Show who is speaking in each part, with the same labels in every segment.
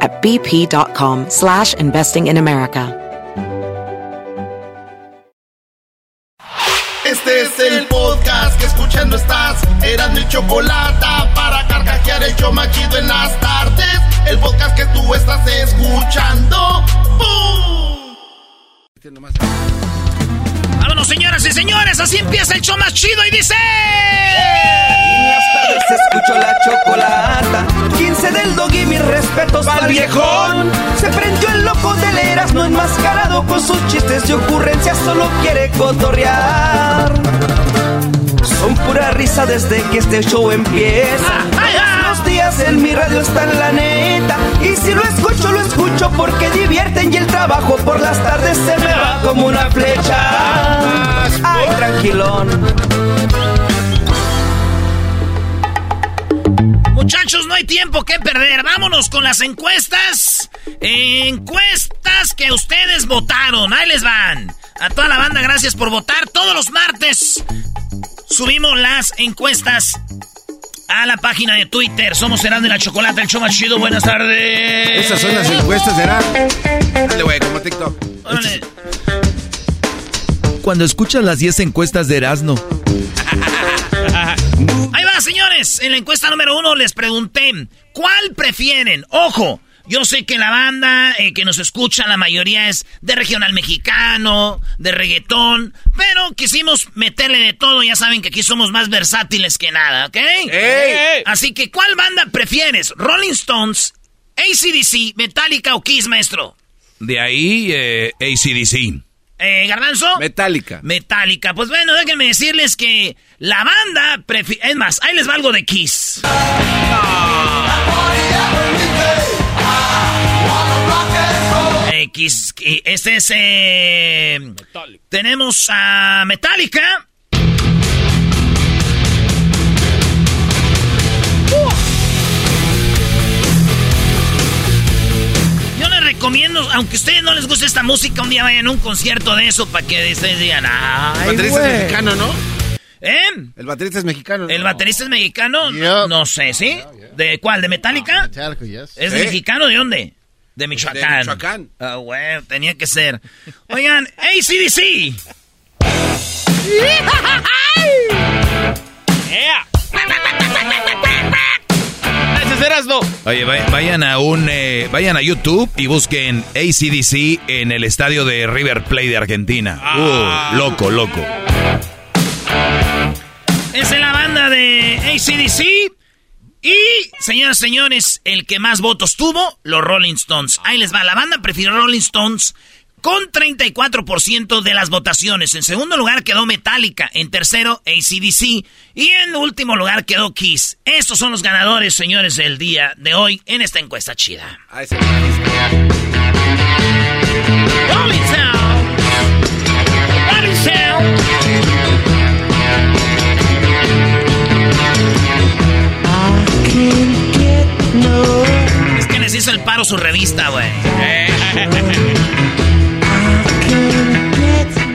Speaker 1: at bp.com slash investing in America.
Speaker 2: Este es el podcast que escuchando estás. Eran mi chocolate para carcajear el yo machido en las tardes. El podcast que tú estás escuchando.
Speaker 3: Señoras y señores, así empieza el show más chido y dice.
Speaker 4: En las tardes escucho la chocolata. 15 del dog y mis respetos al viejón. Se prendió el loco de leras, no enmascarado con sus chistes y ocurrencias, solo quiere cotorrear. Son pura risa desde que este show empieza. Todos los en mi radio está en la neta. Y si lo escucho, lo escucho porque divierten y el trabajo por las tardes se me va como una flecha. Ay, tranquilón.
Speaker 3: Muchachos, no hay tiempo que perder. Vámonos con las encuestas. Encuestas que ustedes votaron. Ahí les van. A toda la banda, gracias por votar. Todos los martes subimos las encuestas a la página de Twitter. Somos Serán de la Chocolate, el show más chido. Buenas tardes.
Speaker 5: Esas son las encuestas, Serán. Dale, güey, como TikTok.
Speaker 3: Órale.
Speaker 6: Cuando escuchas las 10 encuestas de Erasmo.
Speaker 3: Ahí va, señores. En la encuesta número uno les pregunté, ¿cuál prefieren? Ojo, yo sé que la banda eh, que nos escucha, la mayoría es de regional mexicano, de reggaetón, pero quisimos meterle de todo. Ya saben que aquí somos más versátiles que nada, ¿ok? Así que, ¿cuál banda prefieres? ¿Rolling Stones, ACDC, Metallica o Kiss, maestro?
Speaker 6: De ahí, eh, ACDC.
Speaker 3: Eh, ¿Garbanzo?
Speaker 5: Metallica.
Speaker 3: Metallica. Pues bueno, déjenme decirles que la banda prefi- Es más, ahí les va algo de Kiss. Eh, Eh, este es... eh, tenemos a Metallica. Yo les recomiendo, aunque a ustedes no les guste esta música, un día vayan a un concierto de eso para que ustedes digan,
Speaker 5: El
Speaker 3: ay,
Speaker 5: baterista
Speaker 3: güey".
Speaker 5: es mexicano, ¿no?
Speaker 3: ¿Eh?
Speaker 5: El baterista es mexicano.
Speaker 3: ¿El
Speaker 5: ¿no?
Speaker 3: baterista es mexicano?
Speaker 5: Yep.
Speaker 3: No sé, ¿sí? ¿De cuál? ¿De Metallica?
Speaker 5: Metallica, yes.
Speaker 3: ¿Es
Speaker 5: Sí.
Speaker 3: mexicano de dónde? De Michoacán.
Speaker 5: De Michoacán.
Speaker 3: Ah, bueno, tenía que ser. Oigan, ACDC.
Speaker 7: ¡Ese es Erasmo!
Speaker 6: Oye, va- vayan a un, eh, vayan a YouTube y busquen ACDC en el estadio de River Plate de Argentina. Uh, loco, loco.
Speaker 3: Esa es la banda de ACDC. Y, señoras y señores, el que más votos tuvo, los Rolling Stones. Ahí les va. La banda prefirió Rolling Stones con 34% de las votaciones. En segundo lugar quedó Metallica. En tercero, ACDC. Y en último lugar quedó Kiss. Estos son los ganadores, señores, del día de hoy en esta encuesta chida. Les hizo el paro su revista, güey.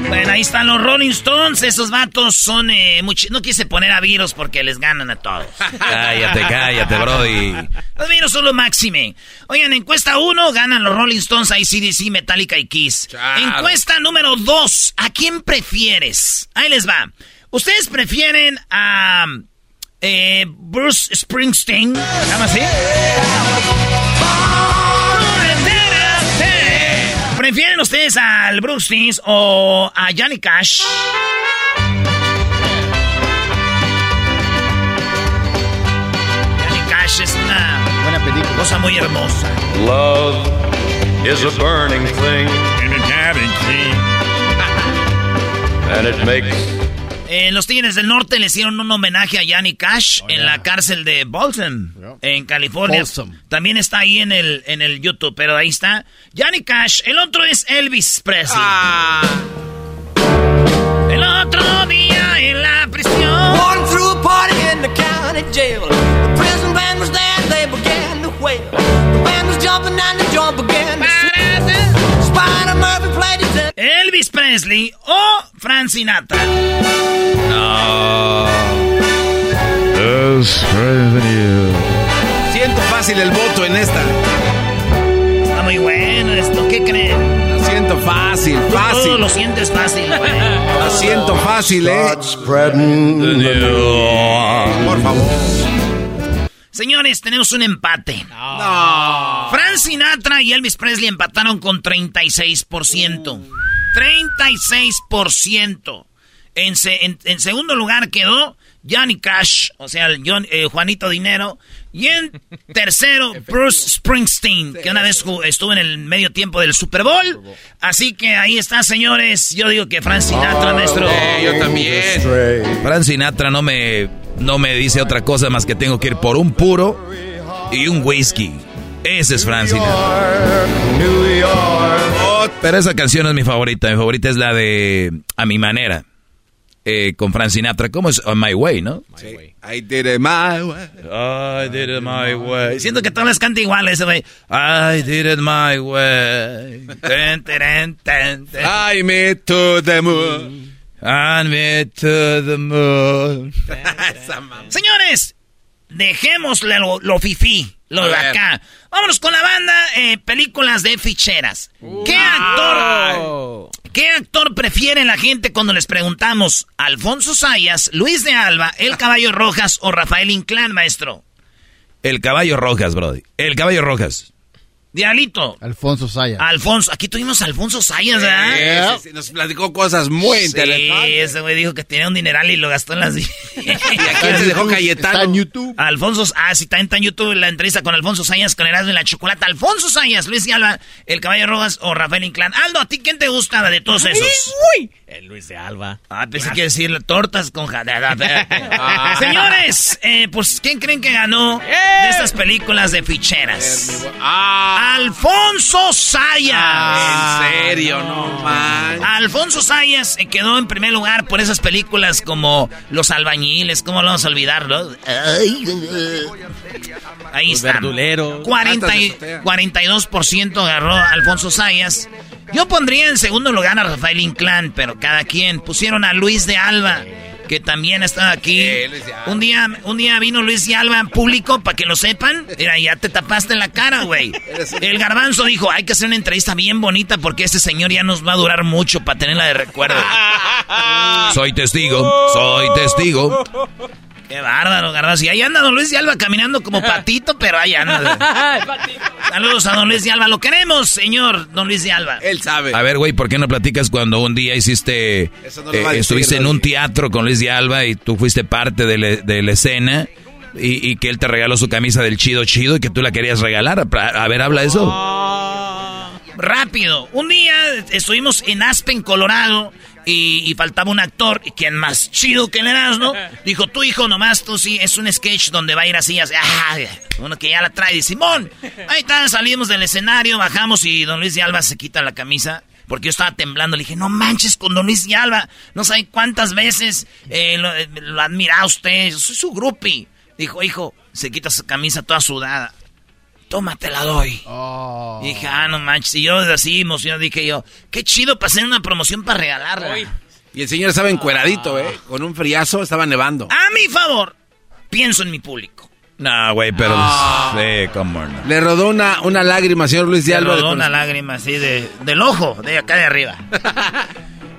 Speaker 3: Bueno, ahí están los Rolling Stones. Esos vatos son eh, much- No quise poner a virus porque les ganan a todos.
Speaker 6: Cállate, cállate, Brody.
Speaker 3: Los virus son lo máxime. Oigan, encuesta 1 ganan los Rolling Stones, ACDC, Metallica y Kiss. Encuesta número 2. ¿A quién prefieres? Ahí les va. ¿Ustedes prefieren a eh, Bruce Springsteen? ¿Se llama así? ¿Prefieren ustedes al Bruce Sphinx o a Johnny Cash? Johnny Cash es una
Speaker 5: Buena película.
Speaker 3: cosa muy hermosa.
Speaker 8: Love is a burning thing. And it makes
Speaker 3: Eh, los Tigres del Norte le hicieron un homenaje a Johnny Cash en la cárcel de Bolton, en California.
Speaker 5: Folsom.
Speaker 3: También está ahí en el, en el YouTube, pero ahí está. Johnny Cash, el otro es Elvis Presley. El otro día Elvis Presley o Frank Sinatra.
Speaker 5: Siento fácil el voto en esta.
Speaker 3: Está muy bueno esto, ¿qué creen?
Speaker 5: Lo siento fácil,
Speaker 3: Tú todo
Speaker 5: fácil.
Speaker 3: lo sientes fácil, güey.
Speaker 5: Lo siento fácil, eh. Por favor.
Speaker 3: Señores, tenemos un empate. Frank Sinatra y Elvis Presley empataron con 36%. 36%. En, se- en- en segundo lugar quedó Johnny Cash, o sea, el John- eh, Juanito Dinero. Y en tercero, Bruce Springsteen, que una vez estuvo en el medio tiempo del Super Bowl. Así que ahí está, señores. Yo digo que Frank Sinatra, maestro.
Speaker 6: Eh, yo también. Frank Sinatra no me, no me dice otra cosa más que tengo que ir por un puro y un whisky. Ese es Frank Sinatra. Pero esa canción es mi favorita. Mi favorita es la de A mi manera. Eh, con Frank Sinatra. ¿Cómo es? On My Way, ¿no?
Speaker 5: I did it my way.
Speaker 6: I did it my way.
Speaker 3: Siento que todas las canta igual ese güey.
Speaker 6: I did it my way.
Speaker 3: Ten, ten, ten.
Speaker 5: I me to the moon.
Speaker 6: And me to the moon.
Speaker 3: Señores, dejémosle lo, lo fifí, lo de acá. Vámonos con la banda, eh, películas de ficheras. ¿Qué actor, qué actor prefiere la gente cuando les preguntamos? ¿Alfonso Sayas, Luis de Alba, El Caballo Rojas o Rafael Inclán, maestro?
Speaker 6: El caballo rojas, Brody. El caballo rojas.
Speaker 3: Diablito.
Speaker 5: Alfonso Sayas.
Speaker 3: Alfonso, aquí tuvimos a Alfonso Sayas, ¿verdad?
Speaker 5: Sí, sí, nos platicó cosas muy
Speaker 3: Sí,
Speaker 5: interesantes.
Speaker 3: ese güey dijo que tenía un dineral y lo gastó en las...
Speaker 5: ¿Y a quién se dejó Cayetano?
Speaker 9: Está en YouTube.
Speaker 3: Alfonso, ah, sí, está en, está en YouTube la entrevista con Alfonso Sayas con Erasmo y la Chocolata. Alfonso Sayas, Luis y Alba, El Caballo Rojas o Rafael Inclán. Aldo, ¿a ti quién te gusta de todos esos?
Speaker 7: El Luis de Alba.
Speaker 3: Ah, pensé que decir tortas con jadada. Señores, eh, pues, ¿quién creen que ganó de estas películas de ficheras?
Speaker 5: Ah,
Speaker 3: Alfonso Sayas.
Speaker 5: en serio, no man.
Speaker 3: Alfonso Sayas se quedó en primer lugar por esas películas como Los Albañiles, ¿cómo lo vamos a olvidar, no? Ay, Ahí está.
Speaker 7: verduleros.
Speaker 3: 40 y-
Speaker 5: Gatas de azotea.
Speaker 3: 42% agarró Alfonso Sayas. Yo pondría en segundo lugar a Rafael Inclán, pero cada quien. Pusieron a Luis de Alba, que también está aquí. Un día, un día vino Luis de Alba en público, para que lo sepan. Mira, ya te tapaste la cara, güey. El garbanzo dijo, hay que hacer una entrevista bien bonita porque este señor ya nos va a durar mucho para tenerla de recuerdo.
Speaker 6: Soy testigo, soy testigo.
Speaker 3: Qué bárbaro, garbanzo. Y ahí anda don Luis de Alba caminando como patito, pero ahí anda. Saludos a don Luis de Alba. Lo queremos, señor don Luis de Alba.
Speaker 5: Él sabe.
Speaker 6: A ver, güey, ¿por qué no platicas cuando un día hiciste,
Speaker 5: Eso no lo
Speaker 6: eh, estuviste en un teatro con Luis de Alba y tú fuiste parte de, la- de la escena y, y que él te regaló su camisa del chido chido y que tú la querías regalar? A, a ver, habla eso.
Speaker 3: Rápido. Un día estuvimos en Aspen, Colorado, y, y faltaba un actor, y quien más chido que el Erasmo, dijo, tu hijo nomás, tú sí, es un sketch donde va a ir así, así, ah, uno que ya la trae, de Simón. Ahí está, salimos del escenario, bajamos y don Luis de Alba se quita la camisa. Porque yo estaba temblando, le dije, no manches con Don Luis de Alba. No sabe cuántas veces eh, lo, eh, lo admira usted, yo soy su groupie. Dijo, hijo, se quita su camisa toda sudada. Toma, te la doy.
Speaker 9: Oh.
Speaker 3: Y dije, ah, no manches. Y yo así emocionado dije yo, qué chido para hacer una promoción para regalarla.
Speaker 5: Y el señor estaba encueradito, ¿eh? Con un friazo, estaba nevando.
Speaker 3: A mi favor, pienso en mi público.
Speaker 6: No, güey, pero...
Speaker 5: Ah.
Speaker 6: Sí, cómo no.
Speaker 5: Le rodó una, una lágrima, señor Luis de Alba. de
Speaker 3: rodó una lágrima así de, del ojo, de acá de arriba.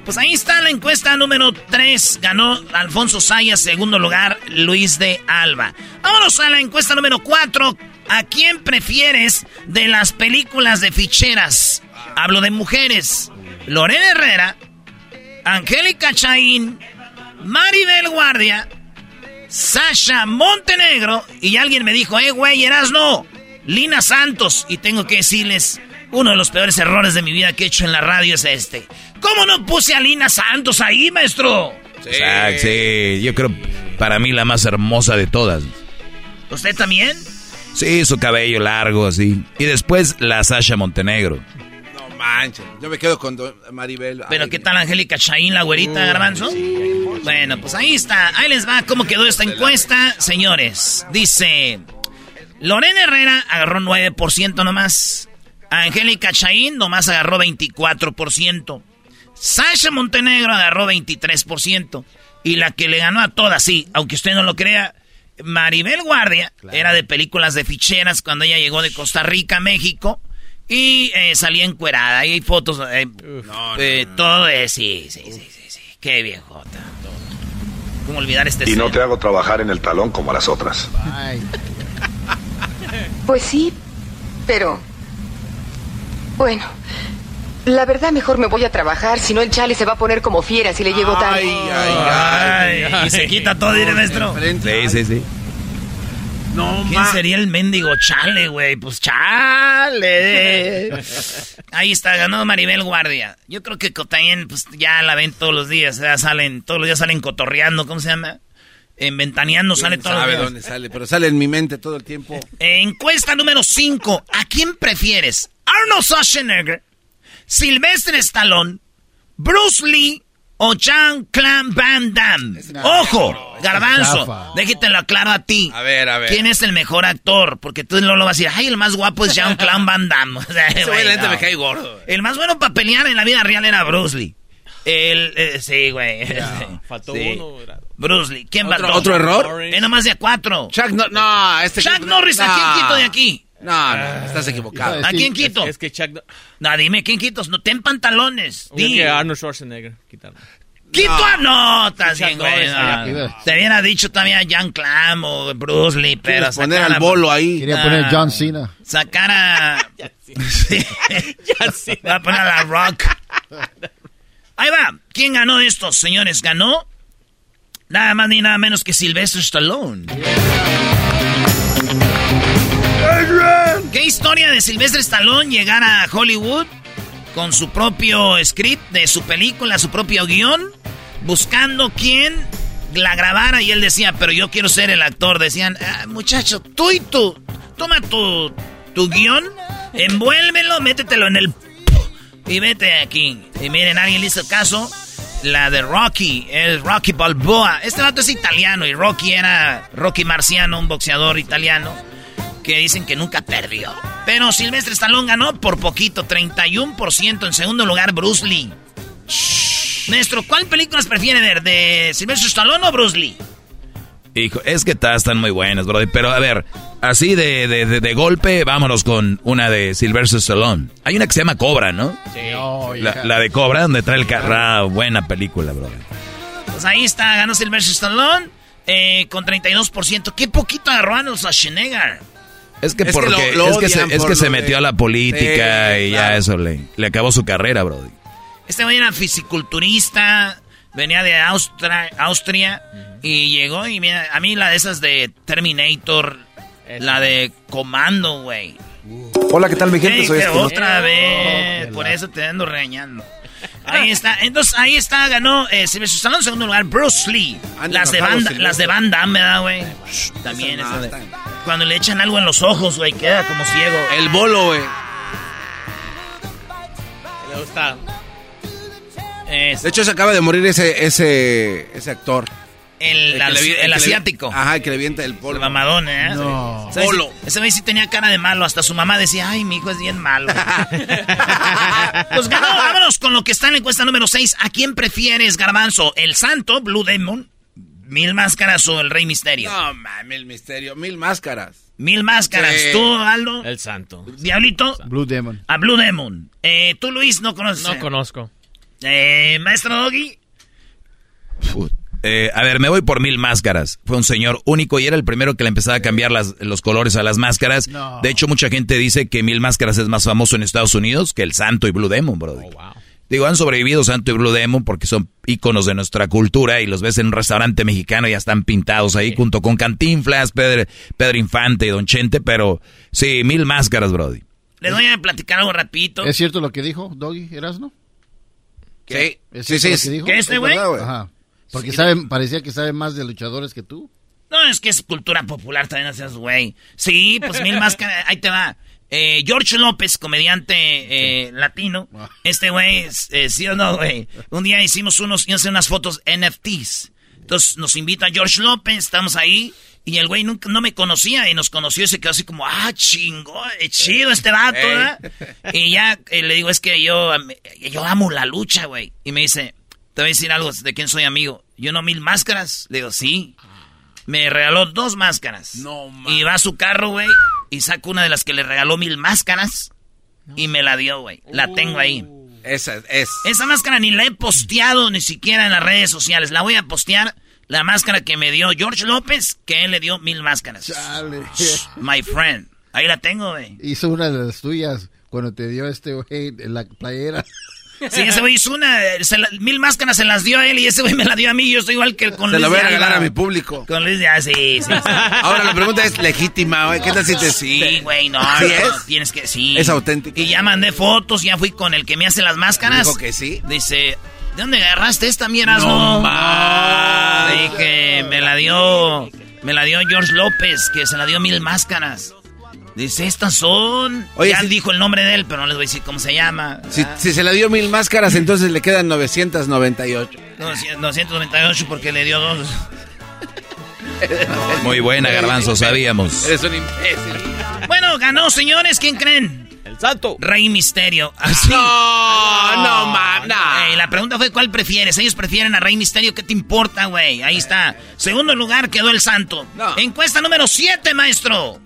Speaker 3: Pues ahí está la encuesta número 3. Ganó Alfonso Sayas, segundo lugar, Luis de Alba. Vámonos a la encuesta número 4. ¿A quién prefieres de las películas de ficheras? Hablo de mujeres. Lorena Herrera, Angélica Chaín, Maribel Guardia, Sasha Montenegro. Y alguien me dijo, eh, güey, eras no. Lina Santos. Y tengo que decirles, uno de los peores errores de mi vida que he hecho en la radio es este. ¿Cómo no puse a Lina Santos ahí, maestro?
Speaker 6: Sí, sí, yo creo para mí la más hermosa de todas.
Speaker 3: ¿Usted también?
Speaker 6: Sí, su cabello largo, así. Y después la Sasha Montenegro.
Speaker 5: No manches, yo me quedo con Maribel.
Speaker 3: Pero ¿qué tal Angélica Chaín, la güerita, garbanzo? bueno, pues ahí está. Ahí les va cómo quedó esta encuesta, señores. Dice, Lorena Herrera agarró 9% nomás. Angélica Chaín nomás agarró 24%. Sasha Montenegro agarró 23%. Y la que le ganó a todas, sí, aunque usted no lo crea, Maribel Guardia era de películas de ficheras cuando ella llegó de Costa Rica a México. Y eh, salía encuerada. Y hay fotos. Eh, eh, todo es. Sí, sí, sí, sí, sí. Qué viejota. ¿Cómo olvidar este
Speaker 9: Y no te hago trabajar en el talón como a las otras.
Speaker 10: Pues sí, pero. Bueno. La verdad, mejor me voy a trabajar, si no el chale se va a poner como fiera si le llego tarde.
Speaker 3: Ay, ay, ay. Y se quita todo, diré, maestro.
Speaker 6: Sí, sí, sí.
Speaker 3: No, ¿Quién sería el mendigo chale, güey? Pues chale. Ahí está, ganó Maribel Guardia. Yo creo que Cotayen, pues ya la ven todos los días. Ya salen, todos los días salen cotorreando, ¿cómo se llama? En Ventaneando sale todos los
Speaker 5: sabe
Speaker 3: días.
Speaker 5: dónde sale, pero sale en mi mente todo el tiempo.
Speaker 3: Encuesta número 5. ¿A quién prefieres? ¿Arnold Schwarzenegger, Sylvester Stallone, Bruce Lee o Jean-Claude Van Damme? ¡Ojo! Garbanzo,
Speaker 5: Chafa.
Speaker 3: déjatelo claro a ti.
Speaker 5: A ver, a ver.
Speaker 3: ¿Quién es el mejor actor? Porque tú no lo vas a decir, ay, el más guapo es Jean-Claude Van Damme. O sea,
Speaker 5: Ese güey,
Speaker 3: güey,
Speaker 5: la neta,
Speaker 3: no.
Speaker 5: me cae gordo.
Speaker 3: El más bueno para pelear en la vida real era Bruce Lee. El, eh, sí, güey.
Speaker 7: Faltó
Speaker 3: Sí.
Speaker 7: uno.
Speaker 3: Bruce Lee. ¿Quién
Speaker 5: ¿Otro-
Speaker 3: faltó?
Speaker 5: otro error?
Speaker 3: Es nomás de a cuatro.
Speaker 5: Chuck, no, no, este.
Speaker 3: Chuck Norris, ¿a
Speaker 5: no.
Speaker 3: quién quito de aquí?
Speaker 5: No, no, estás equivocado.
Speaker 3: ¿A quién quito?
Speaker 7: Es que Chuck... no-
Speaker 3: No, dime, ¿quién quito? No, ten pantalones.
Speaker 7: Digo
Speaker 3: Di.
Speaker 7: que Arnold Schwarzenegger. Quitarlo.
Speaker 3: Quito a no, estás
Speaker 7: Chuck
Speaker 3: bien, güey. No. Te hubiera dicho también a Jan Clam o Bruce Lee, pero
Speaker 5: poner al
Speaker 3: a-
Speaker 5: bolo ahí.
Speaker 11: Quería
Speaker 3: Ah.
Speaker 11: poner John Cena.
Speaker 3: Sacar a... Sí. Voy a poner a la Rock. Ahí va. ¿Quién ganó de estos, señores? Ganó nada más ni nada menos que Sylvester Stallone. ¿Qué historia de Sylvester Stallone llegar a Hollywood con su propio script de su película, su propio guion, buscando quién la grabara y él decía, pero yo quiero ser el actor. Decían, "Ah, muchacho, tú y tú, toma tu, tu guion, envuélvelo, métetelo en el... Y vete aquí. Y miren, alguien le hizo caso. La de Rocky, el Rocky Balboa. Este vato es italiano y Rocky era Rocky Marciano, un boxeador italiano que dicen que nunca perdió. Pero Silvestre Stallone ganó por poquito, 31%. En segundo lugar, Bruce Lee. Maestro, ¿cuál películas prefiere ver? ¿De Silvestre Stallone o Bruce Lee?
Speaker 6: Hijo, es que todas están muy buenas, brother. Pero a ver, así de, de, de- de golpe, vámonos con una de Sylvester Stallone. Hay una que se llama Cobra, ¿no?
Speaker 11: Oh,
Speaker 6: La, de Cobra, donde trae el carro. Buena película, brother.
Speaker 3: Pues ahí está, ganó Sylvester Stallone eh, con 32%. Qué poquito agarró Arnold Schwarzenegger.
Speaker 6: Es que
Speaker 5: Es que
Speaker 6: porque
Speaker 5: lo- lo
Speaker 6: es que se,
Speaker 5: odian
Speaker 6: es
Speaker 5: por
Speaker 6: que
Speaker 5: lo
Speaker 6: se
Speaker 5: de-
Speaker 6: metió a la política
Speaker 5: Sí,
Speaker 6: y ya eso le, le acabó su carrera, brother.
Speaker 3: Este güey era fisiculturista, venía de Austria, Austria y llegó y mira, a mí la de esas de Terminator, la de Comando, güey.
Speaker 12: Hola, ¿qué tal mi gente? Soy Espinosa.
Speaker 3: otra vez, por eso te ando regañando. Ahí está, entonces ahí está, ganó eh, Sylvester Stallone en segundo lugar, Bruce Lee. Las de banda, las de Van Damme, ¿verdad, güey? También
Speaker 5: no,
Speaker 3: esa de- Cuando le echan algo en los ojos, güey, queda como ciego.
Speaker 5: El bolo, güey.
Speaker 7: Le gusta.
Speaker 5: De hecho, se acaba de morir ese, ese, ese actor.
Speaker 3: El, el asiático.
Speaker 5: Ajá, el que le vienta el
Speaker 3: El
Speaker 5: polvo.
Speaker 3: mamadón, ¿eh?
Speaker 11: No.
Speaker 5: Polo.
Speaker 3: Ese güey sí tenía cara de malo. Hasta su mamá decía, ay, mi hijo es bien malo. pues ganó, vámonos con lo que está en la encuesta número 6. ¿A quién prefieres, Garbanzo? ¿El Santo, Blue Demon, Mil Máscaras o el Rey Misterio?
Speaker 5: No, mames, el misterio. Mil máscaras.
Speaker 3: Mil Máscaras.
Speaker 5: Sí.
Speaker 3: ¿Tú, Aldo?
Speaker 7: El santo.
Speaker 3: Diablito.
Speaker 11: Blue Demon.
Speaker 3: A Blue Demon. Eh, ¿Tú, Luis, no conoces?
Speaker 7: No conozco.
Speaker 3: Eh, Maestro Doggy.
Speaker 6: Eh, a ver, me voy por mil máscaras. Fue un señor único y era el primero que le empezaba a cambiar las- los colores a las máscaras.
Speaker 11: No.
Speaker 6: De hecho, mucha gente dice que mil máscaras es más famoso en Estados Unidos que el Santo y Blue Demon, bro. Digo, han sobrevivido Santo y Blue Demon porque son íconos de nuestra cultura y los ves en un restaurante mexicano y ya están pintados ahí junto con Cantinflas, Pedro, Pedro Infante y Don Chente, pero sí, mil máscaras, Brody.
Speaker 3: Les voy a platicar algo rapidito.
Speaker 11: ¿Es cierto lo que dijo Doggy Erasno?
Speaker 5: Sí,
Speaker 11: ¿Es
Speaker 5: sí,
Speaker 11: cierto
Speaker 5: sí.
Speaker 11: lo que dijo?
Speaker 3: ¿Qué este güey.
Speaker 11: Ajá. Porque sabe, parecía que sabe más de luchadores que tú.
Speaker 3: No, es que es cultura popular también, seas güey. Sí, pues mil máscaras, ahí te va. Eh, George López, comediante eh, latino. Este güey, es- eh, sí o no, güey. Un día hicimos unos, hice unas fotos NFTs. Entonces nos invita George López, estamos ahí. Y el güey nunca, no me conocía y nos conoció y se quedó así como, ah, chingo, es chido este vato. ¿verdad? Y ya eh, le digo, es que yo, yo amo la lucha, güey. Y me dice, te voy a decir algo de quién soy amigo. Yo no mil máscaras. Le digo, sí. Me regaló dos máscaras.
Speaker 5: No,
Speaker 3: Y va a su carro, güey, y saca una de las que le regaló mil máscaras y me la dio, güey. La tengo ahí.
Speaker 5: Esa es.
Speaker 3: Esa máscara ni la he posteado ni siquiera en las redes sociales. La voy a postear. La máscara que me dio George López, que él le dio mil máscaras.
Speaker 11: Chale.
Speaker 3: My friend. Ahí la tengo, güey.
Speaker 11: Hizo una de las tuyas cuando te dio este güey en la playera.
Speaker 3: Sí, ese güey hizo una. se la- mil máscaras se las dio a él y ese güey me la dio a mí. Yo estoy igual que con
Speaker 5: Se
Speaker 3: Luis
Speaker 5: la voy a regalar a mi público.
Speaker 3: Con Luis ah, sí, sí, sí.
Speaker 5: Ahora la pregunta es legítima, güey. ¿Qué tal si te
Speaker 3: Sí, güey, no,
Speaker 5: ¿Sí
Speaker 3: no,
Speaker 5: es?
Speaker 3: tienes que, sí.
Speaker 5: Es auténtica.
Speaker 3: Y ya mandé fotos, ya fui con el que me hace las máscaras.
Speaker 5: Dijo que sí.
Speaker 3: Dice, ¿de dónde agarraste esta mierda?
Speaker 5: No más.
Speaker 3: Dije, me la dio, me la dio George López, que se la dio mil máscaras. Dice, estas son...
Speaker 5: Oye,
Speaker 3: ya dijo el nombre de él, pero no les voy a decir cómo se llama.
Speaker 5: Si, si se le dio mil máscaras, entonces le quedan 998.
Speaker 3: 298 porque le dio dos.
Speaker 6: Muy buena, Garbanzo, sabíamos.
Speaker 5: Eres un imbécil.
Speaker 3: Bueno, ganó, señores, ¿quién creen?
Speaker 7: El santo.
Speaker 3: Rey Misterio. Así.
Speaker 5: No, no, ma, no.
Speaker 3: La pregunta fue ¿cuál prefieres? Ellos prefieren a Rey Misterio, ¿qué te importa, güey? Ahí está. Segundo lugar quedó el santo.
Speaker 5: No.
Speaker 3: Encuesta número 7, maestro.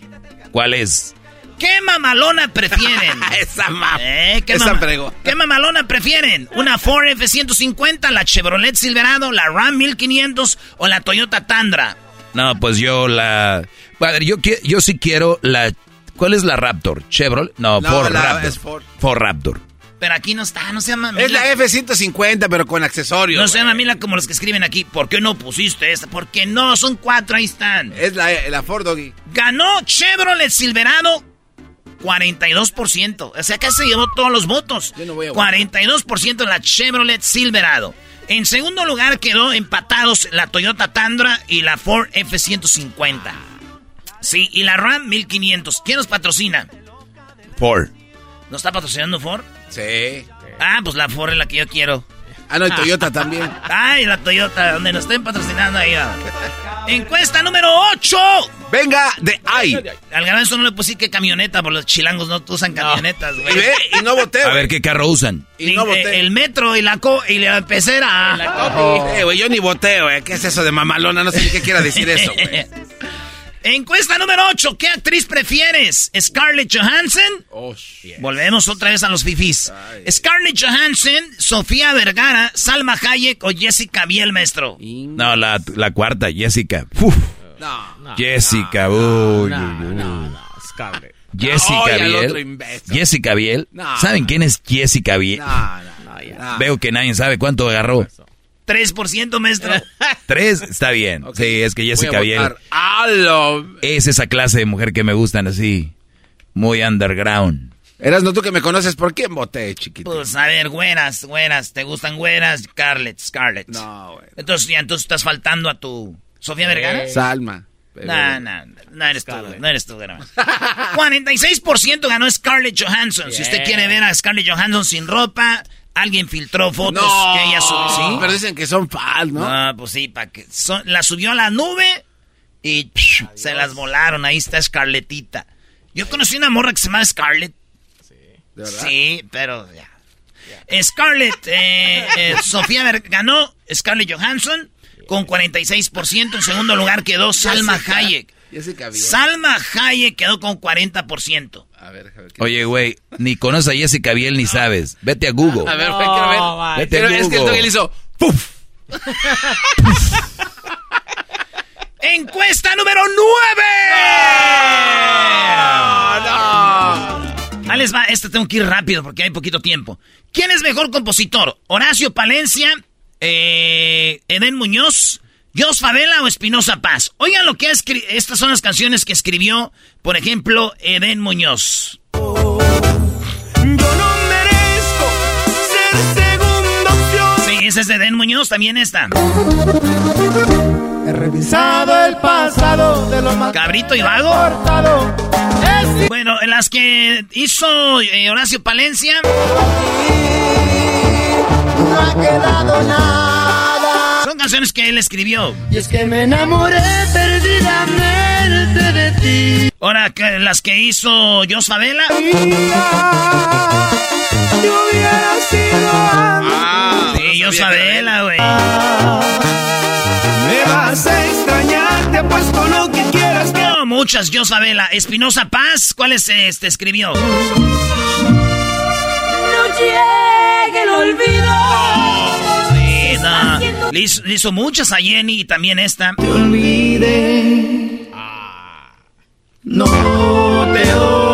Speaker 6: ¿Cuál es?
Speaker 3: ¿Qué mamalona prefieren?
Speaker 5: Esa ma.
Speaker 3: Eh, ¿qué,
Speaker 5: Esa
Speaker 3: mama-
Speaker 5: fregó.
Speaker 3: ¿Qué mamalona prefieren? ¿Una Ford F-150, la Chevrolet Silverado, la Ram 1500 o la Toyota Tundra?
Speaker 6: No, pues yo la... Padre, yo, yo sí quiero la... ¿Cuál es la Raptor? ¿Chevrolet? No,
Speaker 5: No,
Speaker 6: Ford
Speaker 5: la-
Speaker 6: Raptor.
Speaker 5: es Ford.
Speaker 6: Ford Raptor.
Speaker 3: Pero aquí no está, no se llama
Speaker 5: Es la F-150, pero con accesorios.
Speaker 3: No se llama
Speaker 5: güey.
Speaker 3: Mila como los que escriben aquí. ¿Por qué no pusiste esta? Porque no, son cuatro, ahí están.
Speaker 5: Es la, la Ford Doggy.
Speaker 3: Ganó Chevrolet Silverado 42%. O sea, que se llevó todos los votos.
Speaker 5: Yo no voy a votar.
Speaker 3: 42% la Chevrolet Silverado. En segundo lugar quedó empatados la Toyota Tundra y la Ford F-150. Sí, y la Ram 1500. ¿Quién nos patrocina?
Speaker 6: Ford.
Speaker 3: ¿Nos está patrocinando Ford?
Speaker 5: Sí.
Speaker 3: Ah, pues la Ford es la que yo quiero.
Speaker 5: Ah, no, y Toyota también.
Speaker 3: Ay, la Toyota, donde nos estén patrocinando ahí. Encuesta número 8.
Speaker 5: Venga de ahí.
Speaker 3: Al garbanzo no le puse que camioneta, porque los chilangos no usan camionetas,
Speaker 5: Y
Speaker 3: güey.
Speaker 5: ve, y no voté.
Speaker 6: A ver, ¿qué carro usan?
Speaker 5: Y no
Speaker 3: Eh,
Speaker 5: voté.
Speaker 3: el metro y la co y la pecera.
Speaker 5: Eh, güey, yo ni voté, güey. ¿Qué es eso de mamalona? No sé ni qué quiera decir eso, güey.
Speaker 3: Encuesta número 8. ¿Qué actriz prefieres? ¿Scarlett Johansson?
Speaker 5: Oh.
Speaker 3: Volvemos otra vez a los fifís. ¿Scarlett Johansson, Sofía Vergara, Salma Hayek o Jessica Biel, maestro?
Speaker 6: No, la, la cuarta, Jessica. Uf,
Speaker 5: No.
Speaker 6: Jessica, uy, uy, uy.
Speaker 7: Scarlett.
Speaker 6: Jessica Biel.
Speaker 5: otro imbécil.
Speaker 6: Jessica Biel.
Speaker 5: No.
Speaker 6: ¿Saben quién es Jessica Biel?
Speaker 5: No, no,
Speaker 7: No, ya.
Speaker 5: no.
Speaker 6: Veo que nadie sabe cuánto agarró.
Speaker 3: 3%, maestro.
Speaker 6: Tres, está bien. Sí, es que Jessica Biel.
Speaker 5: ¡Ah,
Speaker 6: es esa clase de mujer que me gustan así. Muy underground.
Speaker 5: Eras no tú que me conoces. ¿Por quién voté, chiquito?
Speaker 3: Pues a ver, güeras, güeras. ¿Te gustan güeras? Scarlett, Scarlett.
Speaker 5: No, güey.
Speaker 3: Entonces, ya entonces estás faltando a tu Sofía Vergara.
Speaker 5: Salma.
Speaker 3: No, no, no eres tú, no eres tú, Garbanzo. 46% ganó Scarlett Johansson. Si usted quiere ver a Scarlett Johansson sin ropa, alguien filtró fotos
Speaker 5: No,
Speaker 3: que ella subió. ¿sí?
Speaker 5: pero dicen que son fans, ¿no?
Speaker 3: Ah, pues sí, para que son- la subió a la nube y psh, se las volaron. Ahí está Scarlettita. Yo conocí una morra que se llama Scarlett.
Speaker 5: ¿De verdad?
Speaker 3: Sí, pero ya. Scarlett, eh, eh, Sofía ganó Scarlett Johansson con 46%. En segundo lugar quedó Salma Hayek. Salma Hayek quedó con 40%.
Speaker 5: A ver, a ver. ¿qué-
Speaker 6: Oye, güey, ni conoces a Jessica Biel ni sabes. Vete a Google.
Speaker 5: A ver, quiero ver.
Speaker 7: No,
Speaker 6: Vete a
Speaker 5: Quiero- es que el
Speaker 6: Google.
Speaker 5: Doggy le hizo ¡puf!
Speaker 3: Encuesta número 9. Ahí les va, este tengo que ir rápido porque hay poquito tiempo. ¿Quién es mejor compositor? ¿Horacio Palencia? Eh, ¿Eden Muñoz? ¿Jos Favela o Espinosa Paz? Oigan lo que ha escrito. Estas son las canciones que escribió, por ejemplo, Eden Muñoz.
Speaker 4: Yo no merezco ser segunda opción.
Speaker 3: Sí, ese es de Eden Muñoz, también esta.
Speaker 4: He revisado el pasado de lo más
Speaker 3: Cabrito y Vago.
Speaker 4: cortado. Es
Speaker 3: Bueno, en las que hizo eh, Horacio Palencia.
Speaker 4: no ha quedado nada.
Speaker 3: Son canciones que él escribió.
Speaker 4: Y es que me enamoré perdidamente de ti.
Speaker 3: Ahora, que- las que hizo Jos Favela.
Speaker 4: Yo hubiera sido antes.
Speaker 5: Ah,
Speaker 3: Sí, Jos Favela, güey.
Speaker 4: Me vas a extrañar, te apuesto lo que quieras que
Speaker 3: No, muchas, Jos Favela. Espinosa Paz, ¿cuáles este escribió?
Speaker 4: no llegue el olvido.
Speaker 3: Le hizo, le hizo muchas a Jenny y también esta.
Speaker 4: Te olvidé. No te olvidé.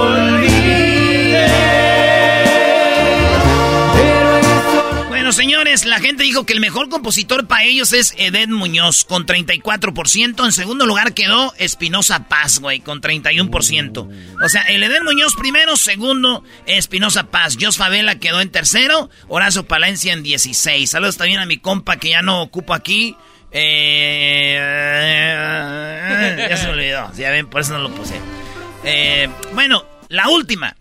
Speaker 3: Señores, la gente dijo que el mejor compositor para ellos es Eden Muñoz, con 34%. En segundo lugar quedó Espinosa Paz, güey, con 31%. O sea, el Eden Muñoz primero, segundo, Espinosa Paz. Jos Favela quedó en tercero, Horacio Palencia en 16. Saludos también a mi compa que ya no ocupo aquí. Eh, ya se me olvidó. Ya ven, por eso no lo puse. Eh, bueno, la última.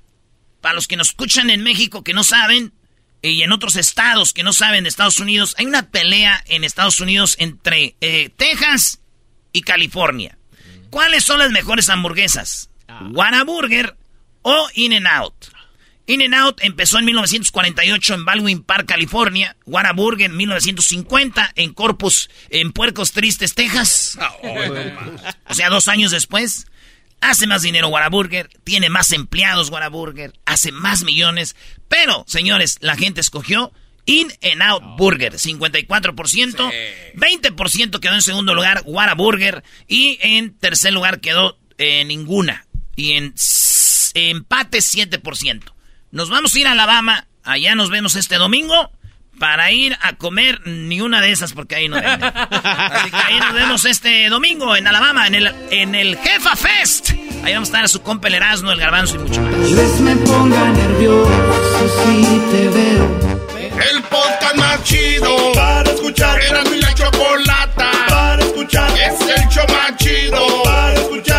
Speaker 3: Para los que nos escuchan en México que no saben, y en otros estados que no saben de Estados Unidos, hay una pelea en Estados Unidos entre eh, Texas y California. ¿Cuáles son las mejores hamburguesas? ¿Whataburger o In-N-Out? In-N-Out empezó en 1948 en Baldwin Park, California. Whataburger en 1950 en Corpus, en Puercos Tristes, Texas. O sea, dos años después. Hace más dinero Whataburger, tiene más empleados Whataburger, hace más millones. Pero, señores, la gente escogió In and Out Burger, 54%. 20% quedó en segundo lugar Whataburger. Y en tercer lugar quedó eh, ninguna. Y en empate 7%. Nos vamos a ir a Alabama. Allá nos vemos este domingo. Para ir a comer ni una de esas porque ahí no venden. Así que ahí nos vemos este domingo en Alabama, en el, en el Jefa Fest. Ahí vamos a estar a su compa el Erasmo, el Garbanzo y mucho más.
Speaker 4: tal vez me ponga nervioso si te veo.
Speaker 2: El podcast más chido para escuchar. Era mi la chocolata para escuchar. Es el show más chido para escuchar.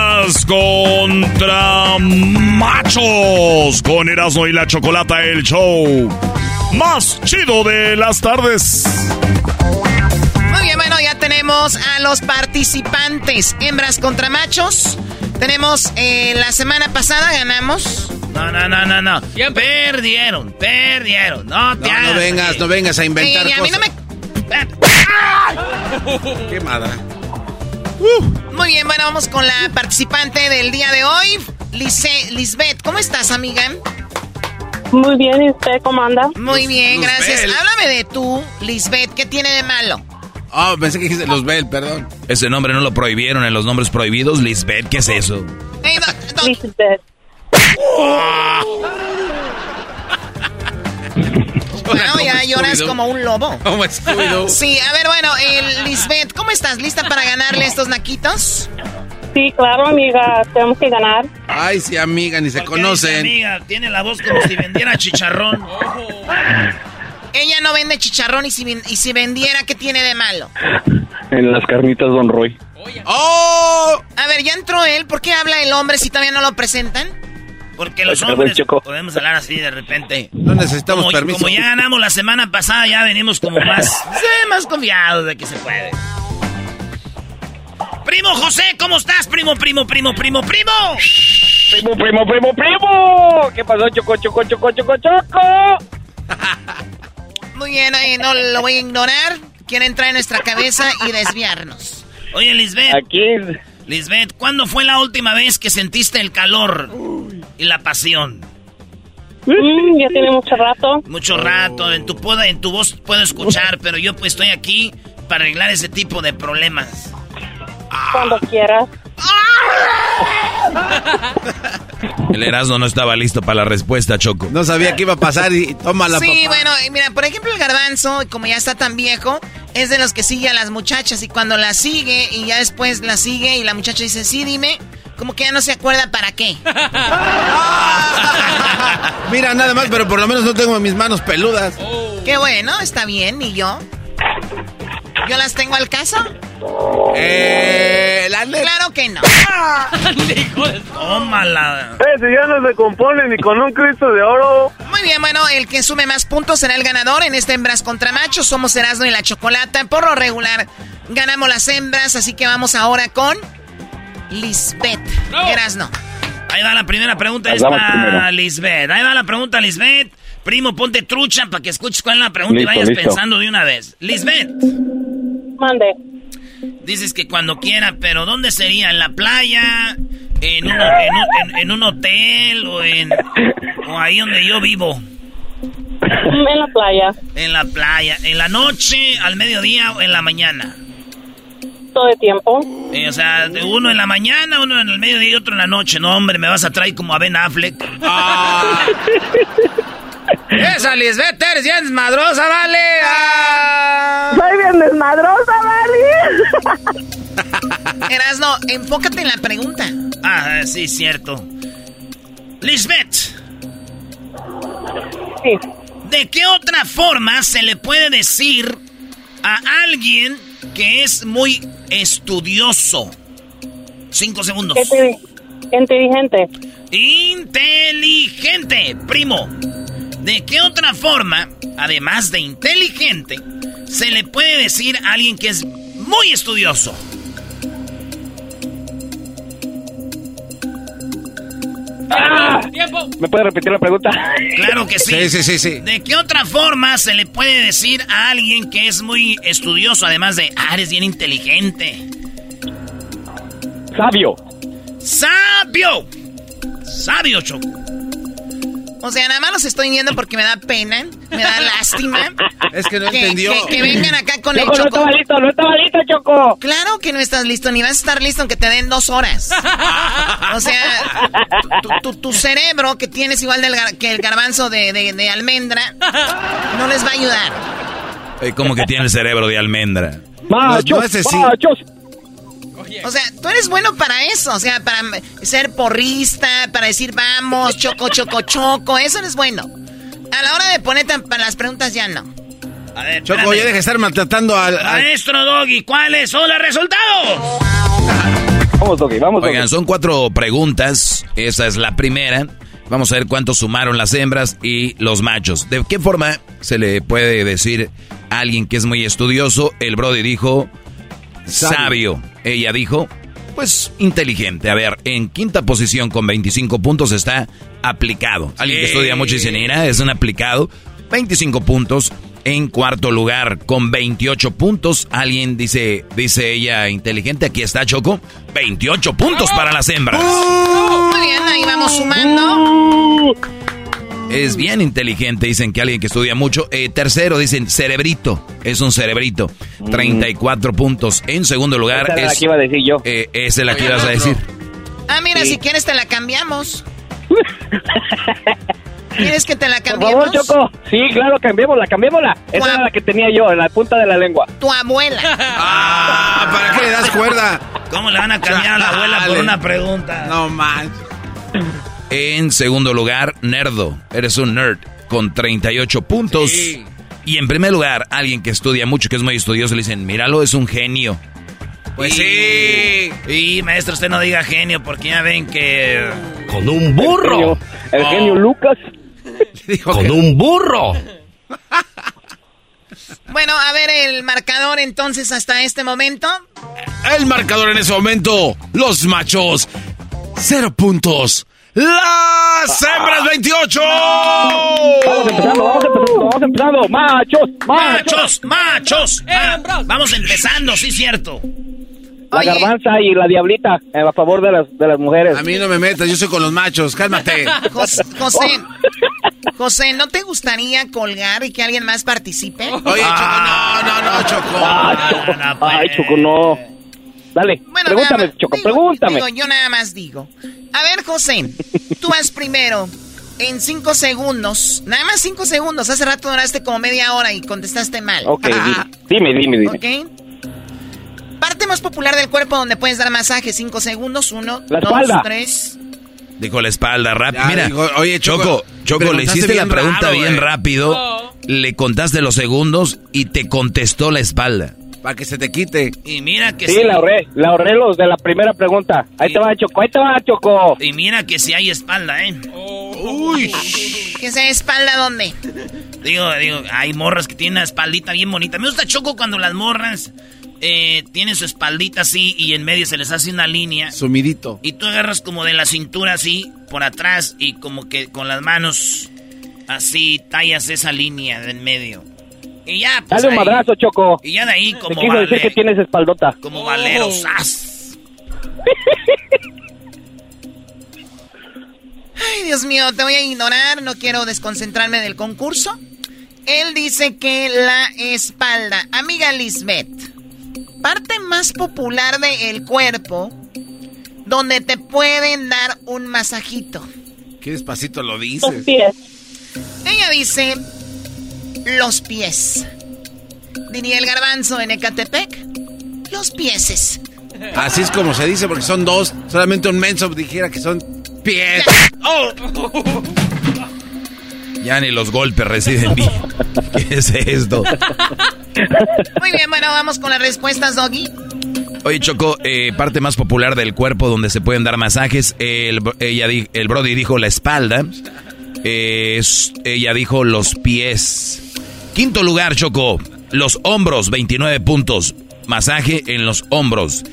Speaker 13: Hembras contra machos con Erasmo y la Chocolata, el show más chido de las tardes.
Speaker 14: Muy bien, bueno, ya tenemos a los participantes. Hembras contra machos. Tenemos, eh, la semana pasada ganamos.
Speaker 3: No, no, no, no, no. Perdieron, perdieron. No te
Speaker 5: No, no vengas, no vengas a inventar
Speaker 14: Oye, a mí no
Speaker 5: cosas.
Speaker 14: me...
Speaker 5: Quemada.
Speaker 14: Muy bien, bueno, vamos con la participante del día de hoy, Lice- Lisbeth. ¿Cómo estás, amiga?
Speaker 15: Muy bien, ¿y usted cómo anda?
Speaker 14: Muy bien,
Speaker 5: Luzbel.
Speaker 14: gracias. Háblame de tú, Lisbeth. ¿Qué tiene de malo?
Speaker 5: Oh, pensé que dijiste los Bell, perdón.
Speaker 6: Ese nombre no lo prohibieron en los nombres prohibidos. Lisbeth, ¿qué es eso?
Speaker 14: Ey, no, no. No, ya lloras como un lobo.
Speaker 5: Como Scooby-Doo.
Speaker 14: Sí, a ver, bueno, el Lisbeth, ¿cómo estás? ¿Lista para ganarle estos naquitos?
Speaker 15: Sí, claro, amiga, tenemos que ganar.
Speaker 5: Ay, sí, amiga, ni se
Speaker 3: ¿Por qué dice,
Speaker 5: conocen.
Speaker 3: Amiga, tiene la voz como si vendiera chicharrón.
Speaker 14: Ella no vende chicharrón y si, y si vendiera, ¿qué tiene de malo?
Speaker 16: En las carnitas Don Roy.
Speaker 5: ¡Oh!
Speaker 14: A ver, ya entró él. ¿Por qué habla el hombre si todavía no lo presentan?
Speaker 3: Porque los hombres podemos hablar así de repente.
Speaker 5: No necesitamos
Speaker 3: Como,
Speaker 5: permiso.
Speaker 3: como ya ganamos la semana pasada, ya venimos como más, sí, más confiados de que se puede. Primo José, ¿cómo estás? Primo, primo, primo, primo, primo.
Speaker 16: Primo, primo, primo, primo. ¿Qué pasó, Choco, Choco, Choco, Choco, Choco?
Speaker 14: Muy bien, eh, no lo voy a ignorar. Quiere entrar en nuestra cabeza y desviarnos.
Speaker 3: Oye, Lisbeth,
Speaker 16: Aquí.
Speaker 3: Lisbeth, ¿cuándo fue la última vez que sentiste el calor y la pasión?
Speaker 15: Mm, ya tiene mucho rato.
Speaker 3: Mucho rato, en tu, poda- en tu voz puedo escuchar, pero yo pues estoy aquí para arreglar ese tipo de problemas.
Speaker 15: Cuando quieras.
Speaker 6: El Erasmo no estaba listo para la respuesta, Choco.
Speaker 5: No sabía qué iba a pasar y toma la
Speaker 14: Sí,
Speaker 5: papá.
Speaker 14: bueno, y mira, por ejemplo, el garbanzo, como ya está tan viejo, es de los que sigue a las muchachas y cuando la sigue y ya después la sigue y la muchacha dice, sí, dime, como que ya no se acuerda para qué.
Speaker 5: Mira, nada más, pero por lo menos no tengo mis manos peludas.
Speaker 14: Qué bueno, está bien, ¿y yo? ¿Yo las tengo al caso?
Speaker 5: Eh, la.
Speaker 14: Claro que no.
Speaker 3: Tómala.
Speaker 16: Ese ya no se compone ni con un Cristo de oro.
Speaker 14: Muy bien, bueno, el que sume más puntos será el ganador en este hembras contra machos. Somos Erasmo y la Chocolata. Por lo regular, ganamos las hembras, así que vamos ahora con Lisbeth. Erasno.
Speaker 3: Ahí va la primera pregunta, es para. Lisbeth. Ahí va la pregunta, Lisbeth. Primo, ponte trucha para que escuches cuál es la pregunta y vayas
Speaker 16: listo.
Speaker 3: pensando de una vez. Lisbeth,
Speaker 15: Mande.
Speaker 3: dices que cuando quiera, pero ¿dónde sería? ¿En la playa? ¿En un, en un- en- en un hotel? ¿O en o ahí donde yo vivo?
Speaker 15: En la playa.
Speaker 3: En la playa. ¿En la noche, al mediodía o en la mañana?
Speaker 15: Todo el tiempo.
Speaker 3: Eh, o sea, de uno en la mañana, uno en el mediodía y otro en la noche. No, hombre, me vas a traer como a Ben Affleck. Esa Lisbeth, eres bien desmadrosa, vale. Ah.
Speaker 15: Soy bien desmadrosa, ¿vale?
Speaker 14: Erasno, enfócate en la pregunta.
Speaker 3: Ah, sí, cierto. Lisbeth,
Speaker 15: Sí.
Speaker 3: ¿de qué otra forma se le puede decir a alguien que es muy estudioso? Cinco segundos.
Speaker 15: Inteli- Inteligente.
Speaker 3: Inteligente, primo. ¿De qué otra forma, además de inteligente, se le puede decir a alguien que es muy estudioso?
Speaker 16: ¿Me puede repetir la pregunta?
Speaker 3: Claro que sí.
Speaker 5: Sí, sí, sí, sí.
Speaker 3: ¿De qué otra forma se le puede decir a alguien que es muy estudioso, además de, ah, eres bien inteligente?
Speaker 16: Sabio.
Speaker 3: ¡Sabio! Sabio, Choco.
Speaker 14: O sea, nada más los estoy viendo porque me da pena, me da lástima.
Speaker 5: Es que no
Speaker 14: que,
Speaker 5: entendió.
Speaker 14: que- que vengan acá con el
Speaker 16: Choco, no estaba listo, no estaba listo, Choco.
Speaker 14: Claro que no estás listo, ni vas a estar listo aunque te den dos horas. O sea, tu, tu- tu cerebro, que tienes igual del gar- que el garbanzo de, de- de almendra, no les va a ayudar.
Speaker 6: Eh, ¿Cómo que tiene el cerebro de almendra?
Speaker 16: Machos, machos.
Speaker 14: O sea, tú eres bueno para eso. O sea, para ser porrista, para decir vamos, choco, choco, choco. Eso eres bueno. A la hora de ponerte para las preguntas ya no.
Speaker 5: A ver, Choco, oye, deja de estar maltratando al,
Speaker 3: Maestro Doggy, ¿cuáles son los resultados?
Speaker 16: Vamos, Doggy, vamos,
Speaker 6: Oigan, son cuatro preguntas. Esa es la primera. Vamos a ver cuántos sumaron las hembras y los machos. ¿De qué forma se le puede decir a alguien que es muy estudioso? El Brody dijo sabio. Ella dijo, pues inteligente. A ver, en quinta posición con 25 puntos está aplicado. Alguien que estudia mucho dice, mira, es un aplicado. 25 puntos. En cuarto lugar, con 28 puntos, alguien dice, dice ella inteligente, aquí está Choco, 28 puntos para las hembras.
Speaker 14: Muy bien, ahí vamos sumando.
Speaker 6: Es bien inteligente, dicen que alguien que estudia mucho. Eh, tercero, dicen cerebrito, es un cerebrito, 34 puntos. En segundo lugar,
Speaker 16: Esa es la que iba a decir yo.
Speaker 6: eh, esa es la que ibas a decir.
Speaker 14: Ah, mira,
Speaker 16: Sí.
Speaker 14: si quieres te la cambiamos. ¿Quieres que te la
Speaker 16: Por
Speaker 14: cambiemos?
Speaker 16: favor, Choco. Sí, claro, cambiémosla, cambiémosla. Esa era la que tenía yo, en la punta de la lengua.
Speaker 14: Tu abuela.
Speaker 5: Ah, ¿para qué le das cuerda?
Speaker 3: ¿Cómo le van a cambiar a la abuela por una pregunta?
Speaker 5: No manches.
Speaker 6: En segundo lugar, Nerdo, eres un nerd, con 38 puntos.
Speaker 5: Sí.
Speaker 6: Y en primer lugar, alguien que estudia mucho, que es muy estudioso, le dicen, míralo, es un genio.
Speaker 5: Pues sí.
Speaker 3: Y maestro, usted no diga genio, porque ya ven que...
Speaker 13: Con un
Speaker 16: El genio, el
Speaker 3: Oh.
Speaker 16: genio Lucas.
Speaker 13: Con un burro.
Speaker 14: Bueno, a ver el marcador entonces hasta este momento.
Speaker 5: El marcador en ese momento, los machos, cero puntos. Las hembras, 28.
Speaker 16: Vamos empezando, vamos empezando, vamos empezando. Machos, machos.
Speaker 3: ¡Machos! ¡Machos! Ah, vamos empezando, sí, cierto.
Speaker 16: La garbanza y la diablita eh, a favor de las, de las mujeres.
Speaker 5: A mí no me metas, yo soy con los machos, cálmate.
Speaker 14: Jos- José, José, ¿no te gustaría colgar y que alguien más participe?
Speaker 5: Oye, Choco, no, no, no, Choco.
Speaker 16: Ah, Choco.
Speaker 3: no, pues.
Speaker 16: Ay, Choco, no. Dale,
Speaker 14: Bueno,
Speaker 16: pregúntame,
Speaker 14: más,
Speaker 16: Choco,
Speaker 14: digo-
Speaker 16: pregúntame.
Speaker 14: digo, yo nada más digo. A ver, José, tú vas primero. En cinco segundos. Nada más cinco segundos. Hace rato duraste como media hora y contestaste mal.
Speaker 16: Ok, di- dime, dime, dime.
Speaker 14: ¿Ok? Parte más popular del cuerpo donde puedes dar masaje. Cinco segundos. Uno,
Speaker 16: La
Speaker 14: dos,
Speaker 16: espalda.
Speaker 14: tres.
Speaker 6: Dijo la espalda rápido. Mira,
Speaker 5: dijo, oye, Choco,
Speaker 6: Choco, Choco, le hiciste la pregunta
Speaker 5: raro,
Speaker 6: bien
Speaker 5: eh.
Speaker 6: rápido, le contaste los segundos y te contestó la espalda.
Speaker 5: Para que se te quite.
Speaker 3: Y mira que
Speaker 16: Sí,
Speaker 3: si...
Speaker 16: la ahorré, la ahorré los de la primera pregunta. Ahí te va, Choco, ahí te va, Choco.
Speaker 3: Y mira que si hay espalda, ¿eh?
Speaker 5: Uy.
Speaker 14: ¿Que sea espalda dónde?
Speaker 3: Digo, digo, hay morras que tienen una espaldita bien bonita. Me gusta Choco cuando las morras eh, tienen su espaldita así y en medio se les hace una línea.
Speaker 5: Sumidito.
Speaker 3: Y tú agarras como de la cintura así, por atrás, y como que con las manos así tallas esa línea de en medio. Y ya, pues.
Speaker 16: Dale un
Speaker 3: ahí-
Speaker 16: madrazo, Choco.
Speaker 3: Y ya de ahí
Speaker 16: Te
Speaker 3: como
Speaker 16: quiso decir que tienes espaldota.
Speaker 3: como valeros. ¡zas!
Speaker 14: Ay, Dios mío, te voy a ignorar. No quiero desconcentrarme del concurso. Él dice que la espalda. Amiga Lisbeth, parte más popular del cuerpo donde te pueden dar un masajito.
Speaker 5: Qué despacito lo
Speaker 15: Los
Speaker 5: dices.
Speaker 15: pies.
Speaker 14: Ella dice los pies. Diría el garbanzo en Ecatepec. Los pieses.
Speaker 5: Así es como se dice, porque son dos. Solamente un menso dijera que son pies.
Speaker 3: ¡Oh!
Speaker 6: Ya ni los golpes residen bien. ¿Qué es esto?
Speaker 14: Muy bien, bueno, vamos con las respuestas, Doggy.
Speaker 6: Oye, Choco, eh, parte más popular del cuerpo donde se pueden dar masajes. El, ella, di- el Brody dijo la espalda. Eh, ella dijo los pies. Quinto lugar, Choco. Los hombros, 29 puntos. Masaje en los hombros.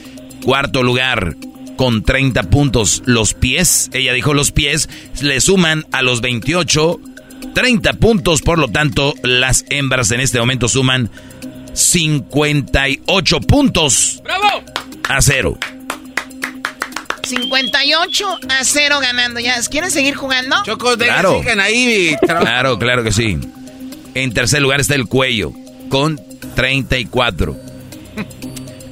Speaker 6: Cuarto lugar, con 30 puntos. Los pies, ella dijo los pies, le suman a los 28 30 puntos. Por lo tanto, las hembras en este momento suman 58 puntos.
Speaker 7: ¡Bravo!
Speaker 6: A cero.
Speaker 14: 58 a 0 ganando. ¿Ya quieren seguir jugando?
Speaker 5: Choco, de-
Speaker 6: Claro.
Speaker 5: sigan ahí.
Speaker 6: Claro, claro que sí. En tercer lugar está el cuello, con 34.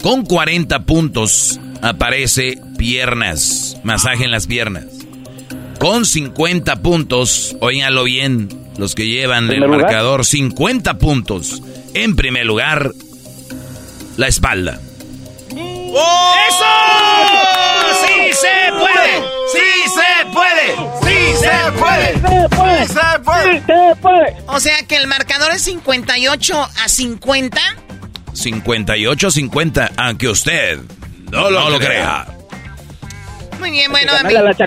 Speaker 6: Con 40 puntos aparece piernas, masaje en las piernas. Con 50 puntos, oíganlo bien, los que llevan el marcador, 50 puntos. En primer lugar, la espalda.
Speaker 3: ¡Eso! ¡Sí se puede! ¡Sí se puede! ¡Sí se puede!
Speaker 16: ¡Se puede!
Speaker 2: ¡Se puede!
Speaker 16: ¡Se puede!
Speaker 14: O sea que el marcador es 58 a 50.
Speaker 6: 58-50, aunque usted no lo, crea.
Speaker 14: Muy bien, bueno, a,
Speaker 16: a las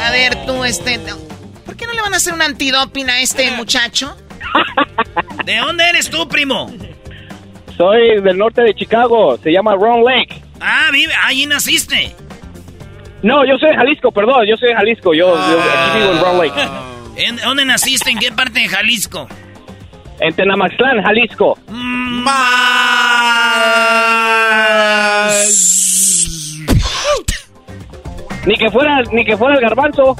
Speaker 14: a ver tú, este... ¿Por qué no le van a hacer un antidoping a este muchacho?
Speaker 3: ¿De dónde eres tú, primo?
Speaker 16: Soy del norte de Chicago. Se llama Ron Lake.
Speaker 3: Ah, vive, allí naciste.
Speaker 16: No, yo soy de Jalisco, perdón. Yo soy de Jalisco. Yo, yo aquí vivo en Ron Lake.
Speaker 3: ¿En dónde naciste? ¿En qué parte de Jalisco?
Speaker 16: En Tenamaxtlán, Jalisco. Ni que fuera, ni que fuera el garbanzo.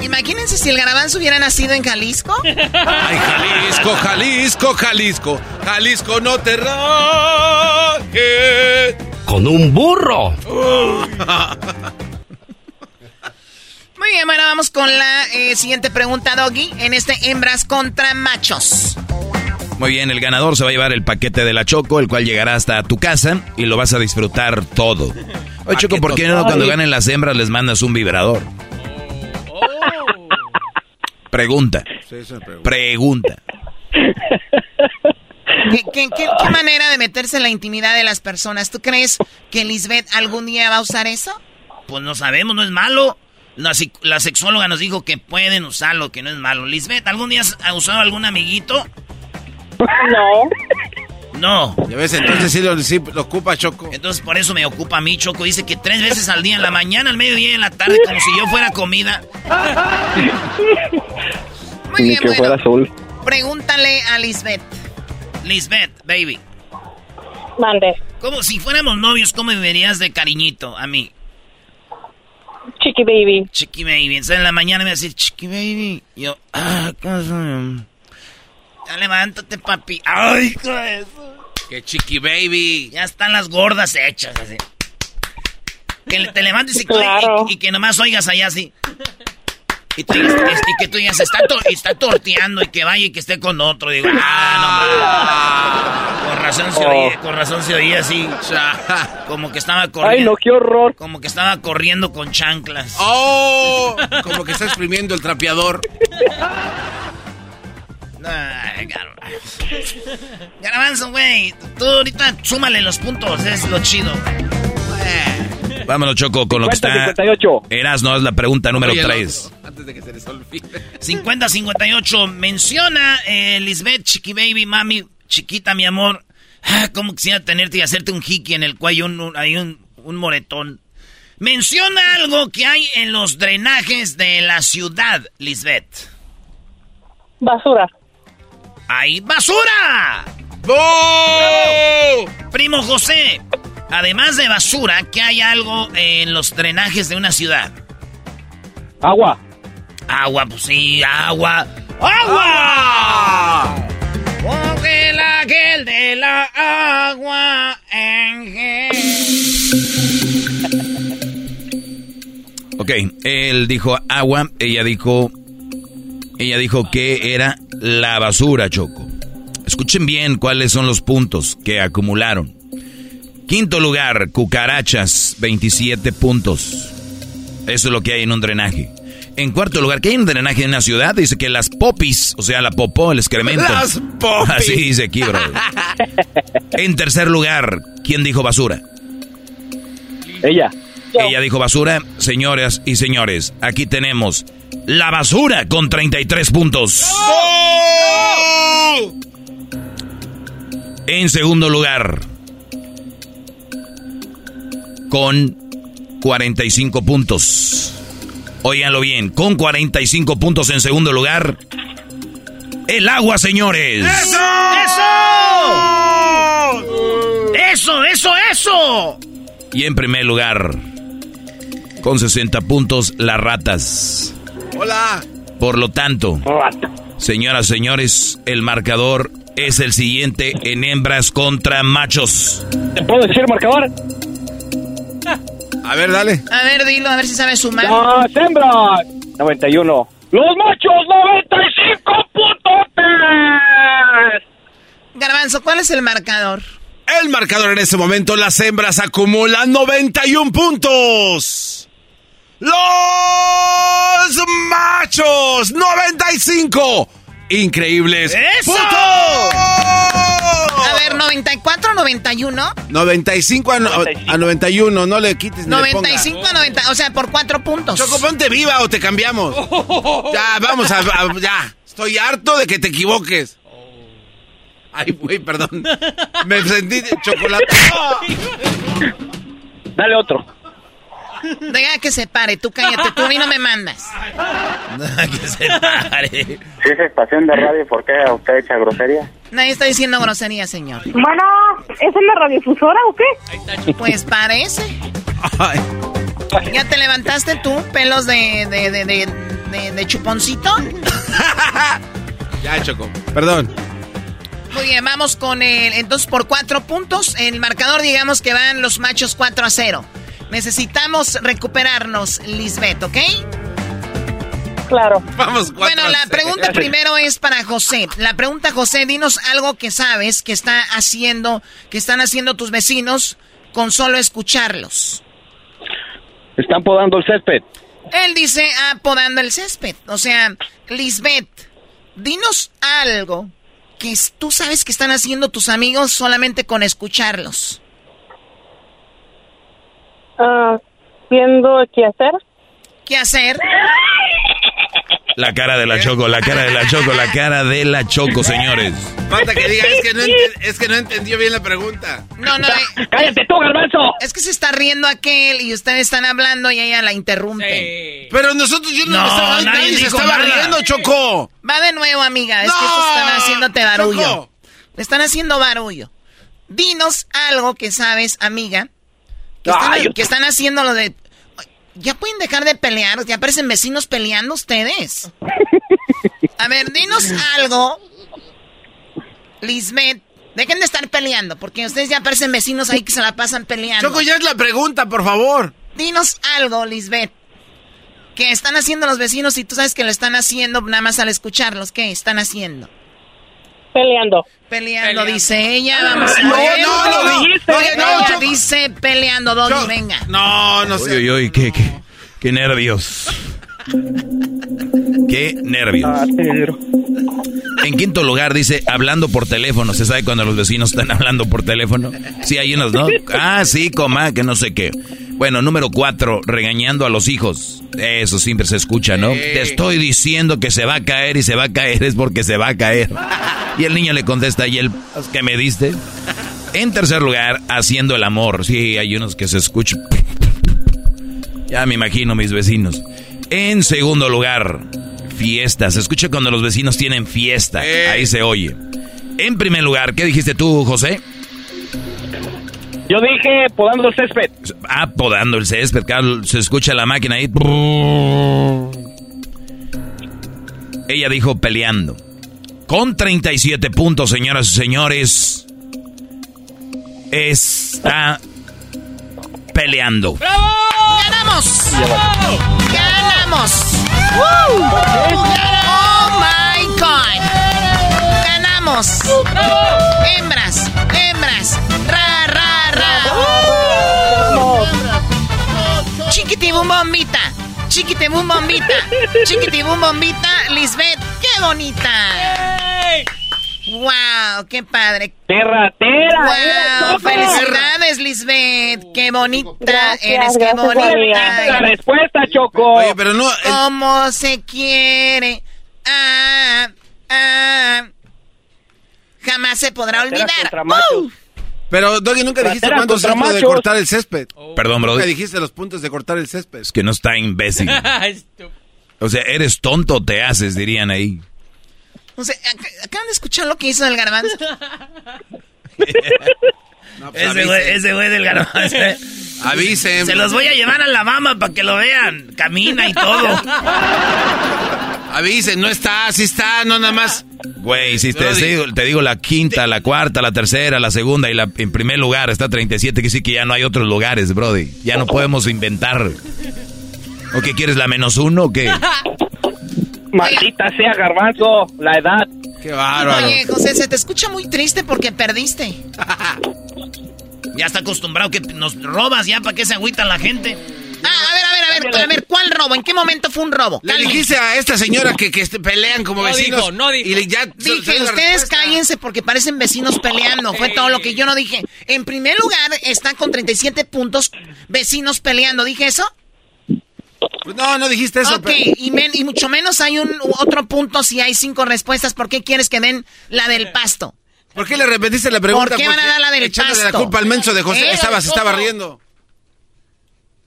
Speaker 14: Imagínense si el garbanzo hubiera nacido en Jalisco.
Speaker 5: Ay, Jalisco, Jalisco, Jalisco. Jalisco, no te rajes.
Speaker 4: Con un burro.
Speaker 14: Muy bien, bueno, vamos con la eh, siguiente pregunta, Doggy. En este hembras contra machos.
Speaker 6: Muy bien, el ganador se va a llevar el paquete de la Choco, el cual llegará hasta tu casa y lo vas a disfrutar todo. Oye, Choco, ¿por qué no cuando ganen las hembras les mandas un vibrador? Pregunta. Pregunta.
Speaker 14: ¿Qué, qué- qué- qué manera de meterse en la intimidad de las personas? ¿Tú crees que Lisbeth algún día va a usar eso?
Speaker 3: Pues no sabemos, no es malo. La, la sexóloga nos dijo que pueden usarlo, que no es malo. Lisbeth, ¿algún día has usado algún amiguito?
Speaker 15: No.
Speaker 3: No.
Speaker 5: Ya ves, entonces sí lo, sí lo ocupa Choco.
Speaker 3: Entonces por eso me ocupa a mí, Choco. Dice que tres veces al día, en la mañana, al mediodía y en la tarde, como si yo fuera comida.
Speaker 14: Muy
Speaker 16: Ni
Speaker 14: bien,
Speaker 16: que
Speaker 14: bueno.
Speaker 16: fuera azul.
Speaker 14: Pregúntale a Lisbeth.
Speaker 3: Lisbeth, baby.
Speaker 15: Mande.
Speaker 3: Como si fuéramos novios, ¿cómo me verías de cariñito a mí?
Speaker 15: Chiqui baby.
Speaker 3: Chiqui baby. Entonces en la mañana me va a decir, chiqui baby. Y yo, ah, ¿cómo Ya levántate, papi. Ay, hijo de eso.
Speaker 5: Que chiqui baby.
Speaker 3: Ya están las gordas hechas, así. Que te levantes y, que-
Speaker 15: Claro.
Speaker 3: y- y que nomás oigas allá así. Y, tú digas- y que tú digas, está, to- está torteando y que vaya y que esté con otro. Digo, ah, no mames. Con razón se oía, con razón se oía así. Como que estaba corriendo.
Speaker 16: Ay, no, qué horror.
Speaker 3: Como que estaba corriendo con chanclas.
Speaker 5: ¡Oh! Como que está exprimiendo el trapeador.
Speaker 3: Ay, garbanzo. Garbanzo, güey. Tú ahorita súmale los puntos, es lo chido.
Speaker 6: Vámonos, Choco, con lo que está.
Speaker 16: 58.
Speaker 6: Erasno es la pregunta número
Speaker 5: Oye,
Speaker 6: 3.
Speaker 5: loco, Antes de que se les olvide.
Speaker 3: 50-58. Menciona eh, Lisbeth, chiqui baby, mami, chiquita, mi amor. Ah, cómo quisiera tenerte y hacerte un hiki en el cuello, un, un- hay un, un moretón. Menciona algo que hay en los drenajes de la ciudad, Lisbeth.
Speaker 15: Basura.
Speaker 3: ¡Hay basura! Primo José, además de basura, ¿qué hay algo en los drenajes de una ciudad?
Speaker 16: Agua.
Speaker 3: Agua, pues sí, agua. ¡Agua! Porque la gel de la agua en gel.
Speaker 6: Ok, él dijo agua, ella dijo. Ella dijo que era la basura, Choco. Escuchen bien cuáles son los puntos que acumularon. Quinto lugar, cucarachas, 27 puntos. Eso es lo que hay en un drenaje. En cuarto lugar, ¿qué hay en un drenaje en una ciudad? Dice que las popis, o sea, la popó, el excremento.
Speaker 5: Las popis.
Speaker 6: Así dice aquí, bro. En tercer lugar, ¿quién dijo basura?
Speaker 16: Ella.
Speaker 6: Ella dijo basura. Señoras y señores, aquí tenemos la basura con 33 puntos. En segundo lugar, con 45 puntos. Óiganlo bien, con 45 puntos en segundo lugar, el agua, señores.
Speaker 3: ¡Eso! ¡Eso, eso, eso!
Speaker 6: Y en primer lugar, con 60 puntos, las ratas.
Speaker 5: Hola.
Speaker 6: Por lo tanto, señoras, señores, el marcador es el siguiente en hembras contra machos.
Speaker 16: ¿Te puedo decir el marcador?
Speaker 5: A ver, dale.
Speaker 14: A ver, dilo, a ver si sabes sumar.
Speaker 16: Las hembras. 91. Los machos, 95 puntos.
Speaker 14: Garbanzo, ¿cuál es el marcador?
Speaker 5: El marcador en este momento, las hembras acumulan 91 puntos. Los machos, 95. Increíbles.
Speaker 14: ¡Eso!
Speaker 5: puntos.
Speaker 14: A ver, 94, 91.
Speaker 5: 95 a, no- a 91, no le quites ni le
Speaker 14: 95 a 90, o sea, por cuatro puntos.
Speaker 5: Choco, ponte viva o te cambiamos. Ya, vamos a, a- Ya. Estoy harto de que te equivoques. Ay, güey, perdón. Me sentí de chocolate.
Speaker 16: Dale otro.
Speaker 14: Deja que se pare, tú cállate, tú a mí no me mandas.
Speaker 6: que se pare.
Speaker 17: Si es estación de radio, ¿por qué usted echa grosería?
Speaker 14: Nadie está diciendo grosería, señor.
Speaker 15: Bueno, ¿es en la radiodifusora o qué?
Speaker 14: Pues parece. ¿Ya te levantaste tú, pelos de, de, de, de, de- de chuponcito?
Speaker 5: Ya, Choco. Perdón.
Speaker 14: Muy bien, vamos con el. Entonces, por cuatro puntos, el marcador, digamos que van los machos 4 a 0. Necesitamos recuperarnos, Lisbeth, ¿ok?
Speaker 15: Claro.
Speaker 5: Vamos,
Speaker 14: Bueno, la pregunta primero es para José. La pregunta, José, dinos algo que sabes que está haciendo, que están haciendo tus vecinos con solo escucharlos.
Speaker 16: Están podando el césped.
Speaker 14: Él dice, ah, podando el césped. O sea, Lisbeth, dinos algo que tú sabes que están haciendo tus amigos solamente con escucharlos.
Speaker 15: Ah, viendo qué hacer.
Speaker 14: ¿Qué hacer?
Speaker 6: La cara de la Choco, la cara de la Choco, la cara de la Choco, señores.
Speaker 5: Falta que diga, es que no, ente- es que no entendió bien la pregunta.
Speaker 14: No, no. eh,
Speaker 16: ¡Cállate tú, garbanzo!
Speaker 14: Es que se está riendo aquel y ustedes están hablando y ella la interrumpe.
Speaker 5: Pero nosotros, yo no,
Speaker 3: No,
Speaker 5: me estaba,
Speaker 3: nadie
Speaker 5: se estaba
Speaker 3: nada.
Speaker 5: riendo, Choco.
Speaker 14: Va de nuevo, amiga. Es que
Speaker 5: No,
Speaker 14: estos están haciéndote barullo.
Speaker 5: Choco.
Speaker 14: Están haciendo barullo. Dinos algo que sabes, amiga. Que están,
Speaker 16: Ay, yo-
Speaker 14: que están haciendo lo de. Ya pueden dejar de pelear. Ya parecen vecinos peleando ustedes. A ver, dinos algo. Lisbeth. Dejen de estar peleando. Porque ustedes ya parecen vecinos ahí que se la pasan peleando.
Speaker 5: Choco, ya es la pregunta, por favor.
Speaker 14: Dinos algo, Lisbeth. Que están haciendo los vecinos y tú sabes que lo están haciendo nada más al escucharlos. ¿Qué están haciendo?
Speaker 15: Peleando.
Speaker 14: Peleando, dice ella. Vamos a
Speaker 5: No,
Speaker 14: ver.
Speaker 5: no, no, no.
Speaker 14: Ella
Speaker 5: No, no, Choco.
Speaker 14: dice peleando, Doggy, venga.
Speaker 5: No, no sé.
Speaker 6: uy, uy, qué, qué, qué nervios. Qué nervios.
Speaker 16: Ah.
Speaker 6: En quinto lugar dice hablando por teléfono. ¿Se sabe cuando los vecinos están hablando por teléfono? Sí, hay unos, ¿no? Ah, sí, coma, que no sé qué. Bueno, número cuatro, regañando a los hijos. Eso siempre se escucha, ¿no? Te estoy diciendo que se va a caer y se va a caer es porque se va a caer. Y el niño le contesta, ¿y el que me diste? En tercer lugar, haciendo el amor. Sí, hay unos que se escuchan. Ya me imagino mis vecinos. En segundo lugar, fiestas. Se escucha cuando los vecinos tienen fiesta. Ahí se oye. En primer lugar, ¿qué dijiste tú, José?
Speaker 16: Yo dije podando el césped.
Speaker 6: Ah, podando el césped. claro, Se escucha la máquina ahí. Ella dijo peleando. Con 37 puntos, señoras y señores. Está peleando.
Speaker 14: ¡Ganamos! ¡Ganamos! ¡Woo! ¡Oh, my God! ¡Ganamos! ¡Hembras! ¡Hembras! ¡Ra, ra, ra! ¡Chiquitibum bombita! ¡Chiquitibum bombita! ¡Chiquitibum bombita! ¡Lisbeth! ¡Qué bonita! ¡Wow! ¡Qué padre!
Speaker 16: ¡Terra, terra!
Speaker 14: ¡Wow! ¡Felicidades, Lisbeth! ¡Qué bonita
Speaker 15: Gracias,
Speaker 14: eres! ¡Qué bonita!
Speaker 15: amiga.
Speaker 16: La respuesta, Choco.
Speaker 5: Oye, pero no. el-
Speaker 14: ¿Cómo se quiere? Ah, ah. Jamás se podrá olvidar.
Speaker 5: Pero, Doggy, nunca dijiste cuántos puntos de cortar el césped.
Speaker 6: Perdón, bro.
Speaker 5: Nunca dijiste los puntos de cortar el césped.
Speaker 6: Es que no está imbécil. O sea, eres tonto, te haces, dirían ahí.
Speaker 14: O sea, ac- acaban de escuchar lo que hizo el garbanzo.
Speaker 5: No, pues,
Speaker 3: Ese güey, ese güey del garbanzo.
Speaker 5: Avisen.
Speaker 3: Se los voy a llevar a la mama para que lo vean. Camina y todo.
Speaker 5: Avisen, no está, sí está, no nada más.
Speaker 6: Güey, si te,
Speaker 5: Brody.
Speaker 6: digo, te digo la quinta, la cuarta, la tercera, la segunda y la en primer lugar está 37, que sí que ya no hay otros lugares, Brody. Ya no podemos inventar. ¿O qué quieres, la menos uno o qué?
Speaker 16: Maldita sea, garbanzo. La edad.
Speaker 5: Qué bárbaro.
Speaker 14: Oye, José, se te escucha muy triste porque perdiste.
Speaker 3: ya está acostumbrado que nos robas ya para que se agüita la gente.
Speaker 14: Ah, a ver, a ver, a ver, a ver, ¿cuál robo? ¿En qué momento fue un robo?
Speaker 5: Le dijiste a esta señora que, que este, pelean como
Speaker 7: No
Speaker 5: vecinos.
Speaker 7: dijo, no dijo.
Speaker 5: Y le- ya,
Speaker 14: Dije, ustedes cállense porque parecen vecinos peleando. Fue todo lo que yo no dije. En primer lugar, está con 37 puntos vecinos peleando. ¿Dije eso?
Speaker 5: No, no dijiste eso.
Speaker 14: Ok,
Speaker 5: pero-
Speaker 14: y, men- y mucho menos hay un otro punto si hay cinco respuestas. ¿Por qué quieres que den la del pasto?
Speaker 5: ¿Por qué le repetiste la pregunta?
Speaker 14: ¿Por qué van a dar la del
Speaker 5: echándole
Speaker 14: pasto?
Speaker 5: la culpa al menso de José.
Speaker 14: ¿Eh?
Speaker 5: Estaba, se estaba riendo.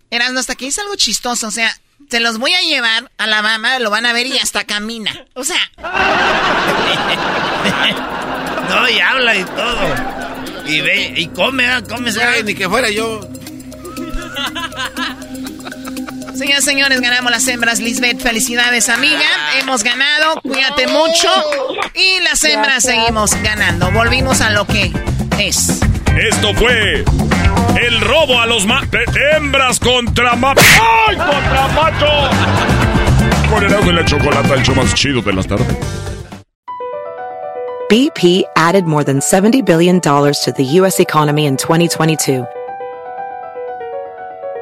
Speaker 14: Erasmo, hasta que hice algo chistoso. O sea, se los voy a llevar a la mamá, lo van a ver y hasta camina. O sea,
Speaker 3: No, y habla y todo. Y ve, y come, ah, come.
Speaker 5: Ay, ni que fuera yo.
Speaker 14: Señoras y señores, ganamos las hembras. Lisbeth, felicidades, amiga. Hemos ganado, cuídate mucho. Y las hembras seguimos ganando. Volvimos a lo que es.
Speaker 13: Esto fue el robo a los ma hembras contra ma ¡Ay, contra macho! Con el la chocolate, el show más chido de las tardes.
Speaker 1: BP added more than $70 billion to the U.S. economy in 2022.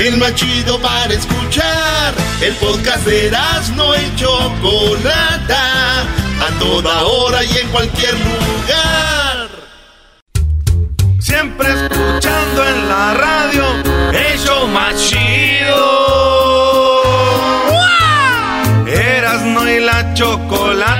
Speaker 2: El más chido para escuchar. El podcast de no y Chocolata. A toda hora y en cualquier lugar.
Speaker 4: Siempre escuchando en la radio el show más chido. Erasno y la chocolata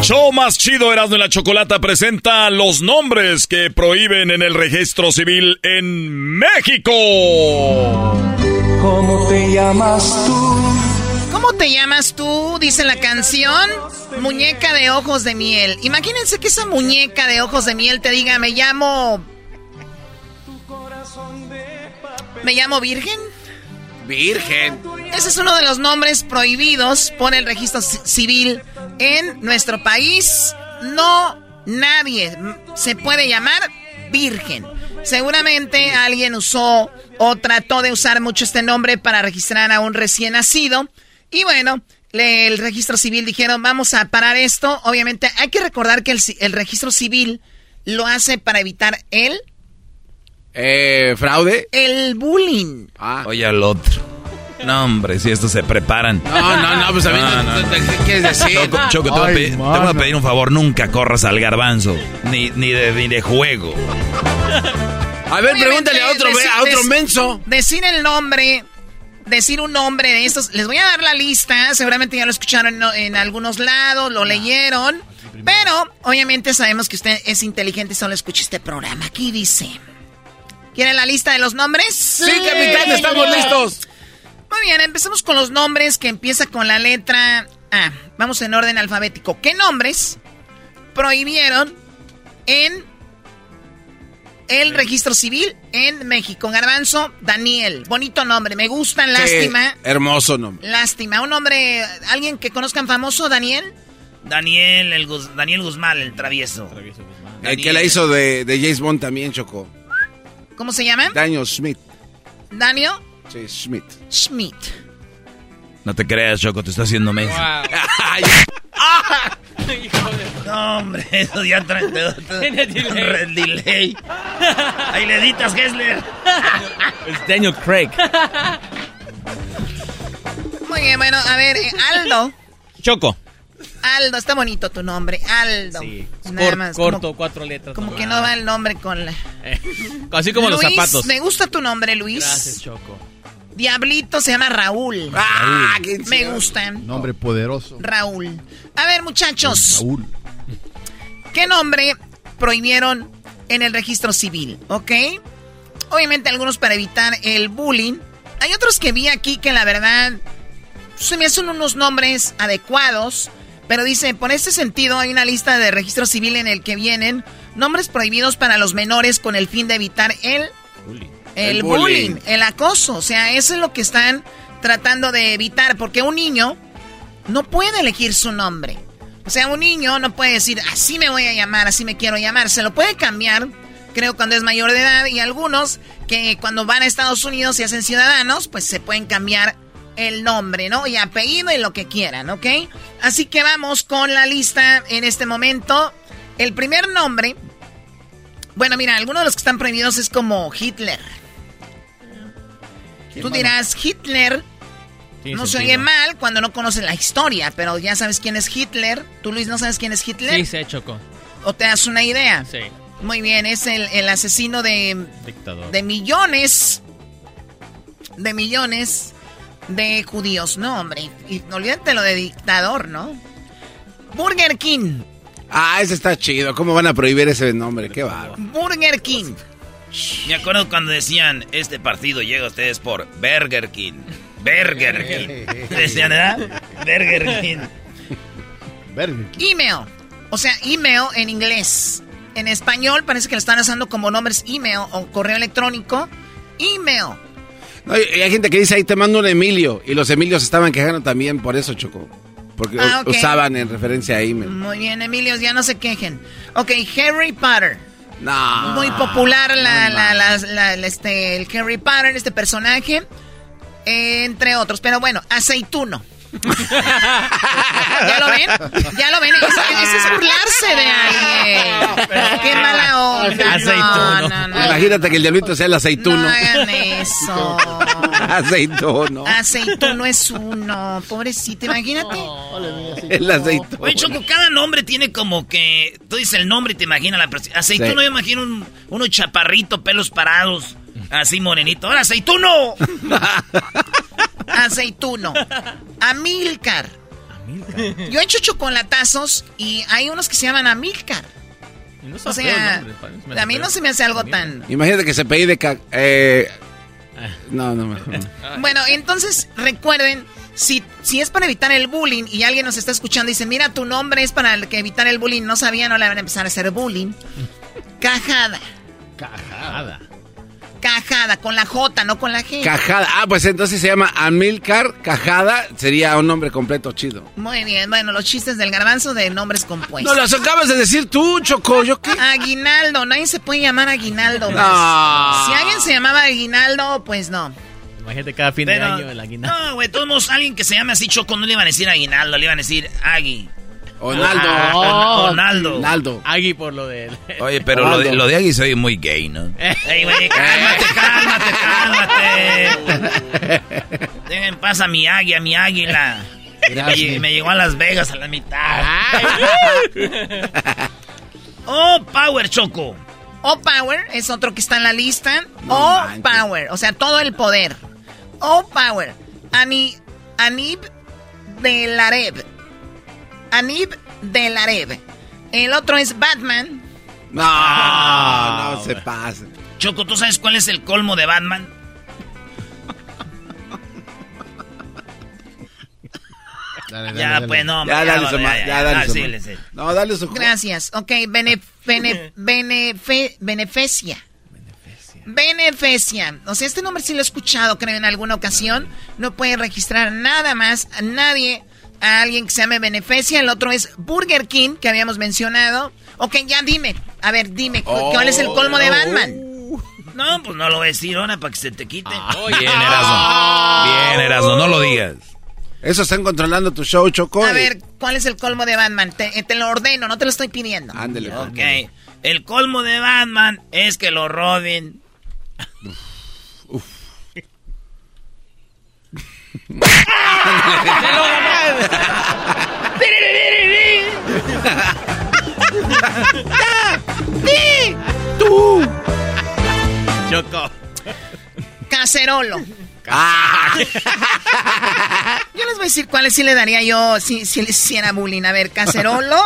Speaker 13: El show más chido Erasmo y la Chocolata presenta los nombres que prohíben en el registro civil en México.
Speaker 4: ¿Cómo te llamas tú?
Speaker 14: ¿Cómo te llamas tú? Dice la canción. Muñeca de ojos de miel. Imagínense que esa muñeca de ojos de miel te diga, me llamo... ¿Me llamo Virgen?
Speaker 5: Virgen.
Speaker 14: Ese es uno de los nombres prohibidos por el registro ci- civil en nuestro país. No nadie se puede llamar virgen. Seguramente alguien usó o trató de usar mucho este nombre para registrar a un recién nacido. Y bueno, el registro civil dijeron, vamos a parar esto. Obviamente hay que recordar que el, el registro civil lo hace para evitar el,
Speaker 5: Eh, ¿fraude?
Speaker 14: el bullying.
Speaker 5: Ah.
Speaker 6: Oye al otro. No, hombre, si estos se preparan.
Speaker 5: No, no, no, pues a mí no, no, ¿qué quieres decir?
Speaker 6: Choco, Choco, te, voy a
Speaker 5: Ay,
Speaker 6: pedir, te voy a pedir un favor, nunca corras al garbanzo, ni, ni, de, ni de juego.
Speaker 5: A ver,
Speaker 14: Obviamente,
Speaker 5: pregúntale a otro,
Speaker 14: decir-
Speaker 5: a otro menso.
Speaker 14: Decir el nombre decir un nombre de estos. Les voy a dar la lista. Seguramente ya lo escucharon en, en algunos lados, lo leyeron. Pero obviamente sabemos que usted es inteligente y solo escucha este programa. Aquí dice. ¿Quieren la lista de los nombres?
Speaker 5: Sí, capitán, estamos listos.
Speaker 14: Muy bien, empecemos con los nombres que empieza con la letra A. Vamos en orden alfabético. ¿Qué nombres prohibieron en el registro civil en México? Garbanzo, Daniel. Bonito nombre, me gusta, lástima.
Speaker 5: Sí, hermoso nombre.
Speaker 14: Lástima. Un nombre, alguien que conozcan famoso, Daniel.
Speaker 3: Daniel, el Guz- Daniel Guzmán, el travieso.
Speaker 5: El que la hizo de, de James Bond también chocó.
Speaker 14: ¿Cómo se llama?
Speaker 5: Daniel Smith.
Speaker 14: Daniel
Speaker 5: Sí, Smith.
Speaker 14: Schmidt.
Speaker 6: No te creas, Choco, te está haciendo menso.
Speaker 3: No, hombre, eso ya trae
Speaker 7: Tiene delay.
Speaker 3: Red delay. Ahí le editas, Gessler.
Speaker 7: Es Daniel Craig.
Speaker 14: Muy bien, bueno, a ver, eh, Aldo.
Speaker 7: Choco.
Speaker 14: Aldo, está bonito tu nombre, Aldo.
Speaker 7: Sí.
Speaker 14: Nada
Speaker 7: Cor-
Speaker 14: más.
Speaker 7: corto,
Speaker 14: como,
Speaker 7: cuatro letras.
Speaker 14: como
Speaker 7: nomás.
Speaker 14: que no va el nombre con la.
Speaker 7: Así como los zapatos.
Speaker 14: Me gusta tu nombre, Luis.
Speaker 7: Gracias, Choco.
Speaker 14: Diablito se llama Raúl.
Speaker 5: Ah, qué
Speaker 14: Me gusta.
Speaker 11: Nombre poderoso.
Speaker 14: Raúl. A ver, muchachos.
Speaker 11: Raúl.
Speaker 14: ¿Qué nombre prohibieron en el registro civil? ¿Ok? Obviamente algunos para evitar el bullying. Hay otros que vi aquí que la verdad se me hacen unos nombres adecuados. Pero dice, por este sentido hay una lista de registro civil en el que vienen nombres prohibidos para los menores con el fin de evitar el el,
Speaker 5: El
Speaker 14: bullying.
Speaker 5: bullying.
Speaker 14: el acoso. O sea, eso es lo que están tratando de evitar. Porque un niño no puede elegir su nombre. O sea, un niño no puede decir, así me voy a llamar, así me quiero llamar. Se lo puede cambiar, creo, cuando es mayor de edad. Y algunos que cuando van a Estados Unidos y hacen ciudadanos, pues se pueden cambiar el nombre, ¿no? Y apellido y lo que quieran, ¿ok? Así que vamos con la lista en este momento. El primer nombre. Bueno, mira, algunos de los que están prohibidos es como Hitler. Tú dirás, Hitler
Speaker 7: Tiene
Speaker 14: no se
Speaker 7: sentido.
Speaker 14: oye mal cuando no conoces la historia, pero ya sabes quién es Hitler. ¿Tú, Luis, no sabes quién es Hitler?
Speaker 7: Sí, sé, Choco.
Speaker 14: ¿O te das una idea?
Speaker 7: Sí.
Speaker 14: Muy bien, es el, el asesino de,
Speaker 7: Dictador.
Speaker 14: de millones, de millones de judíos. No, hombre, y olvídate lo de dictador, ¿no? Burger King,
Speaker 5: Ah, ese está chido. ¿Cómo van a prohibir ese nombre? Qué bárbaro.
Speaker 14: Burger King.
Speaker 3: Me acuerdo cuando decían, este partido llega a ustedes por Burger King. Burger King. Decían, ¿verdad? Burger King.
Speaker 11: Burger King.
Speaker 14: Email, o sea, email en inglés. En español parece que lo están usando como nombres email o correo electrónico. Email.
Speaker 5: No, y hay gente que dice, ahí te mando un Emilio. Y los Emilios estaban quejando también por eso, Choco. Porque
Speaker 14: Ah,
Speaker 5: usaban en referencia a email.
Speaker 14: Muy bien, Emilio, ya no se quejen. Ok, Harry Potter.
Speaker 5: No.
Speaker 14: Muy popular la, la- la- la- la- este, el Harry Potter, este personaje. entre otros. Pero bueno, aceituno. ¿Ya lo ven? ¿Ya lo ven? Eso, eso es burlarse de alguien. Qué mala onda.
Speaker 7: Aceituno.
Speaker 14: No, no, no.
Speaker 5: Imagínate que el diablito sea el
Speaker 14: No
Speaker 5: aceituno.
Speaker 14: hagan eso.
Speaker 5: aceituno.
Speaker 14: Aceituno es uno. Pobrecito, imagínate.
Speaker 5: El aceituno.
Speaker 3: Oye, Choco, cada nombre tiene como que. Tú dices el nombre y te imaginas la persona. Aceituno,
Speaker 5: Sí.
Speaker 3: yo imagino un, uno chaparrito, pelos parados, así morenito. ¡Ahora, aceituno!
Speaker 14: Aceituno. Amilcar. Yo he hecho chocolatazos y hay unos que se llaman Amilcar.
Speaker 7: No
Speaker 14: O sea,
Speaker 7: nombre,
Speaker 14: a mí no se me hace algo tan...
Speaker 5: Imagínate que se pedí de... ca- Eh, no, no, mejor no.
Speaker 14: Bueno, entonces recuerden, si, si es para evitar el bullying y alguien nos está escuchando y dice, mira, tu nombre es para el que evitar el bullying, no sabía, no le van a empezar a hacer bullying. Cajada.
Speaker 7: Cajada.
Speaker 14: Cajada, con la J, no con la G.
Speaker 5: Cajada. Ah, pues entonces se llama Amilcar Cajada. Sería un nombre completo chido.
Speaker 14: Muy bien, bueno, los chistes del garbanzo de nombres compuestos.
Speaker 5: No, los acabas de decir tú, Choco. ¿Yo qué?
Speaker 14: Aguinaldo, nadie se puede llamar Aguinaldo.
Speaker 5: No.
Speaker 14: más. Si alguien se llamaba Aguinaldo, pues no.
Speaker 7: Imagínate cada fin
Speaker 3: Pero-
Speaker 7: de año el aguinaldo.
Speaker 3: No, güey, todos modos, alguien que se llame así Choco no le iban a decir Aguinaldo, le iban a decir Agui.
Speaker 5: Onaldo.
Speaker 3: Ah, On- Onaldo.
Speaker 5: Onaldo.
Speaker 7: Agui por lo de...
Speaker 6: Oye, pero lo de, lo de Agui soy muy gay, ¿no?
Speaker 3: Ey, güey, cálmate, cálmate, cálmate. Dejen en paz a mi águila, a mi águila. Me, lle- me llegó a Las Vegas a la mitad. oh, Power Choco.
Speaker 14: O Power es otro que está en la lista.
Speaker 5: No
Speaker 14: o
Speaker 5: manches.
Speaker 14: Power, o sea, todo el poder. O Power. Ani, Anib de Lareb. Anib de Lareb. El otro es Batman.
Speaker 5: No, no se pasa.
Speaker 3: Choco, ¿tú sabes cuál es el colmo de Batman?
Speaker 11: Dale,
Speaker 3: ya,
Speaker 11: dale,
Speaker 3: pues no,
Speaker 5: Ya,
Speaker 3: ya,
Speaker 5: dale
Speaker 3: ya,
Speaker 5: su
Speaker 3: ya,
Speaker 5: dale
Speaker 3: ah,
Speaker 5: su
Speaker 3: sí, sé.
Speaker 5: No, dale su
Speaker 14: Gracias. Ok, bene, bene, benefe- beneficia. Beneficia. O sea, este nombre sí lo he escuchado, creo, en alguna ocasión. No puede registrar nada más a nadie, a alguien que se llame Beneficia. El otro es Burger King, que habíamos mencionado. Ok, ya dime. A ver, dime, cu- ¿cuál es el colmo de Batman?
Speaker 3: No, pues no lo voy a decir ahora para que se te quite.
Speaker 6: Bien, Erasmo. Bien, Erasmo, no lo digas.
Speaker 5: Eso están controlando tu show, Choco.
Speaker 14: A ver, ¿cuál es el colmo de Batman? Te, eh, te lo ordeno, no te lo estoy pidiendo.
Speaker 5: Ándele.
Speaker 3: Ok. El colmo de Batman es que lo roben.
Speaker 5: ¡Tú!
Speaker 7: Choco.
Speaker 14: Cacerolo.
Speaker 5: Ah.
Speaker 14: Yo les voy a decir cuáles sí le daría yo si, si le hiciera bullying. A ver, cacerolo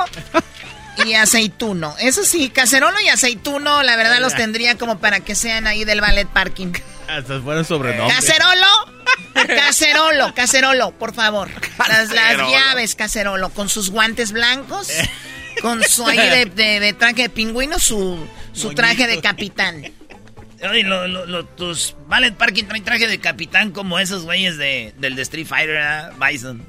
Speaker 14: y aceituno. Eso sí, cacerolo y aceituno, la verdad los tendría como para que sean ahí del ballet parking.
Speaker 7: Hasta fueron sobrenombres.
Speaker 14: Cacerolo, cacerolo, cacerolo, por favor. Las, las llaves, cacerolo, con sus guantes blancos, con su ahí de, de- de traje de pingüino, su, su traje de capitán.
Speaker 3: Oye, lo- lo- lo- tus Ballet Parking traen traje de capitán como esos güeyes de, del de Street Fighter, ¿verdad? Bison.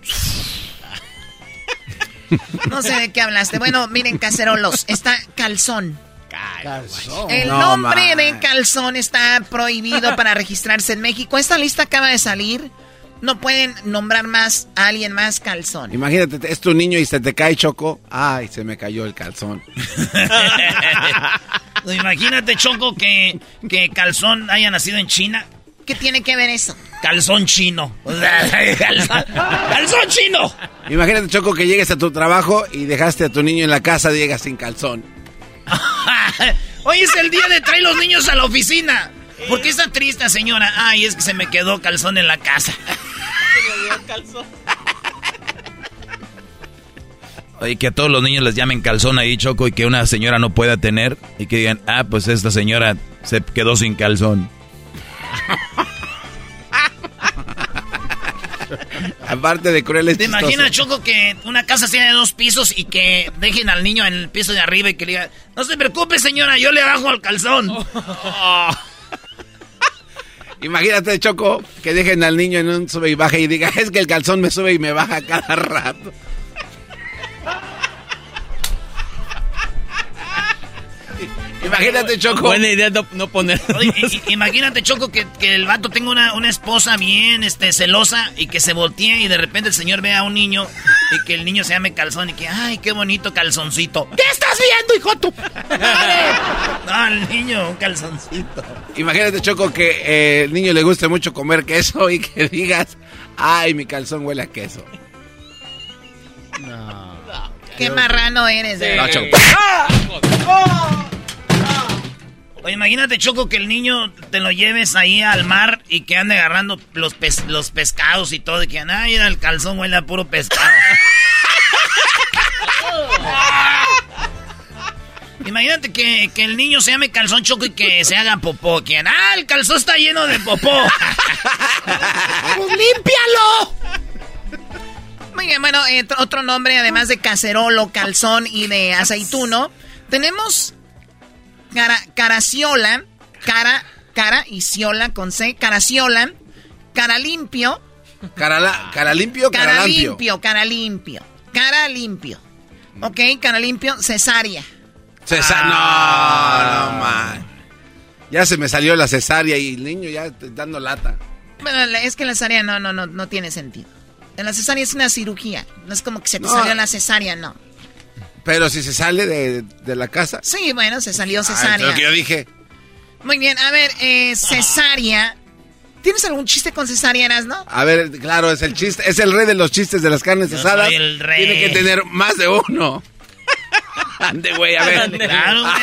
Speaker 14: No sé de qué hablaste. Bueno, miren, cacerolos, está calzón. El
Speaker 5: No,
Speaker 14: nombre
Speaker 5: man.
Speaker 14: de calzón está prohibido para registrarse en México. Esta lista acaba de salir. No pueden nombrar más a alguien más calzón.
Speaker 5: Imagínate, es tu niño y se te cae, Choco. Ay, se me cayó el calzón.
Speaker 3: Imagínate, Choco, que, que Calzón haya nacido en China.
Speaker 14: ¿Qué tiene que ver eso?
Speaker 3: Calzón chino. O sea, calzón, calzón chino.
Speaker 5: Imagínate, Choco, que llegues a tu trabajo y dejaste a tu niño en la casa, llegas sin calzón.
Speaker 3: Hoy es el día de traer los niños a la oficina. ¿Por qué está triste, señora? Ay, es que se me quedó calzón en la casa.
Speaker 6: Oye, que a todos los niños les llamen calzón ahí, Choco, y que una señora no pueda tener. Y que digan, ah, pues esta señora se quedó sin calzón.
Speaker 5: Aparte de crueles
Speaker 3: ¿Te imaginas, Choco, que una casa sea de dos pisos y que dejen al niño en el piso de arriba y que le digan, no se preocupe, señora, yo le bajo al calzón?
Speaker 5: Imagínate, Choco, que dejen al niño en un sube y baja y diga, es que el calzón me sube y me baja cada rato. Imagínate, Choco.
Speaker 7: Buena idea no, no poner.
Speaker 3: Imagínate, Choco, que, que el vato tenga una, una esposa bien este, celosa y que se voltee y de repente el señor vea a un niño y que el niño se llame calzón y que, ay, qué bonito calzoncito. ¿Qué estás viendo, hijo tú? No, el niño, un calzoncito.
Speaker 5: Imagínate, Choco, que eh, el niño le guste mucho comer queso y que digas, ay, mi calzón huele a queso.
Speaker 14: Qué marrano eres, de
Speaker 5: No,
Speaker 14: verdad.
Speaker 5: Choco.
Speaker 3: Oye, imagínate, Choco, que el niño te lo lleves ahí al mar y que ande agarrando los, pes- los pescados y todo. Y que, ay, mira, el calzón huele a puro pescado. Imagínate que, que el niño se llame calzón choco y que se haga popó. Que, ah, el calzón está lleno de popó.
Speaker 14: ¡Pues límpialo! Muy bien, bueno, eh, tr- otro nombre, además de cacerolo, calzón y de aceituno, tenemos cara, caraciola, cara, cara y ciola con C, caraciola, cara limpio,
Speaker 5: Cara, la- cara limpio, cara,
Speaker 14: cara limpio, cara limpio, cara limpio. Ok, cara limpio, cesárea.
Speaker 5: Cesa-
Speaker 14: Ah.
Speaker 5: No, no, man. Ya se me salió la cesárea y el niño ya dando lata.
Speaker 14: Bueno, es que la cesárea no, no, no, no tiene sentido. La cesárea es una cirugía, no es como que se te
Speaker 5: No.
Speaker 14: salió la cesárea, no.
Speaker 5: Pero si se sale de, de la casa.
Speaker 14: Sí, bueno, se salió
Speaker 5: Ah, es
Speaker 14: cesárea.
Speaker 5: lo que yo dije.
Speaker 14: Muy bien, a ver, eh, cesárea. ¿Tienes algún chiste con cesárea, no?
Speaker 5: A ver, claro, es el chiste, es el rey de los chistes de las carnes
Speaker 3: Yo
Speaker 5: asadas.
Speaker 3: soy el rey.
Speaker 5: Tiene que tener más de uno. Ande, güey, a ver.
Speaker 3: Claro, güey.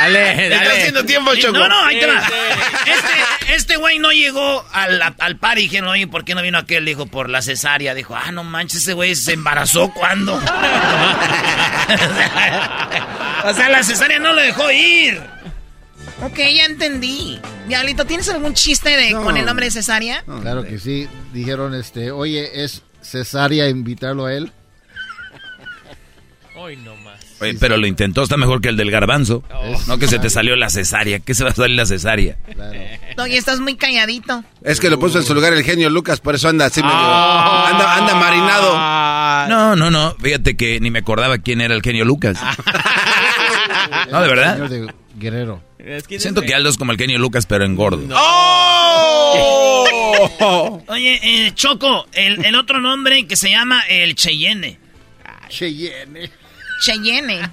Speaker 7: Dale,
Speaker 5: Está
Speaker 7: dale.
Speaker 5: haciendo tiempo, Choco.
Speaker 3: No, no, ahí te va. Este, este güey no llegó al, al par y dijeron, oye, ¿por qué no vino aquel? Dijo, por la cesárea. Dijo, ah, no manches, ese güey se embarazó cuando. o sea, la cesárea no lo dejó ir.
Speaker 14: Ok, ya entendí. Diablito, ¿tienes algún chiste de,
Speaker 11: No.
Speaker 14: con el nombre de cesárea?
Speaker 11: Claro que sí. Dijeron, este, oye, ¿es cesárea invitarlo a él?
Speaker 7: Hoy no más.
Speaker 6: Oye, pero lo intentó, está mejor que el del garbanzo. No que se te salió la cesárea. ¿Qué se va a salir la cesárea?
Speaker 14: Oye, estás muy calladito.
Speaker 5: Es que lo puso en su lugar el genio Lucas, por eso anda así medio.
Speaker 6: Ah.
Speaker 5: Anda, anda marinado.
Speaker 6: No, no, no. Fíjate que ni me acordaba quién era el genio Lucas. No, de verdad.
Speaker 11: Señor de Guerrero.
Speaker 6: Siento que Aldo es como el genio Lucas, pero en gordo.
Speaker 5: ¡Oh!
Speaker 3: Oye, eh, Choco, el, el otro nombre que se llama el Cheyenne.
Speaker 11: Cheyenne.
Speaker 14: Cheyenne.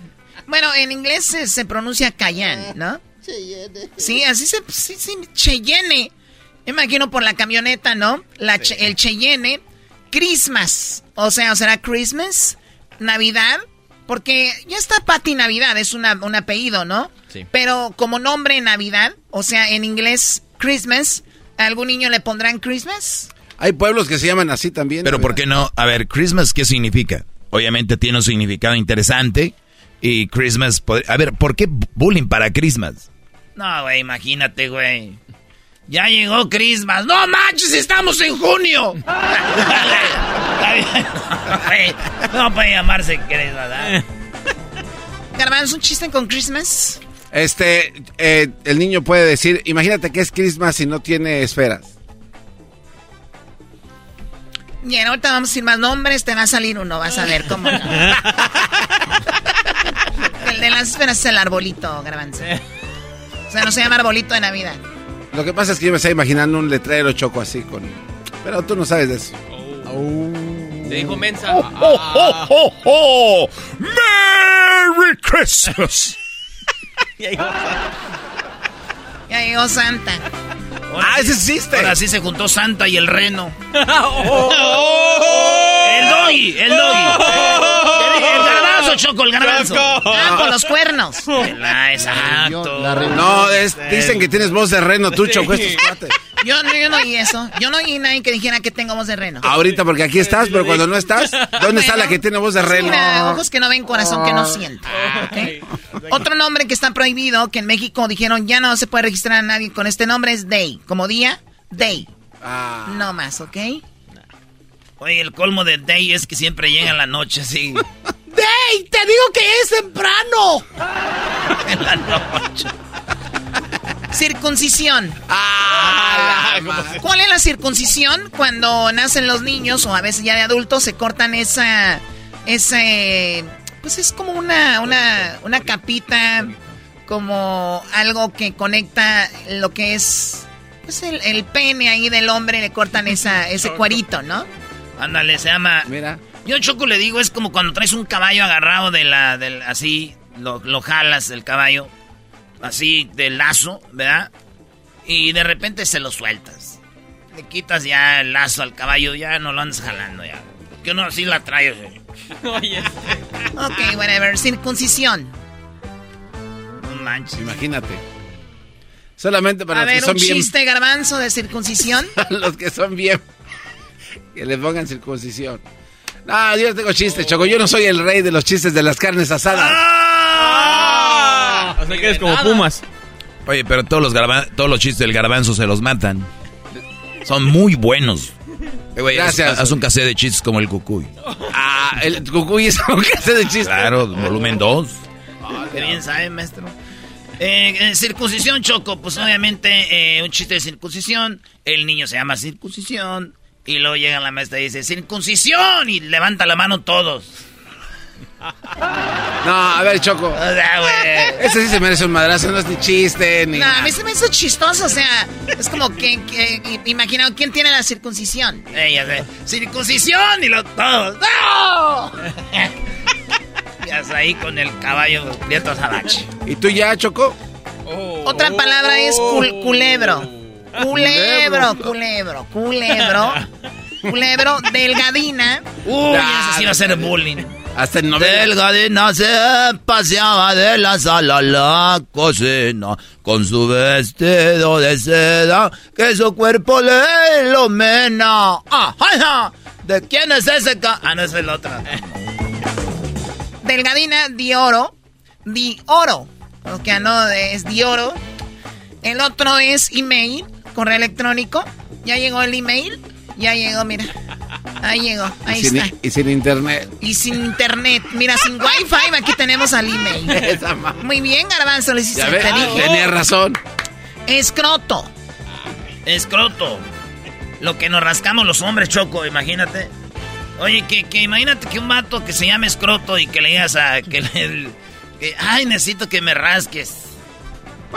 Speaker 14: Bueno, en inglés se, se pronuncia Cayenne, ¿no?
Speaker 11: Cheyenne.
Speaker 14: Sí, así se... Sí, sí, Cheyenne. Me imagino por la camioneta, ¿no? La che- el Cheyenne. Christmas. O sea, ¿o será Christmas? Navidad. Porque ya está Patty Navidad, es una, un apellido, ¿no?
Speaker 7: Sí.
Speaker 14: Pero como nombre Navidad, o sea, en inglés Christmas, ¿a algún niño le pondrán Christmas?
Speaker 5: Hay pueblos que se llaman así también.
Speaker 6: Pero ¿por qué no? A ver, Christmas, ¿qué significa? Obviamente tiene un significado interesante. Y Christmas... pod- A ver, ¿por qué bullying para Christmas?
Speaker 3: No, güey, imagínate, güey. Ya llegó Christmas. ¡No manches, estamos en junio! No puede llamarse Christmas, ¿verdad?
Speaker 14: Garbanzo, un chiste con Christmas.
Speaker 5: Este, eh, el niño puede decir, imagínate que es Christmas y no tiene esferas.
Speaker 14: Bien, ahorita vamos decir más nombres, te va a salir uno, vas a ver cómo no. El de las esferas es el arbolito, Garbanzo. O sea, no se llama arbolito de Navidad.
Speaker 5: Lo que pasa es que yo me estaba imaginando un letrero choco así con... Pero tú no sabes de eso.
Speaker 7: Te dijo mensa.
Speaker 13: ¡Oh, oh, oh! ¡Merry Christmas!
Speaker 14: Ya llegó Santa.
Speaker 3: ah, ese existe. Ahora sí se juntó Santa y el reno. el doggy, el doggy. Choco, el garbanzo.
Speaker 14: Ah, con los cuernos.
Speaker 3: Ah, exacto.
Speaker 5: No, es- dicen que tienes voz de reno tú, choco, estos cuates.
Speaker 14: Yo, no- yo no oí eso. Yo no oí nadie que dijera que tengo voz de reno.
Speaker 5: Ahorita porque aquí estás, pero cuando no estás, ¿dónde está la que tiene voz de reno?
Speaker 14: Mira, ojos que no ven, corazón que no siente. ¿ok? Otro nombre que está prohibido, que en México dijeron ya no se puede registrar a nadie con este nombre, es Day. Como día, Day. No más, ¿ok?
Speaker 3: Oye, el colmo de Day es que siempre llega en la noche, así.
Speaker 14: ¡Day! ¡Te digo que es temprano!
Speaker 3: en la noche.
Speaker 14: Circuncisión.
Speaker 3: Ah,
Speaker 14: ¿Cuál es la circuncisión? Cuando nacen los niños o a veces ya de adultos se cortan esa... Ese... Pues es como una, una, una capita, como algo que conecta lo que es... Pues el, el pene ahí del hombre, le cortan esa, ese cuerito, ¿no?
Speaker 3: Ándale, se llama.
Speaker 5: Mira.
Speaker 3: Yo Choco le digo, es como cuando traes un caballo agarrado de la, del, así, lo, lo jalas el caballo, así del lazo, ¿verdad? Y de repente se lo sueltas. Le quitas ya el lazo al caballo, ya no lo andas jalando ya. Que uno así la trae. así.
Speaker 14: Ok, whatever. Circuncisión.
Speaker 3: No manches.
Speaker 5: Imagínate. Solamente para
Speaker 14: A
Speaker 5: los
Speaker 14: ver,
Speaker 5: que son
Speaker 14: un
Speaker 5: bien...
Speaker 14: chiste garbanzo de circuncisión.
Speaker 5: los que son bien... Que le pongan circuncisión. No, yo no tengo chistes, Choco. Yo no soy el rey de los chistes de las carnes asadas.
Speaker 7: O sea que eres como Pumas.
Speaker 6: Oye, pero todos los, garba- todos los chistes del garbanzo se los matan. Son muy buenos. Eh,
Speaker 5: Gracias.
Speaker 6: Haz, un cassette de chistes como el cucuy.
Speaker 5: Ah, el cucuy es un cassette de chistes.
Speaker 6: Claro, volumen 2.
Speaker 3: Qué bien sabe, maestro. Eh, eh, circuncisión, Choco, pues obviamente eh, un chiste de circuncisión. El niño se llama circuncisión. Y luego llega la maestra y dice, circuncisión. Y levanta la mano todos.
Speaker 5: No, a ver, Choco.
Speaker 3: O sea, güey.
Speaker 5: Ese sí se merece un madrazo, no es ni chiste, ni...
Speaker 14: No, a mí se me hizo chistoso, o sea, es como que, que imagina quién tiene la circuncisión.
Speaker 3: Ella dice, circuncisión. Y lo todos. ¡No! y hasta ahí con el caballo Prieto Sabache.
Speaker 5: ¿Y tú ya, Choco?
Speaker 14: Otra palabra es cul- culebro. Culebro, culebro, culebro. Culebro, delgadina.
Speaker 3: Uy, ese sí va a ser bullying.
Speaker 5: Hasta el novela.
Speaker 6: Delgadina se paseaba de la sala a la cocina con su vestido de seda que su cuerpo le ilumina. Ah, ay, ah. ¿De quién es ese ca Ah, no es el otro.
Speaker 14: Delgadina di oro. Di oro. Porque no es di oro. El otro es email, correo electrónico. Ya llegó el email. Ya llegó, mira. Ahí llegó, ahí
Speaker 5: y sin,
Speaker 14: está.
Speaker 5: Y sin internet.
Speaker 14: Y sin internet. Mira, sin wifi, aquí tenemos al email.
Speaker 5: Esa
Speaker 14: Muy bien, Garbanzo, le hiciste. Te dije.
Speaker 5: tenía razón.
Speaker 14: Escroto.
Speaker 3: Escroto. Lo que nos rascamos los hombres, Choco, imagínate. Oye, que, que imagínate que un vato que se llame escroto y que le digas a... Que le, que, Ay, necesito que me rasques.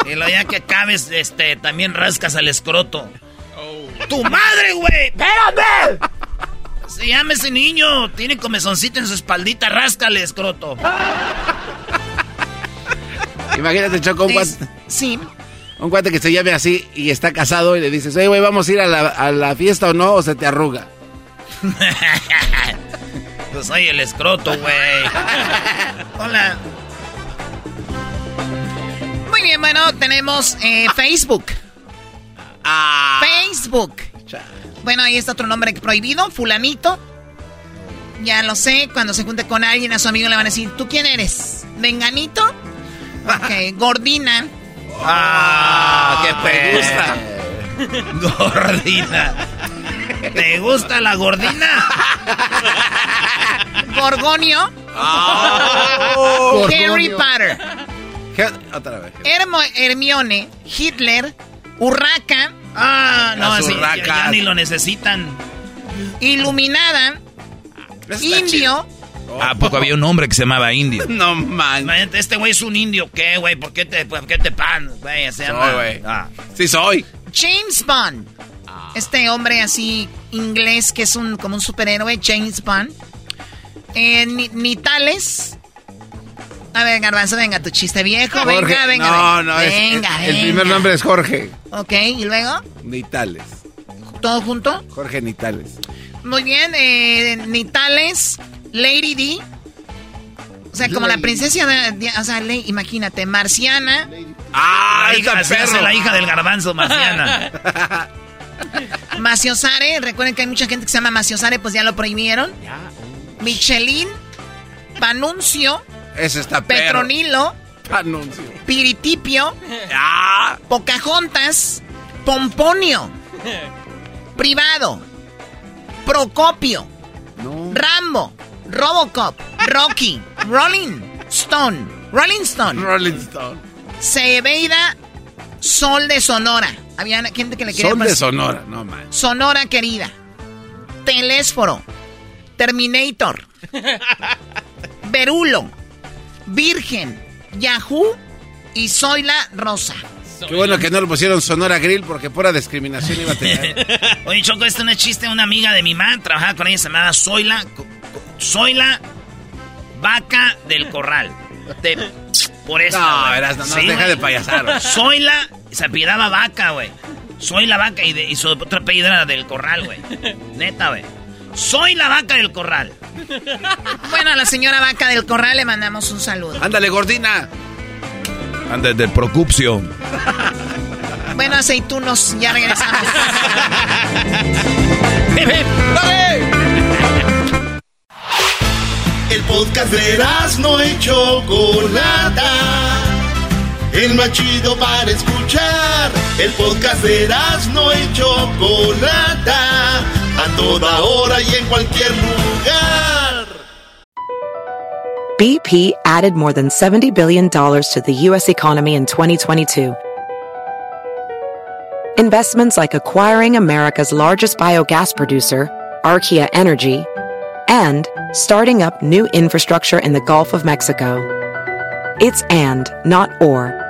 Speaker 3: Y luego ya que acabes, este, también rascas al escroto. ¡Tu madre, güey! ¡Espérame! Se llama ese niño. Tiene comezoncito en su espaldita. Ráscale, escroto.
Speaker 5: Imagínate, Choco, un cuate,
Speaker 14: Sí.
Speaker 5: un cuate que se llame así y está casado y le dices, oye, güey, ¿vamos a ir a la, a la fiesta o no? O se te arruga.
Speaker 3: Pues soy el escroto, güey. Hola.
Speaker 14: Muy bien, bueno, tenemos eh, Facebook. Facebook. Bueno, ahí está otro nombre prohibido, fulanito. Ya lo sé, cuando se junte con alguien, a su amigo le van a decir, ¿tú quién eres? ¿Venganito? Ok, gordina.
Speaker 3: Ah, qué
Speaker 5: me gusta.
Speaker 3: Gordina. ¿Te gusta la gordina?
Speaker 14: Gorgonio.
Speaker 5: Oh.
Speaker 14: Harry
Speaker 5: Gorgonio.
Speaker 14: Potter.
Speaker 5: Otra vez.
Speaker 14: Hermo- Hermione. Hitler. Urraca.
Speaker 3: Ah, no,
Speaker 5: Las
Speaker 3: sí, ya, ni lo necesitan.
Speaker 14: Iluminada. Indio.
Speaker 6: ¿A poco había un hombre que se llamaba Indio?
Speaker 5: No man.
Speaker 3: Este güey es un indio, ¿qué, güey? ¿Por qué te, por qué te pan? Güey, se llama.
Speaker 5: Soy, güey.
Speaker 3: Ah.
Speaker 5: Sí soy.
Speaker 14: James Bond. Este hombre así inglés que es un como un superhéroe, James Bond. Eh, Ni-. A ver, Garbanzo, venga, tu chiste viejo.
Speaker 5: Jorge.
Speaker 14: Venga, venga.
Speaker 5: no,
Speaker 14: venga.
Speaker 5: no, es-
Speaker 14: venga,
Speaker 5: el, el primer nombre es Jorge.
Speaker 14: Ok, y luego,
Speaker 5: Nitales.
Speaker 14: todo junto.
Speaker 5: Jorge Nitales.
Speaker 14: Muy bien, eh, Nitales, Lady D. O sea, como la princesa de, de- o sea, le- imagínate, Marciana,
Speaker 5: ¡Ah,
Speaker 3: La hija,
Speaker 5: perro!
Speaker 3: la hija del garbanzo, Marciana.
Speaker 14: Maciosare, recuerden que hay mucha gente que se llama Maciosare, pues ya lo prohibieron. Michelin, Panuncio,
Speaker 5: Ese está.
Speaker 14: Petronilo,
Speaker 5: Anuncio.
Speaker 14: Piritipio,
Speaker 5: ¡Ah!
Speaker 14: Pocahontas, Pomponio, Privado, Procopio, Rambo, Robocop, Rocky, Rolling Stone, Rolling Stone,
Speaker 5: Rolling Stone.
Speaker 14: Cebeida, Sol de Sonora. Había gente que le quería
Speaker 5: Son de Sonora, no man.
Speaker 14: Sonora querida. Telésforo. Terminator. Berulo. Virgen. Yahoo. Y Soy la Rosa.
Speaker 5: Qué bueno que no le pusieron Sonora Grill porque pura discriminación iba a tener.
Speaker 3: Oye, Choco, esto no es chiste. Una amiga de mi mamá trabajaba con ella, se llamaba Zoila. Zoila Vaca del Corral. De- por eso.
Speaker 5: No, verás, no, no,
Speaker 3: Sí,
Speaker 5: deja de payasar. güey.
Speaker 3: Zoila se apellidaba Vaca, güey. Soy la vaca y, de- y su otro apellido era del Corral, güey. Neta, güey. Soy la vaca del Corral.
Speaker 14: Bueno, a la señora Vaca del Corral le mandamos un saludo.
Speaker 5: Ándale, gordina.
Speaker 6: Antes del Procupcio.
Speaker 14: Bueno, aceitunos, ya regresamos.
Speaker 2: El podcast de no y Chocolata. El más chido para escuchar. El podcast de no y Chocolata. A toda hora y en cualquier lugar.
Speaker 1: BP added more than $70 billion to the U.S. economy in 2022. Investments like acquiring America's largest biogas producer, Archaea Energy, and starting up new infrastructure in the Gulf of Mexico. It's and, not or.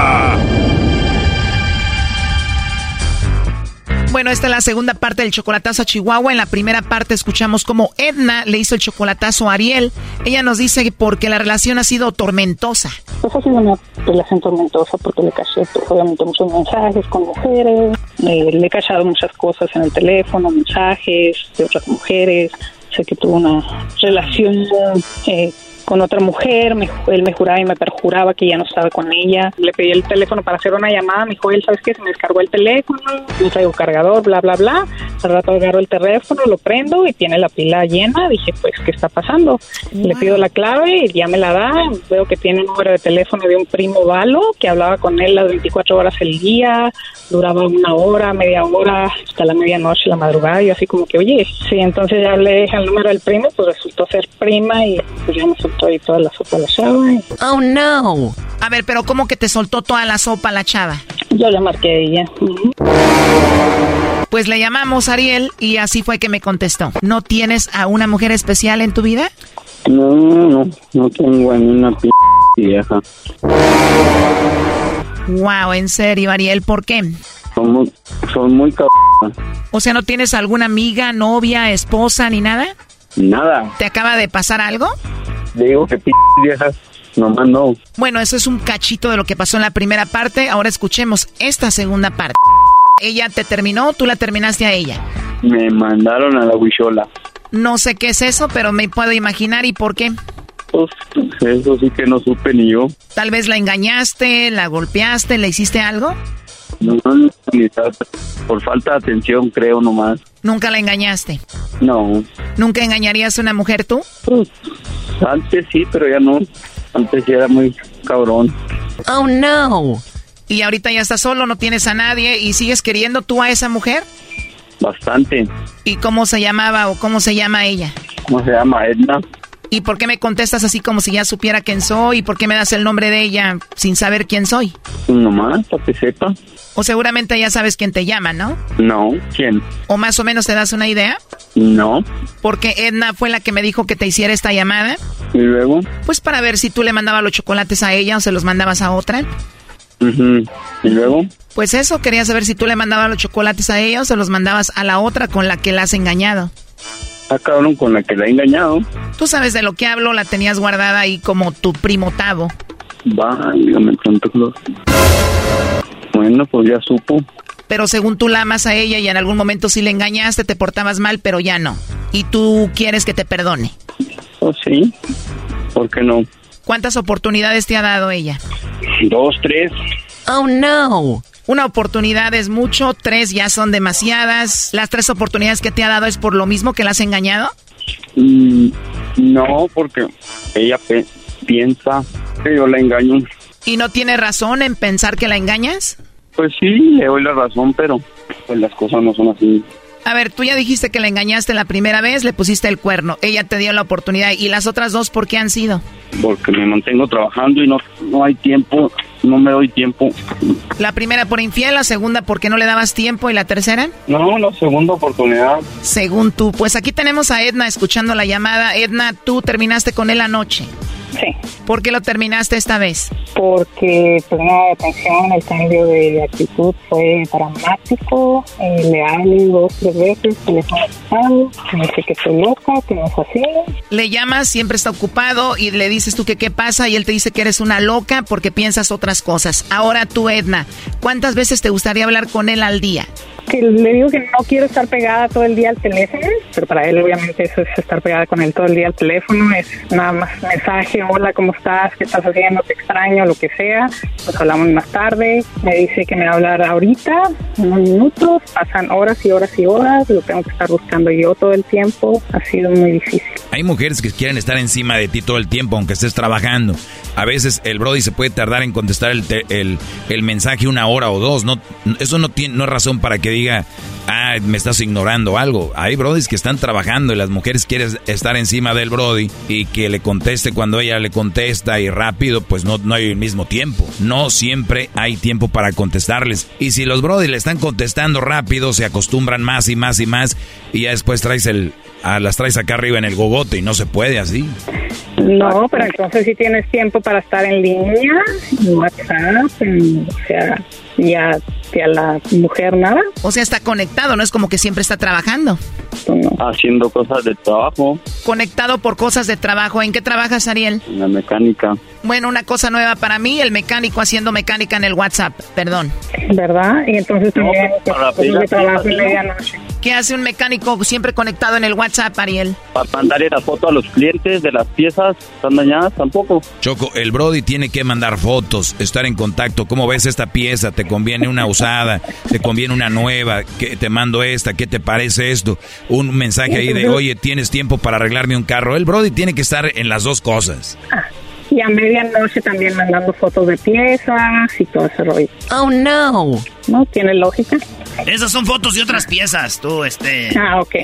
Speaker 14: Bueno, esta es la segunda parte del chocolatazo a Chihuahua. En la primera parte escuchamos cómo Edna le hizo el chocolatazo a Ariel. Ella nos dice porque la relación ha sido tormentosa.
Speaker 15: Pues ha sido una relación tormentosa porque le caché obviamente muchos mensajes con mujeres, eh, le he cachado muchas cosas en el teléfono, mensajes de otras mujeres. Sé que tuvo una relación eh, con otra mujer, me, él me juraba y me perjuraba que ya no estaba con ella. Le pedí el teléfono para hacer una llamada, me dijo, él, ¿sabes qué? Se me descargó el teléfono, no traigo cargador, bla, bla, bla. Al rato agarro el teléfono, lo prendo y tiene la pila llena. Dije, pues, ¿qué está pasando? Le pido la clave y ya me la da. Veo que tiene un número de teléfono de un primo Valo que hablaba con él las 24 horas el día, duraba una hora, media hora, hasta la medianoche, la madrugada. Y así como que, oye, sí, entonces ya le el número del primo, pues resultó ser prima y pues ya me ahí toda la sopa a la chava. y-
Speaker 14: Oh, no. A ver, pero ¿cómo que te soltó toda la sopa la chava?
Speaker 15: Yo le marqué a ella.
Speaker 14: Pues le llamamos Ariel y así fue que me contestó. ¿No tienes a una mujer especial en tu vida?
Speaker 17: No, no, no tengo a ni una p vieja.
Speaker 14: Wow, en serio, Ariel, ¿por qué?
Speaker 17: Son muy, son muy cab...
Speaker 14: O sea, ¿no tienes alguna amiga, novia, esposa ni nada?
Speaker 17: Nada.
Speaker 14: ¿Te acaba de pasar algo?
Speaker 17: Digo que p viejas, nomás no.
Speaker 14: Bueno, eso es un cachito de lo que pasó en la primera parte. Ahora escuchemos esta segunda parte. Ella te terminó, tú la terminaste a ella.
Speaker 17: Me mandaron a la huichola.
Speaker 14: No sé qué es eso, pero me puedo imaginar y por qué.
Speaker 17: Pues eso sí que no supe ni yo.
Speaker 14: Tal vez la engañaste, la golpeaste, le hiciste algo.
Speaker 17: No, ni tal. Por falta de atención, creo nomás.
Speaker 14: Nunca la engañaste.
Speaker 17: No.
Speaker 14: ¿Nunca engañarías a una mujer tú?
Speaker 17: Antes sí, pero ya no. Antes sí era muy cabrón.
Speaker 14: Oh, no. Y ahorita ya estás solo, no tienes a nadie y sigues queriendo tú a esa mujer.
Speaker 17: Bastante.
Speaker 14: ¿Y cómo se llamaba o cómo se llama ella?
Speaker 17: ¿Cómo se llama? Edna.
Speaker 14: ¿Y por qué me contestas así como si ya supiera quién soy? ¿Y por qué me das el nombre de ella sin saber quién soy?
Speaker 17: Nomás, para que sepa.
Speaker 14: O seguramente ya sabes quién te llama, ¿no?
Speaker 17: No. ¿Quién?
Speaker 14: ¿O más o menos te das una idea?
Speaker 17: No.
Speaker 14: Porque Edna fue la que me dijo que te hiciera esta llamada.
Speaker 17: ¿Y luego?
Speaker 14: Pues para ver si tú le mandabas los chocolates a ella o se los mandabas a otra.
Speaker 17: ¿Y luego?
Speaker 14: Pues eso, quería saber si tú le mandabas los chocolates a ella o se los mandabas a la otra con la que la has engañado.
Speaker 17: Ah, cabrón, con la que la he engañado.
Speaker 14: Tú sabes de lo que hablo, la tenías guardada ahí como tu primo Tavo.
Speaker 17: Santa Claus. Bueno, pues ya supo.
Speaker 14: Pero según tú la amas a ella y en algún momento sí le engañaste, te portabas mal, pero ya no. Y tú quieres que te perdone.
Speaker 17: Pues sí. ¿Por qué no?
Speaker 14: ¿Cuántas oportunidades te ha dado ella?
Speaker 17: Dos, tres.
Speaker 14: Oh, no. Una oportunidad es mucho, tres ya son demasiadas. ¿Las tres oportunidades que te ha dado es por lo mismo que la has engañado?
Speaker 17: Mm, no, porque ella pe- piensa que yo la engaño.
Speaker 14: ¿Y no tiene razón en pensar que la engañas?
Speaker 17: Pues sí, le doy la razón, pero pues las cosas no son así.
Speaker 14: A ver, tú ya dijiste que la engañaste la primera vez, le pusiste el cuerno, ella te dio la oportunidad. ¿Y las otras dos por qué han sido?
Speaker 17: Porque me mantengo trabajando y no, no hay tiempo, no me doy tiempo.
Speaker 14: La primera por infiel, la segunda porque no le dabas tiempo y la tercera?
Speaker 17: No, la segunda oportunidad.
Speaker 14: Según tú. Pues aquí tenemos a Edna escuchando la llamada. Edna, tú terminaste con él anoche.
Speaker 15: Sí.
Speaker 14: ¿Por qué lo terminaste esta vez?
Speaker 15: Porque pues no de atención, el cambio de actitud fue dramático, eh, le hablé dos, tres veces, teléfono me dice que estoy loca, que no es así.
Speaker 14: Le llamas, siempre está ocupado y le dices tú que qué pasa y él te dice que eres una loca porque piensas otras cosas. Ahora tú, Edna, ¿cuántas veces te gustaría hablar con él al día?
Speaker 15: Que le digo que no quiero estar pegada todo el día al teléfono, pero para él obviamente eso es estar pegada con él todo el día al teléfono, es nada más mensaje, hola, ¿cómo estás? ¿Qué estás haciendo? Te extraño, lo que sea. Nos hablamos más tarde, me dice que me va a hablar ahorita, unos minutos, pasan horas y horas y horas, lo tengo que estar buscando yo todo el tiempo, ha sido muy difícil.
Speaker 6: Hay mujeres que quieren estar encima de ti todo el tiempo, aunque estés trabajando. A veces el Brody se puede tardar en contestar el, el, el mensaje una hora o dos. No, eso no, tiene, no es razón para que diga, ah, ah, me estás ignorando algo. Hay brodis que están trabajando y las mujeres quieren estar encima del brody y que le conteste cuando ella le contesta y rápido, pues no, no hay el mismo tiempo. No siempre hay tiempo para contestarles. Y si los brodis le están contestando rápido, se acostumbran más y más y más y ya después traes el, a las traes acá arriba en el gogote y no se puede así.
Speaker 15: No, pero entonces si tienes tiempo para estar en línea, en WhatsApp, o sea, ya a la mujer nada.
Speaker 14: O sea, está conectado, no es como que siempre está trabajando.
Speaker 17: Haciendo cosas de trabajo.
Speaker 14: Conectado por cosas de trabajo. ¿En qué trabajas, Ariel?
Speaker 17: En la mecánica.
Speaker 14: Bueno, una cosa nueva para mí, el mecánico haciendo mecánica en el WhatsApp, perdón.
Speaker 15: ¿Verdad? Y entonces también pues, trabajo en medianoche.
Speaker 14: ¿Qué hace un mecánico siempre conectado en el WhatsApp, Ariel?
Speaker 17: Para mandarle la foto a los clientes de las piezas, ¿están dañadas? Tampoco.
Speaker 6: Choco, el Brody tiene que mandar fotos, estar en contacto. ¿Cómo ves esta pieza? ¿Te conviene una usada? ¿Te conviene una nueva? ¿Qué, te mando esta? ¿Qué te parece esto? Un mensaje ahí de, oye, ¿tienes tiempo para arreglarme un carro? El Brody tiene que estar en las dos cosas.
Speaker 15: Y a medianoche también mandando fotos de piezas y todo ese rollo.
Speaker 14: Oh, no.
Speaker 15: ¿No? ¿Tiene lógica?
Speaker 3: Esas son fotos de otras piezas, tú, este...
Speaker 15: Ah, ok.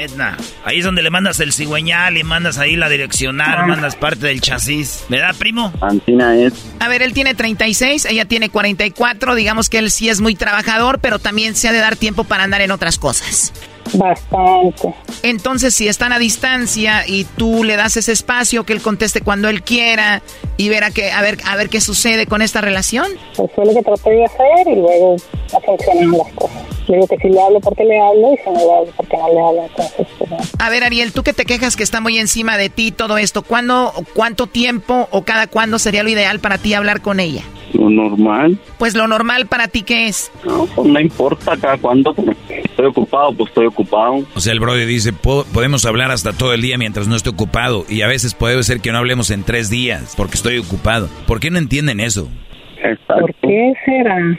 Speaker 3: Ahí es donde le mandas el cigüeñal y mandas ahí la direccional, ah. mandas parte del chasis. ¿Verdad, primo?
Speaker 17: Antina es...
Speaker 14: A ver, él tiene 36, ella tiene 44. Digamos que él sí es muy trabajador, pero también se ha de dar tiempo para andar en otras cosas.
Speaker 15: Bastante.
Speaker 14: Entonces, si están a distancia y tú le das ese espacio que él conteste cuando él quiera y ver a, que, a ver a ver qué sucede con esta relación.
Speaker 15: Pues fue lo que traté de hacer y luego no funcionan las cosas. Le digo que si le hablo porque le hablo y si no le hablo porque no le hablo. Entonces, pues,
Speaker 14: A ver, Ariel, tú que te quejas que está muy encima de ti todo esto, ¿cuándo, cuánto tiempo o cada cuándo sería lo ideal para ti hablar con ella?
Speaker 17: Lo normal.
Speaker 14: Pues lo normal para ti, ¿qué es?
Speaker 17: No, pues no importa cada cuándo. Estoy ocupado, pues estoy ocupado.
Speaker 6: O sea, el brother dice, podemos hablar hasta todo el día mientras no esté ocupado. Y a veces puede ser que no hablemos en tres días porque estoy ocupado. ¿Por qué no entienden eso?
Speaker 15: Exacto. ¿Por qué será?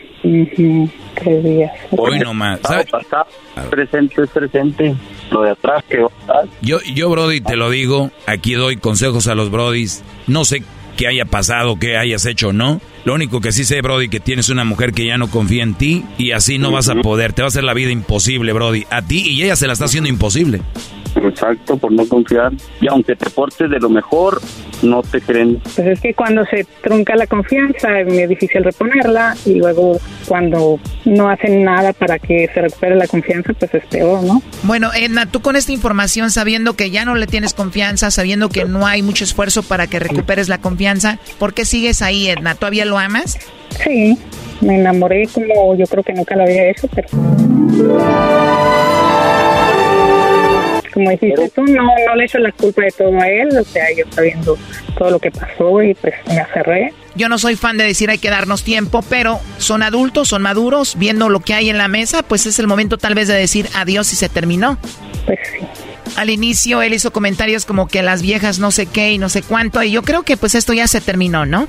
Speaker 15: tres días.
Speaker 6: Hoy nomás.
Speaker 17: ¿sabes? presente es presente. Lo de atrás que va
Speaker 6: Yo, yo, Brody, te lo digo. Aquí doy consejos a los Brodis. No sé qué haya pasado, qué hayas hecho, ¿no? Lo único que sí sé, Brody, que tienes una mujer que ya no confía en ti y así no vas a poder. Te va a hacer la vida imposible, Brody. A ti y ella se la está haciendo imposible.
Speaker 17: Exacto, por no confiar. Y aunque te portes de lo mejor, no te creen.
Speaker 15: Pues es que cuando se trunca la confianza es muy difícil reponerla y luego cuando no hacen nada para que se recupere la confianza, pues es peor, ¿no?
Speaker 14: Bueno, Edna, tú con esta información, sabiendo que ya no le tienes confianza, sabiendo que no hay mucho esfuerzo para que recuperes la confianza, ¿por qué sigues ahí, Edna? ¿Todavía lo amas?
Speaker 15: Sí, me enamoré como yo creo que nunca lo había hecho, pero como dijiste tú, no, no le echo la culpa de todo a él, o sea, yo sabiendo todo lo que pasó y pues me aferré.
Speaker 14: Yo no soy fan de decir hay que darnos tiempo, pero son adultos, son maduros, viendo lo que hay en la mesa, pues es el momento tal vez de decir adiós y se terminó.
Speaker 15: Pues sí.
Speaker 14: Al inicio él hizo comentarios como que las viejas no sé qué y no sé cuánto, y yo creo que pues esto ya se terminó, ¿no?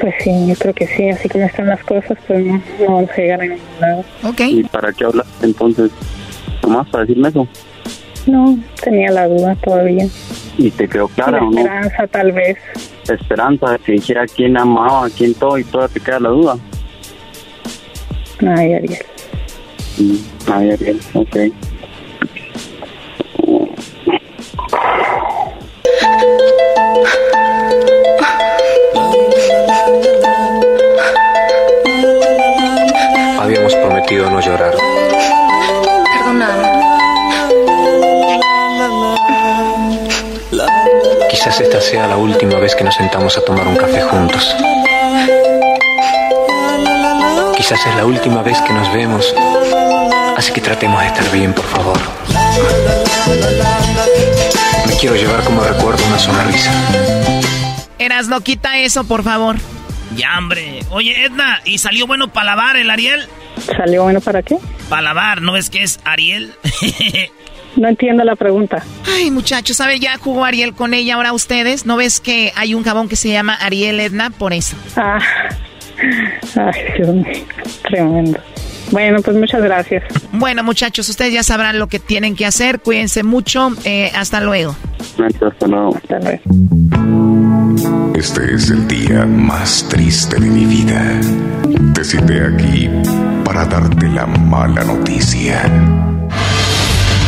Speaker 15: Pues sí, yo creo que sí, así como están las cosas, pues no, no vamos a llegar a ningún lado.
Speaker 14: Ok.
Speaker 17: ¿Y para qué hablas entonces? ¿Nomás para decirme eso?
Speaker 15: No, tenía la duda todavía.
Speaker 17: ¿Y te quedó clara o no?
Speaker 15: Esperanza, tal vez.
Speaker 17: Esperanza, si dijera quién amaba, a quién todo y toda te queda la duda.
Speaker 15: Ay, Ariel.
Speaker 17: Mm, ay, Ariel, ok.
Speaker 18: Habíamos prometido no llorar.
Speaker 19: Perdóname.
Speaker 18: Quizás esta sea la última vez que nos sentamos a tomar un café juntos. Quizás es la última vez que nos vemos. Así que tratemos de estar bien, por favor. Me quiero llevar como recuerdo una sonrisa.
Speaker 14: Eras, no quita eso, por favor.
Speaker 3: Ya, hombre. Oye, Edna, ¿y salió bueno para lavar el Ariel?
Speaker 15: ¿Salió bueno para qué?
Speaker 3: Para lavar, ¿no ves que es Ariel?
Speaker 15: No entiendo la pregunta.
Speaker 14: Ay, muchachos, ¿sabe? Ya jugó Ariel con ella, ahora ustedes. ¿No ves que hay un jabón que se llama Ariel Edna? Por eso.
Speaker 15: Ah, ay, Dios mío, tremendo. Bueno, pues muchas gracias.
Speaker 14: Bueno, muchachos, ustedes ya sabrán lo que tienen que hacer. Cuídense mucho. Eh, hasta luego.
Speaker 17: Hasta luego.
Speaker 15: Hasta luego.
Speaker 20: Este es el día más triste de mi vida. Te cité aquí para darte la mala noticia.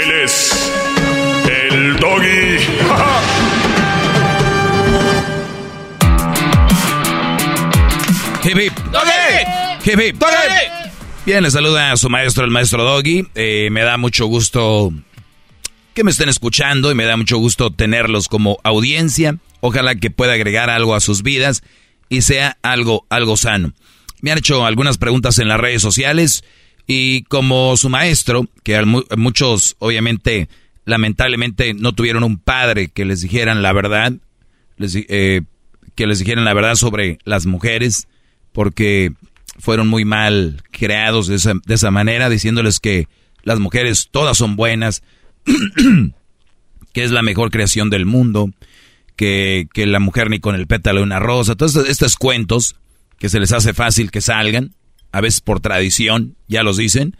Speaker 13: Él es el doggy.
Speaker 6: hip Doggy. Doggy. Bien, le saluda a su maestro, el maestro Doggy. Eh, me da mucho gusto que me estén escuchando y me da mucho gusto tenerlos como audiencia. Ojalá que pueda agregar algo a sus vidas y sea algo, algo sano. Me han hecho algunas preguntas en las redes sociales. Y como su maestro, que muchos obviamente lamentablemente no tuvieron un padre que les dijeran la verdad, eh, que les dijeran la verdad sobre las mujeres, porque fueron muy mal creados de esa, de esa manera, diciéndoles que las mujeres todas son buenas, que es la mejor creación del mundo, que, que la mujer ni con el pétalo de una rosa, todos estos cuentos que se les hace fácil que salgan, a veces por tradición, ya los dicen.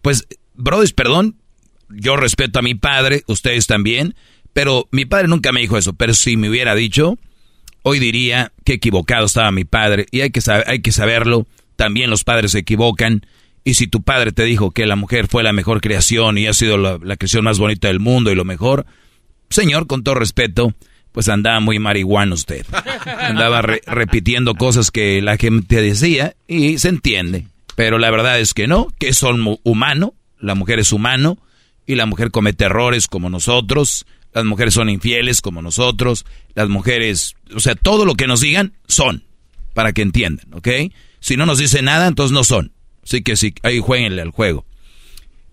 Speaker 6: Pues, brothers, perdón, yo respeto a mi padre, ustedes también, pero mi padre nunca me dijo eso, pero si me hubiera dicho, hoy diría que equivocado estaba mi padre, y hay que, hay que saberlo, también los padres se equivocan, y si tu padre te dijo que la mujer fue la mejor creación y ha sido la, creación más bonita del mundo y lo mejor, señor, con todo respeto, pues andaba muy marihuana usted. Andaba repitiendo cosas que la gente decía y se entiende. Pero la verdad es que no, que son humano, la mujer es humano y la mujer comete errores como nosotros, las mujeres son infieles como nosotros, las mujeres, o sea, todo lo que nos digan son, para que entiendan, ¿ok? Si no nos dice nada, entonces no son. Así que sí, ahí jueguenle al juego.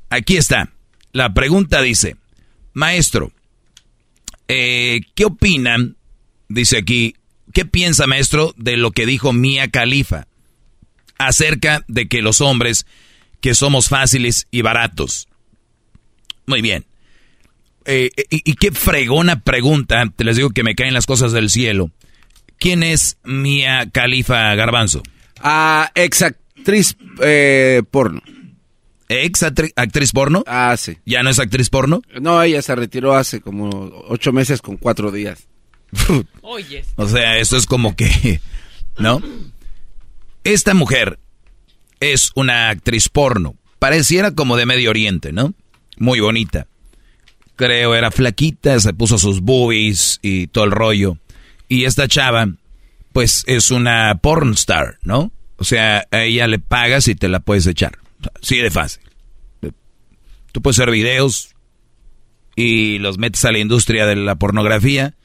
Speaker 6: Aquí está. La pregunta dice, maestro, eh, ¿Qué opinan? Dice aquí, ¿qué piensa maestro de lo que dijo Mía Califa acerca de que los hombres que somos fáciles y baratos? Muy bien. Eh, y, qué fregona pregunta, te les digo que me caen las cosas del cielo. ¿Quién es Mía Califa Garbanzo?
Speaker 5: Ah, ex actriz eh, porno.
Speaker 6: ¿Ex actriz porno?
Speaker 5: Ah, sí.
Speaker 6: ¿Ya no es actriz porno?
Speaker 5: No, ella se retiró hace como ocho meses con cuatro días.
Speaker 6: Oye. o sea, esto es como que, ¿no? Esta mujer es una actriz porno. Pareciera como de Medio Oriente, ¿no? Muy bonita. Creo era flaquita, se puso sus boobies y todo el rollo. Y esta chava, pues es una pornstar, ¿no? O sea, a ella le pagas y te la puedes echar. Sí de fácil. Tú puedes hacer videos y los metes a la industria de la pornografía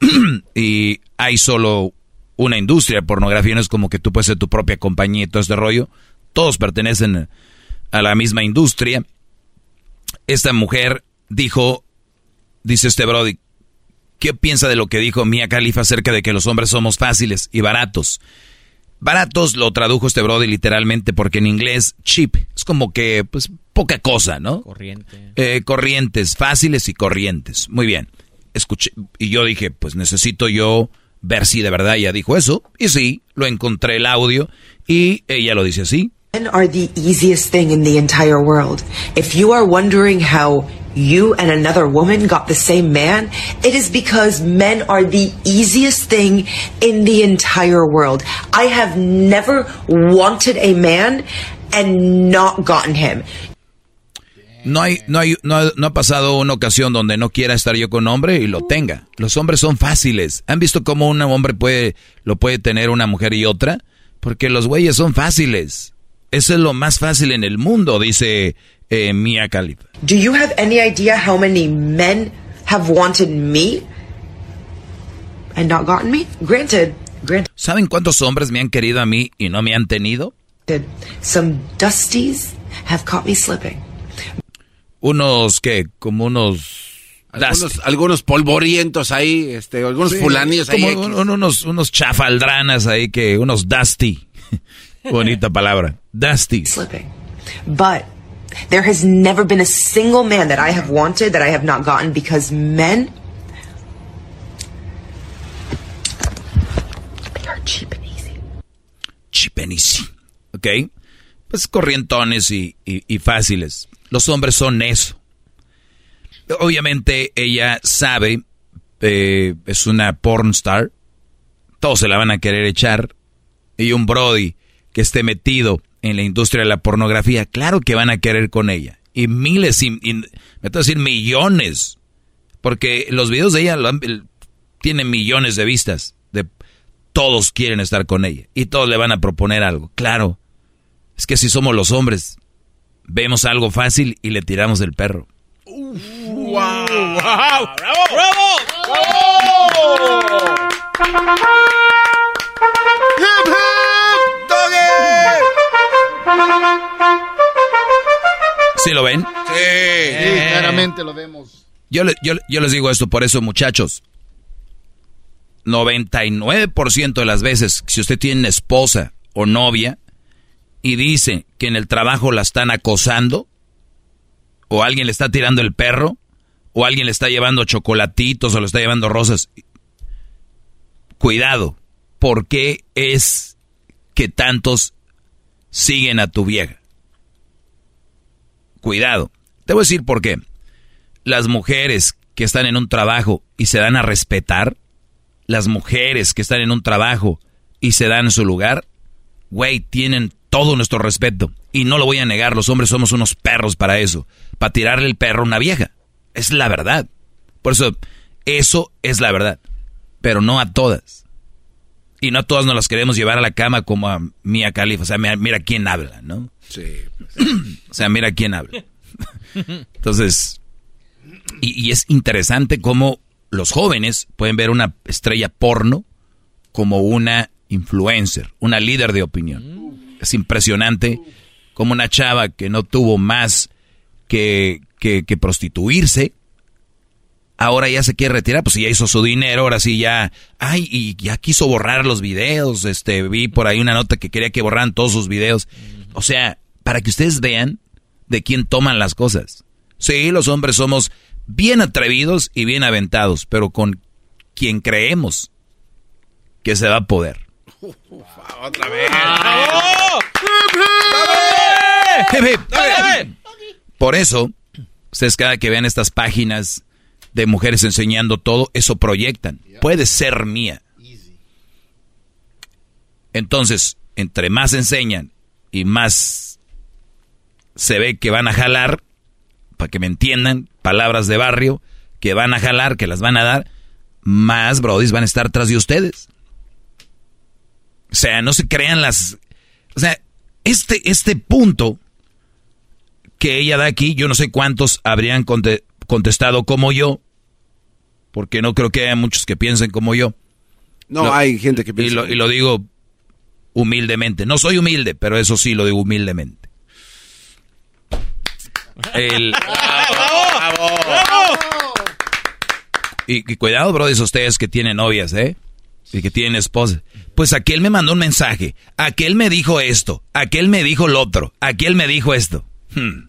Speaker 6: y hay solo una industria de pornografía, no es como que tú puedes ser tu propia compañía y todo este rollo. Todos pertenecen a la misma industria. Esta mujer dijo, dice este Brody, ¿qué piensa de lo que dijo Mia Khalifa acerca de que los hombres somos fáciles y baratos? Baratos lo tradujo este brother literalmente porque en inglés cheap es como que pues poca cosa, ¿no?
Speaker 7: Corriente.
Speaker 6: Eh, corrientes, fáciles y corrientes. Muy bien. Escuché y yo dije, pues necesito yo ver si de verdad ella dijo eso. Y sí, lo encontré el audio y ella lo dice así.
Speaker 19: Men are the easiest thing in the entire world. If you are wondering how you and another woman got the same man, it is because men are the easiest thing in the entire world. I have never wanted a man and not gotten him.
Speaker 6: No hay, no hay, no no ha pasado una ocasión donde no quiera estar yo con un hombre y lo tenga. Los hombres son fáciles. ¿Han visto cómo un hombre puede, lo puede tener una mujer y otra? Porque los güeyes son fáciles. Eso es lo más fácil en el mundo, dice eh, Mia Khalifa.
Speaker 19: Do you have any idea how many men have wanted me and not gotten me? Granted, granted.
Speaker 6: ¿Saben cuántos hombres me han querido a mí y no me han tenido?
Speaker 19: Some dusties have caught me slipping.
Speaker 6: Unos que, como unos
Speaker 5: algunos, algunos polvorientos ahí, este, algunos
Speaker 6: Sí,
Speaker 5: fulanillos ahí.
Speaker 6: como un- unos, unos chafaldranas ahí que, unos dusty. Bonita palabra. Dusty.
Speaker 19: Slipping. But there has never been a single man that I have wanted that I have not gotten because men they are cheap and easy.
Speaker 6: Cheap and easy. ¿Ok? Pues corrientones y, y- y fáciles. Los hombres son eso. Obviamente ella sabe, eh, es una porn star. Todos se la van a querer echar. Y un Brody que esté metido en la industria de la pornografía, claro que van a querer con ella. Y miles, y, y- me tengo que decir millones. Porque los videos de ella lo han- el- tienen millones de vistas. De, todos quieren estar con ella. Y todos le van a proponer algo. Claro. Es que si somos los hombres, vemos algo fácil y le tiramos el perro.
Speaker 2: ¡Wow! ¡Bravo! ¡Bravo!
Speaker 5: ¡Hip, hip!
Speaker 6: ¿Sí lo ven?
Speaker 11: Sí, claramente lo vemos.
Speaker 6: Yo, yo, yo les digo esto por eso, muchachos. 99% de las veces, si usted tiene esposa o novia y dice que en el trabajo la están acosando, o alguien le está tirando el perro, o alguien le está llevando chocolatitos o le está llevando rosas, cuidado, ¿por qué es que tantos siguen a tu vieja? Cuidado. Te voy a decir por qué. Las mujeres que están en un trabajo y se dan a respetar, las mujeres que están en un trabajo y se dan su lugar, güey, tienen todo nuestro respeto. Y no lo voy a negar, los hombres somos unos perros para eso, para tirarle el perro a una vieja. Es la verdad. Por eso, eso es la verdad. Pero no a todas. Y no todas nos las queremos llevar a la cama como a Mia Khalifa. O sea, mira, mira quién habla, ¿no?
Speaker 5: Sí.
Speaker 6: O sea, mira quién habla. Entonces, y, y es interesante cómo los jóvenes pueden ver una estrella porno como una influencer, una líder de opinión. Es impresionante como una chava que no tuvo más que, que, que prostituirse, ahora ya se quiere retirar, pues ya hizo su dinero, ahora sí ya, ay, y ya quiso borrar los videos, este, vi por ahí una nota que quería que borraran todos sus videos. O sea, para que ustedes vean de quién toman las cosas. Sí, los hombres somos bien atrevidos y bien aventados, pero con quien creemos que se va a poder.
Speaker 5: Otra vez.
Speaker 6: Por eso, ustedes cada que vean estas páginas de mujeres enseñando todo, eso proyectan. Puede ser mía. Entonces, entre más enseñan y más se ve que van a jalar, para que me entiendan, palabras de barrio, que van a jalar, que las van a dar, más brodis van a estar tras de ustedes. O sea, no se crean las... O sea, este, este punto que ella da aquí, yo no sé cuántos habrían conte- contestado como yo, porque no creo que haya muchos que piensen como yo.
Speaker 5: No,
Speaker 6: Lo-
Speaker 5: hay gente que
Speaker 6: Y
Speaker 5: piensa.
Speaker 6: lo, y lo digo humildemente. No soy humilde, pero eso sí lo digo humildemente. El- y, y cuidado, brothers, ustedes que tienen novias, ¿eh? Y que tienen esposas. Pues aquel me mandó un mensaje. Aquel me dijo esto. Aquel me dijo lo otro. Aquel me dijo esto. Hmm.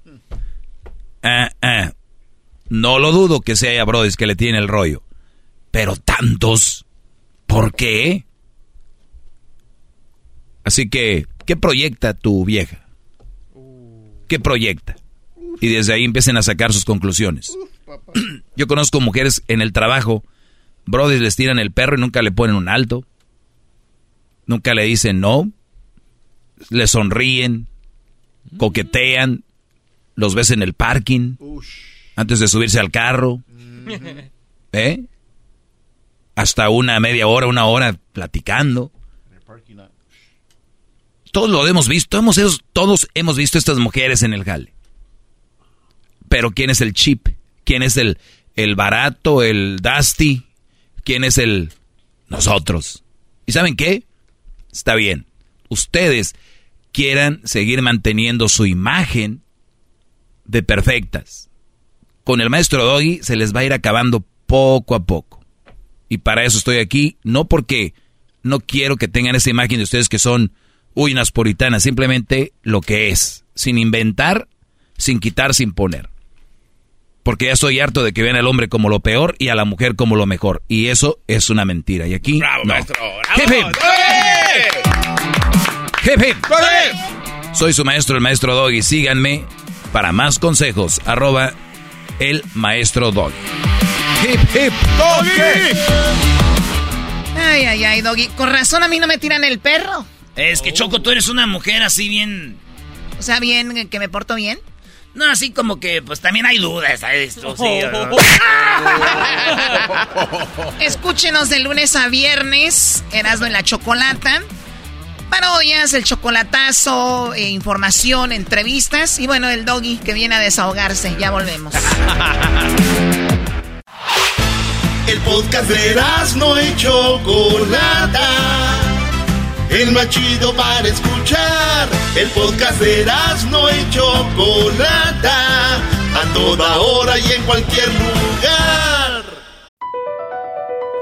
Speaker 6: Ah, ah. No lo dudo que sea brothers que le tiene el rollo. Pero tantos. ¿Por qué? Así que, ¿qué proyecta tu vieja? ¿Qué proyecta? Y desde ahí empiecen a sacar sus conclusiones. Yo conozco mujeres en el trabajo, brothers les tiran el perro y nunca le ponen un alto. Nunca le dicen no. Le sonríen, coquetean. los ves en el parking, antes de subirse al carro, ¿eh? Hasta una media hora, una hora platicando. Todos lo hemos visto, hemos, todos hemos visto estas mujeres en el jale. Pero ¿quién es el chip? ¿Quién es el, el barato, el dusty? ¿Quién es el nosotros? ¿Y saben qué? Está bien. Ustedes quieran seguir manteniendo su imagen de perfectas. Con el maestro Doggy se les va a ir acabando poco a poco. Y para eso estoy aquí, no porque no quiero que tengan esa imagen de ustedes que son uy, unas puritanas, simplemente lo que es, sin inventar, sin quitar, sin poner. Porque ya estoy harto de que vean al hombre como lo peor y a la mujer como lo mejor. Y eso es una mentira. Y aquí.
Speaker 13: ¡Bravo, maestro!
Speaker 6: Soy su maestro, el maestro Doggy. Síganme para más consejos. Arroba el maestro Doggy.
Speaker 14: Hip, hip, Doggy. Ay, ay, ay, Doggy. Con razón a mí no me tiran el perro.
Speaker 3: Es que Choco, tú eres una mujer así bien.
Speaker 14: O sea, bien, que me porto bien.
Speaker 3: No, así como que, pues también hay dudas a esto, sí.
Speaker 14: Escúchenos de lunes a viernes, Erasmo en la Chocolata. Parodias, el chocolatazo, eh, información, entrevistas y bueno, el doggy que viene a desahogarse. Ya volvemos.
Speaker 2: El podcast de Erasmo y Chocolata el más chido para escuchar. El podcast de Erasmo y Chocolata, a toda hora y en cualquier lugar.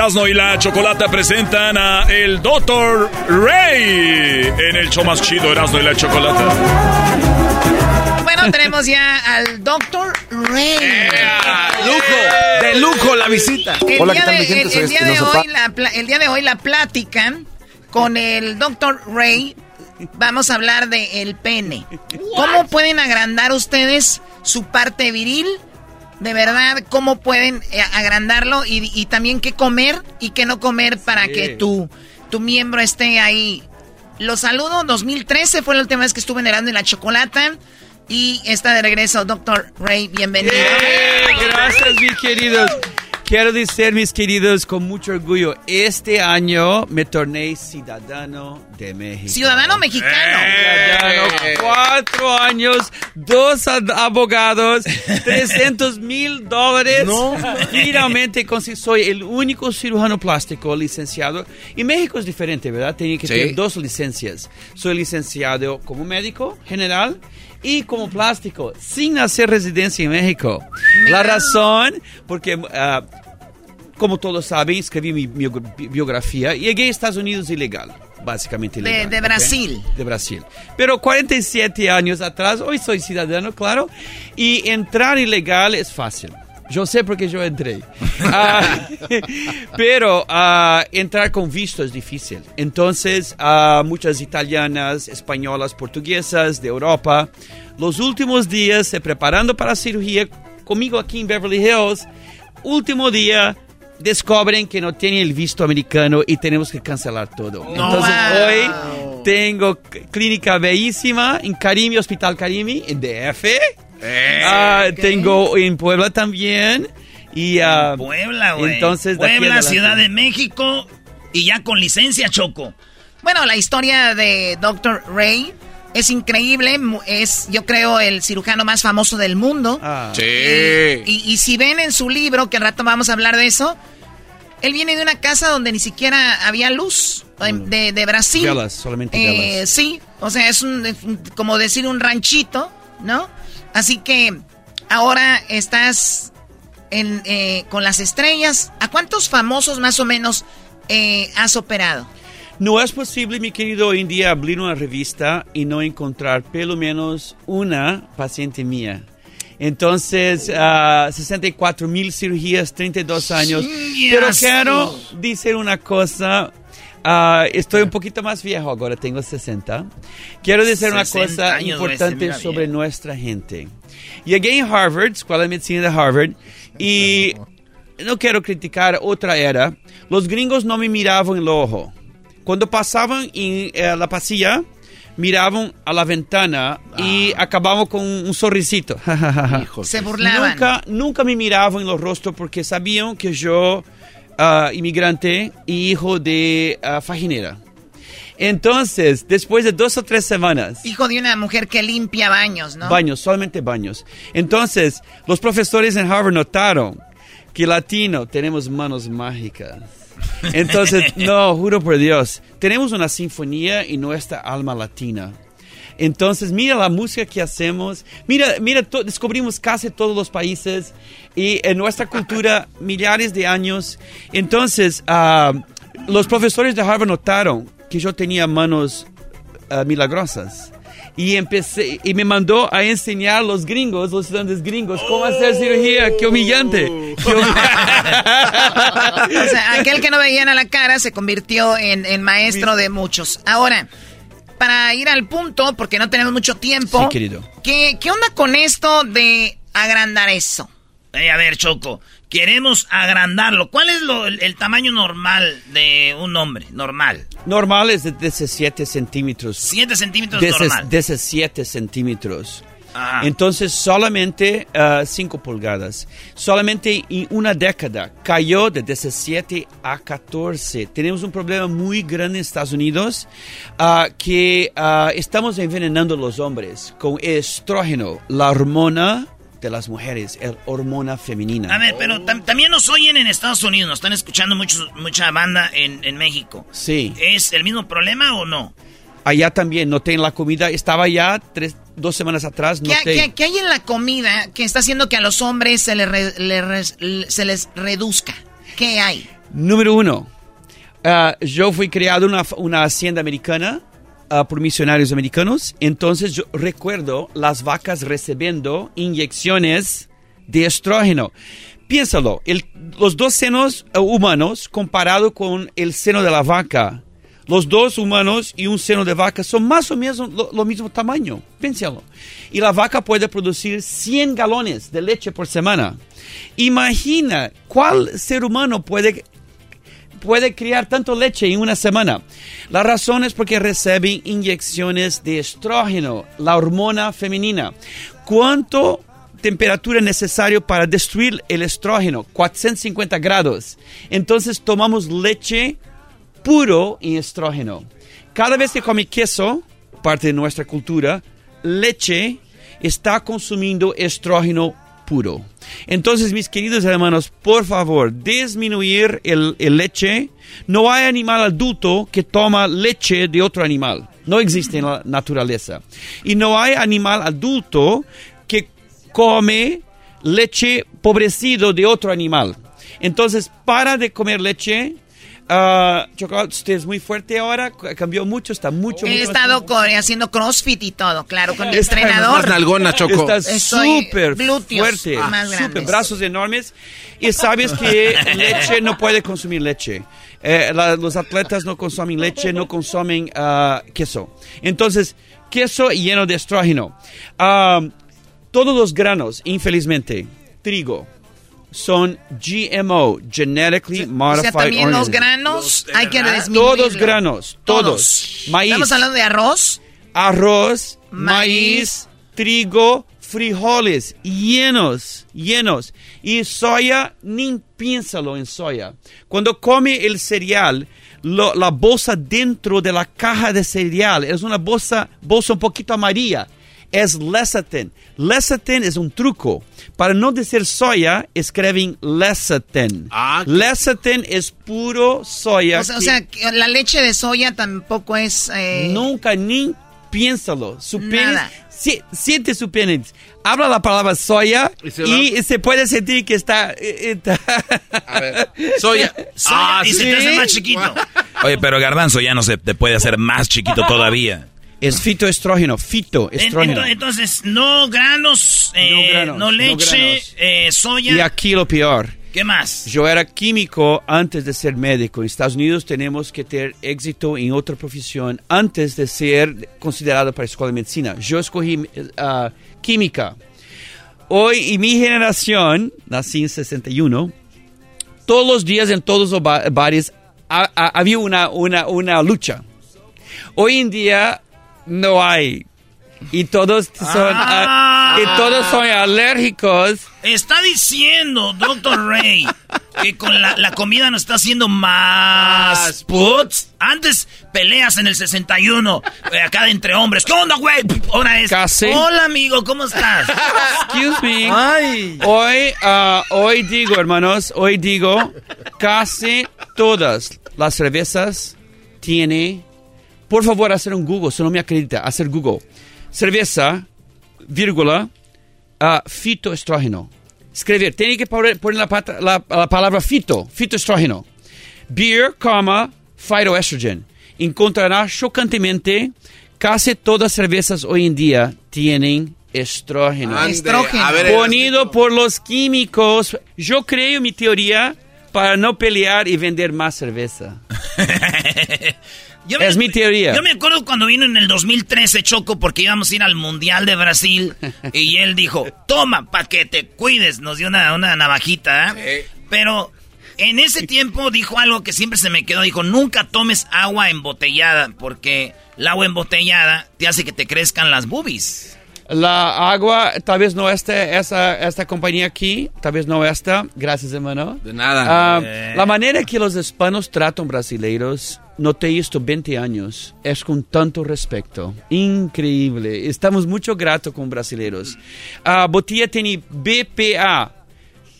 Speaker 13: Erasmo y la Chocolata presentan a el Dr. Ray en el show más chido Erasmo y la Chocolata.
Speaker 14: Bueno, tenemos ya al Dr. Ray.
Speaker 5: lujo, de lujo la visita.
Speaker 14: El Hola, día ¿qué tal, de, mi gente? El, el, día de hoy la, el día de hoy la plática con el Dr. Ray. Vamos a hablar de el pene. ¿Cómo pueden agrandar ustedes su parte viril? De verdad, ¿cómo pueden eh, agrandarlo? Y, y también qué comer y qué no comer para que tu, tu miembro esté ahí. Los saludo, 2013 fue la última vez que estuve en en la Chocolata. Y está de regreso, Doctor Ray, bienvenido.
Speaker 21: gracias, mis queridos. Quiero decir, mis queridos, con mucho orgullo, este año me torné ciudadano de México.
Speaker 14: Ciudadano mexicano. Ciudadano,
Speaker 21: cuatro años, dos abogados, 300 mil dólares. No. Finalmente soy el único cirujano plástico licenciado. Y México es diferente, ¿verdad? Tenía que tener dos licencias. Soy licenciado como médico general y como plástico, sin hacer residencia en México. La razón, porque, uh, como todos saben, escribí mi, biografía y llegué a Estados Unidos ilegal. Básicamente ilegal.
Speaker 14: De, de Brasil.
Speaker 21: De Brasil. Pero 47 años atrás, hoy soy ciudadano, claro, y entrar ilegal es fácil. Yo sé porque yo entré. Ah, pero uh, entrar con visto es difícil. Entonces, uh, muchas italianas, españolas, portuguesas de Europa, los últimos días se preparando para la cirugía conmigo aquí en Beverly Hills, último día descubren que no tienen el visto americano y tenemos que cancelar todo. Entonces hoy tengo clínica bellísima en Karimi, Hospital Karimi, en DF. Eh, ah, tengo en Puebla también. Y, uh,
Speaker 3: Puebla, güey. Entonces, Puebla, Ciudad de México y ya con licencia, Choco.
Speaker 14: Bueno, la historia de Dr. Ray es increíble. Es, yo creo, el cirujano más famoso del mundo.
Speaker 5: Ah. Sí.
Speaker 14: Y, si ven en su libro, que al rato vamos a hablar de eso, él viene de una casa donde ni siquiera había luz. De, de Brasil.
Speaker 21: Solamente
Speaker 14: eh, Sí, o sea, es como decir un ranchito, ¿no? Así que ahora estás en, eh, con las estrellas. ¿A cuántos famosos más o menos eh, has operado?
Speaker 21: No es posible, mi querido, hoy en día abrir una revista y no encontrar pelo menos una paciente mía. Entonces, ah, 64 mil cirugías, 32 años. Pero quiero decir una cosa. ah, estoy un poquito más viejo ahora, tengo 60. Quiero decir una
Speaker 3: 60
Speaker 21: cosa
Speaker 3: años,
Speaker 21: importante sobre nuestra gente. Llegué en Harvard, Escuela de Medicina de Harvard, y no quiero criticar otra era. Los gringos no me miraban en el ojo. Cuando pasaban en eh, la pasilla, miraban a la ventana y acababan con un, un sonrisito.
Speaker 14: Se burlaban.
Speaker 21: Nunca, nunca me miraban en los rostros porque sabían que yo, ah, inmigrante y hijo de ah, faginera. Entonces, después de dos o tres semanas,
Speaker 14: Hijo de una mujer que limpia baños, ¿no?
Speaker 21: Baños, solamente baños. Entonces, los profesores en Harvard notaron que latino tenemos manos mágicas. Entonces, no, juro por Dios, tenemos una sinfonía y nuestra alma latina. Entonces, mira la música que hacemos, mira, mira, descubrimos casi todos los países y en nuestra cultura millares de años. Entonces, ah, los profesores de Harvard notaron que yo tenía manos ah, milagrosas. Y empecé, y me mandó a enseñar a los gringos, los estudiantes gringos, cómo hacer cirugía. ¡Qué humillante! ¡Qué
Speaker 14: O sea, aquel que no veían a la cara se convirtió en, en maestro de muchos. Ahora, para ir al punto, porque no tenemos mucho tiempo.
Speaker 21: Sí, querido.
Speaker 14: ¿qué, qué onda con esto de agrandar eso?
Speaker 3: Eh, a ver, Choco, queremos agrandarlo. ¿Cuál es lo- el, el tamaño normal de un hombre? Normal.
Speaker 21: Normal es de 17 centímetros.
Speaker 3: 7 centímetros
Speaker 21: De
Speaker 3: normal.
Speaker 21: 17 centímetros.
Speaker 3: Ajá.
Speaker 21: Entonces, solamente 5 pulgadas. Solamente en una década cayó de 17 a 14. Tenemos un problema muy grande en Estados Unidos ah, que ah, estamos envenenando a los hombres con estrógeno, la hormona de las mujeres, el hormona femenina.
Speaker 3: A ver, pero tam- también nos oyen en Estados Unidos, nos están escuchando muchos, mucha banda en, en México.
Speaker 21: Sí.
Speaker 3: ¿Es el mismo problema o no?
Speaker 21: Allá también noté en la comida, estaba ya tres, dos semanas atrás,
Speaker 14: ¿Qué,
Speaker 21: noté.
Speaker 14: qué- qué hay en la comida que está haciendo que a los hombres se les, re- le res- se les reduzca? ¿Qué hay?
Speaker 21: Número uno, ah, yo fui criado en una, una hacienda americana ah, por misionarios americanos, entonces yo recuerdo las vacas recibiendo inyecciones de estrógeno. Piénsalo, los dos senos ah, humanos comparado con el seno de la vaca, los dos humanos y un seno de vaca son más o menos lo, lo mismo tamaño. Piénsalo. Y la vaca puede producir 100 galones de leche por semana. Imagina cuál ser humano puede puede criar tanto leche en una semana. La razón es porque reciben inyecciones de estrógeno, la hormona femenina. ¿Cuánto temperatura necesario para destruir el estrógeno? 450 grados. Entonces tomamos leche puro en estrógeno. Cada vez que come queso, parte de nuestra cultura, leche está consumiendo estrógeno Entonces, mis queridos hermanos, por favor, disminuir el, el leche. No hay animal adulto que toma leche de otro animal. No existe en la naturaleza. Y no hay animal adulto que come leche pobrecido de otro animal. Entonces, para de comer leche. Ah, chocolate, usted es muy fuerte ahora, cambió mucho, está mucho,
Speaker 14: He
Speaker 21: mucho
Speaker 14: estado haciendo crossfit y todo, claro, con mi
Speaker 21: Está
Speaker 14: entrenador.
Speaker 21: más nalgona, Choco. Estás súper fuerte,
Speaker 14: más
Speaker 21: súper, brazos enormes. Y sabes que leche no puede consumir leche. Eh, la- los atletas no consumen leche, no consumen ah, queso. Entonces, queso lleno de estrógeno. Ah, todos los granos, infelizmente, trigo, son GMO, Genetically
Speaker 14: O
Speaker 21: Modified
Speaker 14: sea, también los
Speaker 21: Organisms.
Speaker 14: granos hay que disminuirlo.
Speaker 21: Todos granos, todos. Maíz.
Speaker 14: Estamos hablando de arroz.
Speaker 21: Arroz,
Speaker 14: Maíz.
Speaker 21: maíz, trigo, frijoles, llenos, llenos. Y soya, ni piénsalo en soya. Cuando come el cereal, lo- la bolsa dentro de la caja de cereal es una bolsa, bolsa un poquito amarilla. Es lecithin. Lecithin es un truco. Para no decir soya, escriben lecithin. lecithin es puro soya.
Speaker 14: O sea, o
Speaker 21: que-
Speaker 14: sea, la leche de soya tampoco es... eh,
Speaker 21: Nunca ni piénsalo. Si- siente su pene. Habla la palabra soya y
Speaker 5: se
Speaker 21: puede sentir que está... eh, está-
Speaker 5: Soya.
Speaker 3: Soya, y se te hace más chiquito.
Speaker 6: Oye, pero garbanzo ya no se te puede hacer más chiquito todavía.
Speaker 21: Es fitoestrógeno, fitoestrógeno.
Speaker 3: Entonces, no granos, eh, no, granos, no, leche, Eh, soya.
Speaker 21: Y aquí lo peor.
Speaker 3: ¿Qué más?
Speaker 21: Yo era químico antes de ser médico. En Estados Unidos tenemos que tener éxito en otra profesión antes de ser considerado para la escuela de medicina. Yo escogí uh, química. Hoy, y mi generación, nací en 61, todos los días en todos los bares había una, una, una lucha. Hoy en día no hay. Y todos son, ah. y todos son alérgicos.
Speaker 3: Está diciendo, Doctor Ray, que con la, comida nos está haciendo más puts. Antes peleas en el 61, eh, acá entre hombres. ¿Qué onda, güey? Ahora es.
Speaker 21: Casi.
Speaker 3: Hola, amigo, ¿cómo estás?
Speaker 21: Excuse me. Hoy, uh, hoy digo, hermanos, hoy digo, casi todas las cervezas tienen por favor, hacer un Google, si no me acredita, hacer Google. Cerveza, vírgula, uh, fitoestrógeno. Escribir, tiene que poner, la, la, palabra fito, fitoestrógeno. Beer, comma, phytoestrogen. Encontrará chocantemente casi todas cervezas hoy en día tienen estrógeno.
Speaker 3: estrógeno.
Speaker 21: Ponido por los químicos. Yo creo mi teoría para no pelear y vender más cerveza. es mi teoría.
Speaker 3: Yo me acuerdo cuando vino en el 2013 Choco porque íbamos a ir al Mundial de Brasil y él dijo, toma, para que te cuides. Nos dio una, una navajita. ¿eh? Pero en ese tiempo dijo algo que siempre se me quedó. Dijo, nunca tomes agua embotellada porque el agua embotellada te hace que te crezcan las boobies.
Speaker 21: La agua, tal vez no esté esa, esta compañía aquí, tal vez no está. Gracias, hermano.
Speaker 5: De nada.
Speaker 21: Ah, la manera que los hispanos tratan brasileiros, noté esto 20 años, es con tanto respeto. Increíble. Estamos mucho gratos con brasileiros. Uh, botella tiene BPA,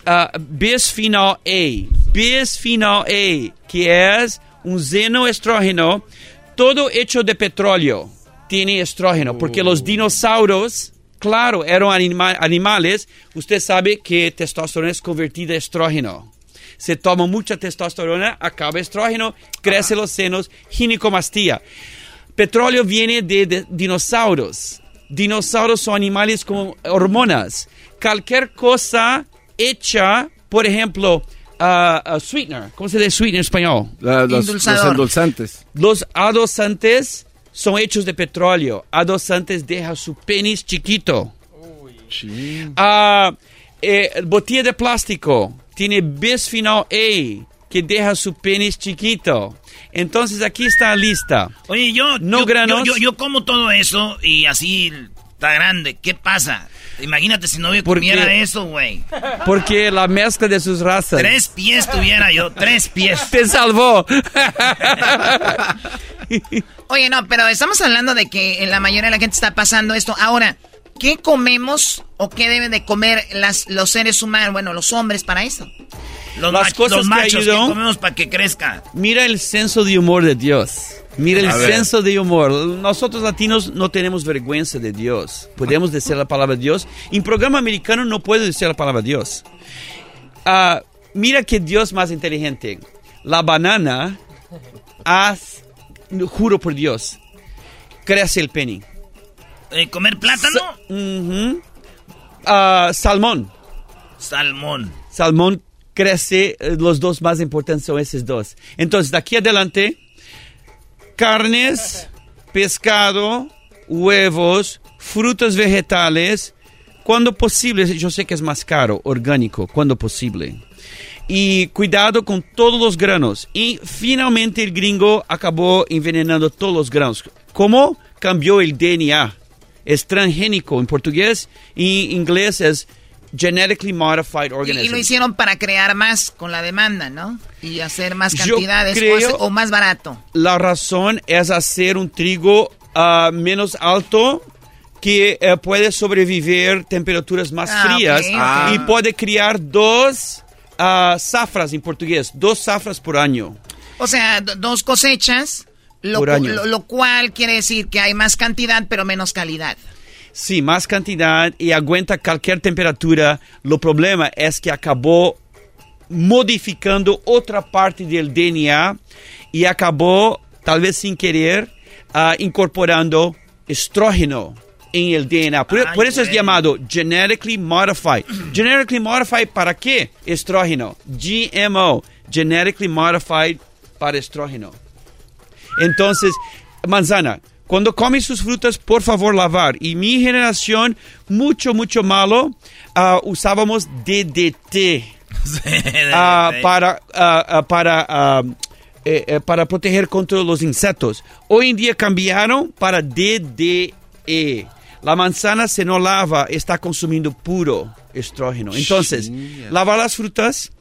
Speaker 21: uh, bisfenol A, bisfenol A, que es un xenoestrógeno, todo hecho de petróleo tiene estrógeno, porque los dinosaurios, claro, eran animales. Usted sabe que testosterona es convertida en estrógeno. Se toma mucha testosterona, acaba estrógeno, crece los senos, ginecomastía. Petróleo viene de, dinosaurios. Dinosaurios son animales con hormonas. Cualquier cosa hecha, por ejemplo, uh, sweetener, ¿cómo se dice sweetener en español?
Speaker 5: los, los endulzantes.
Speaker 21: Los adosantes son hechos de petróleo. Adosantes deja su penis chiquito. Uh, botella de plástico tiene bisfenol A que deja su penis chiquito. Entonces aquí está la lista.
Speaker 3: Oye, yo,
Speaker 21: no
Speaker 3: yo, yo, yo, como todo eso y así está grande. ¿Qué pasa? Imagínate si no comiera eso, güey.
Speaker 21: Porque la mezcla de sus razas.
Speaker 3: Tres pies tuviera yo, tres pies.
Speaker 21: Te salvó.
Speaker 14: Oye, no, pero estamos hablando de que la mayoría de la gente está pasando esto. Ahora, ¿qué comemos o qué deben de comer las, los seres humanos, bueno, los hombres para eso?
Speaker 3: Los, las cosas machos que, comemos para que crezca.
Speaker 21: Mira el senso de humor de Dios. Mira el senso de humor. Nosotros latinos no tenemos vergüenza de Dios. Podemos decir la palabra Dios. En programa americano no puedo decir la palabra Dios. Uh, mira que Dios más inteligente. La banana, haz juro por Dios, crece el penny.
Speaker 3: Eh, ¿Comer plátano?
Speaker 21: Ah, salmón.
Speaker 3: Salmón.
Speaker 21: Salmón crece, eh, los dos más importantes son esos dos. Entonces, de aquí adelante, carnes, pescado, huevos, frutas vegetales, cuando posible, yo sé que es más caro, orgánico, cuando posible y cuidado con todos los granos. Y finalmente el gringo acabó envenenando todos los granos. ¿Cómo cambió el DNA? Es transgénico en portugués y inglés es genetically modified organism.
Speaker 14: Y, lo hicieron para crear más con la demanda, ¿no? Y hacer más cantidades o, más barato.
Speaker 21: La razón es hacer un trigo ah, menos alto que eh, puede sobrevivir temperaturas más ah, frías y puede criar dos uh, zafras en portugués, dos zafras por año.
Speaker 14: O sea, dos cosechas, lo, lo, cual quiere decir que hay más cantidad pero menos calidad.
Speaker 21: Sí, más cantidad y aguanta cualquier temperatura. Lo problema es que acabó modificando otra parte del DNA y acabó, tal vez sin querer, ah, incorporando estrógeno en el DNA. Por,
Speaker 3: Ay,
Speaker 21: por eso es llamado genetically modified. genetically modified para qué? Estrógeno. GMO, genetically modified para estrógeno. Entonces, manzana, cuando comes sus frutas, por favor lavar. Y mi generación, mucho, mucho malo, ah, usábamos DDT ah, para, ah, para, eh, eh, para proteger contra los insectos. Hoy en día cambiaron para DDE. La manzana se no lava, está consumiendo puro estrógeno. Entonces, lavar las frutas,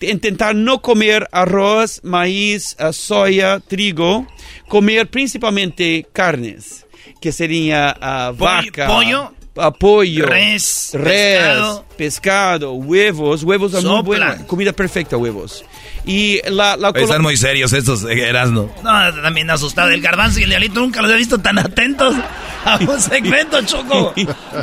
Speaker 21: intentar no comer arroz, maíz, ah, soya, trigo, comer principalmente carnes, que sería ah, vaca,
Speaker 3: pollo,
Speaker 21: ah, pollo,
Speaker 3: res,
Speaker 21: res,
Speaker 3: pescado.
Speaker 21: pescado, huevos, huevos son muy
Speaker 3: Sopla.
Speaker 21: buenos, comida perfecta, huevos. Y la, la
Speaker 6: Oye, Están muy serios estos, eh, Erasno.
Speaker 3: No, también asustado. El garbanzo y el diablito nunca los he visto tan atentos a un segmento, Choco.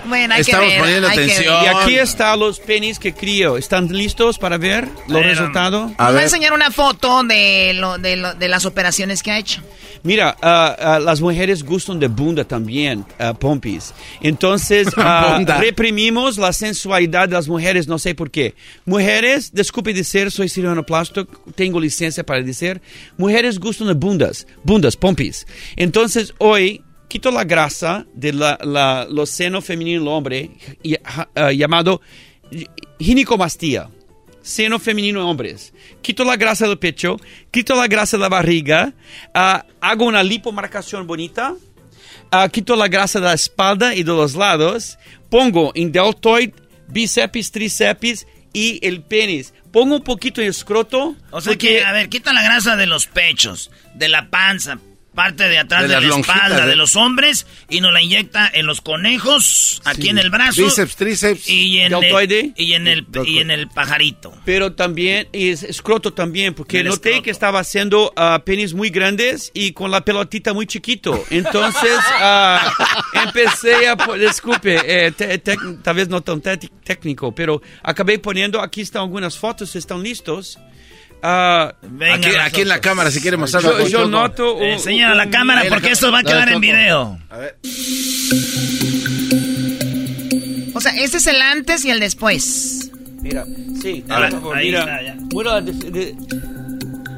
Speaker 14: Bueno, hay
Speaker 21: Estamos
Speaker 14: que ver.
Speaker 21: poniendo
Speaker 14: hay que
Speaker 21: atención.
Speaker 14: ver.
Speaker 21: Y aquí están los penis que crío. ¿Están listos para ver los resultados?
Speaker 14: Va a enseñar una foto de, lo, de, lo- de las operaciones que ha hecho.
Speaker 21: Mira, ah, ah, las mujeres gustan de bunda también, ah, pompis. Entonces, reprimimos la sensualidad de las mujeres, no sé por qué. Mujeres, disculpe decir, soy cirujano plástico, tengo licencia para decir, mujeres gustan de bundas, bundas, pompis. Entonces, hoy quito la grasa de la, los senos femeninos del hombre, ah, llamado ginecomastía seno femenino en hombres. Quito la grasa del pecho, quito la grasa de la barriga, ah, hago una lipomarcación bonita, ah, quito la grasa de la espalda y de los lados, pongo en deltoid, bíceps, tríceps y el penis. Pongo un poquito en escroto.
Speaker 3: O sea
Speaker 21: porque-
Speaker 3: que, a ver, quita la grasa de los pechos, de la panza, parte de atrás
Speaker 21: De
Speaker 3: de,
Speaker 21: las
Speaker 3: la
Speaker 21: lonjitas,
Speaker 3: espalda,
Speaker 21: ¿eh?
Speaker 3: de los hombres, y nos la inyecta en los conejos, aquí en el brazo.
Speaker 5: Bíceps, tríceps.
Speaker 3: Y en,
Speaker 21: deltoide.
Speaker 3: el, y, en el, y en el pajarito.
Speaker 21: Pero también es escroto también, porque
Speaker 3: El
Speaker 21: noté que estaba haciendo penis muy grandes y con la pelotita muy chiquito. Entonces ah, empecé a... Disculpe, eh, te- te- tal vez no tan técnico, pero acabé poniendo, aquí están algunas fotos, ¿están listos? Ah,
Speaker 5: Aquí, aquí en la cámara, si quiere mostrar.
Speaker 21: Yo, yo noto... un-
Speaker 3: Enseña a la cámara porque esto va a quedar en video.
Speaker 5: A ver.
Speaker 14: O sea, este es el antes y el después.
Speaker 21: Mira, sí,
Speaker 3: A ver,
Speaker 21: por favor,
Speaker 3: ahí
Speaker 21: mira.
Speaker 3: está, ya.
Speaker 21: De- de-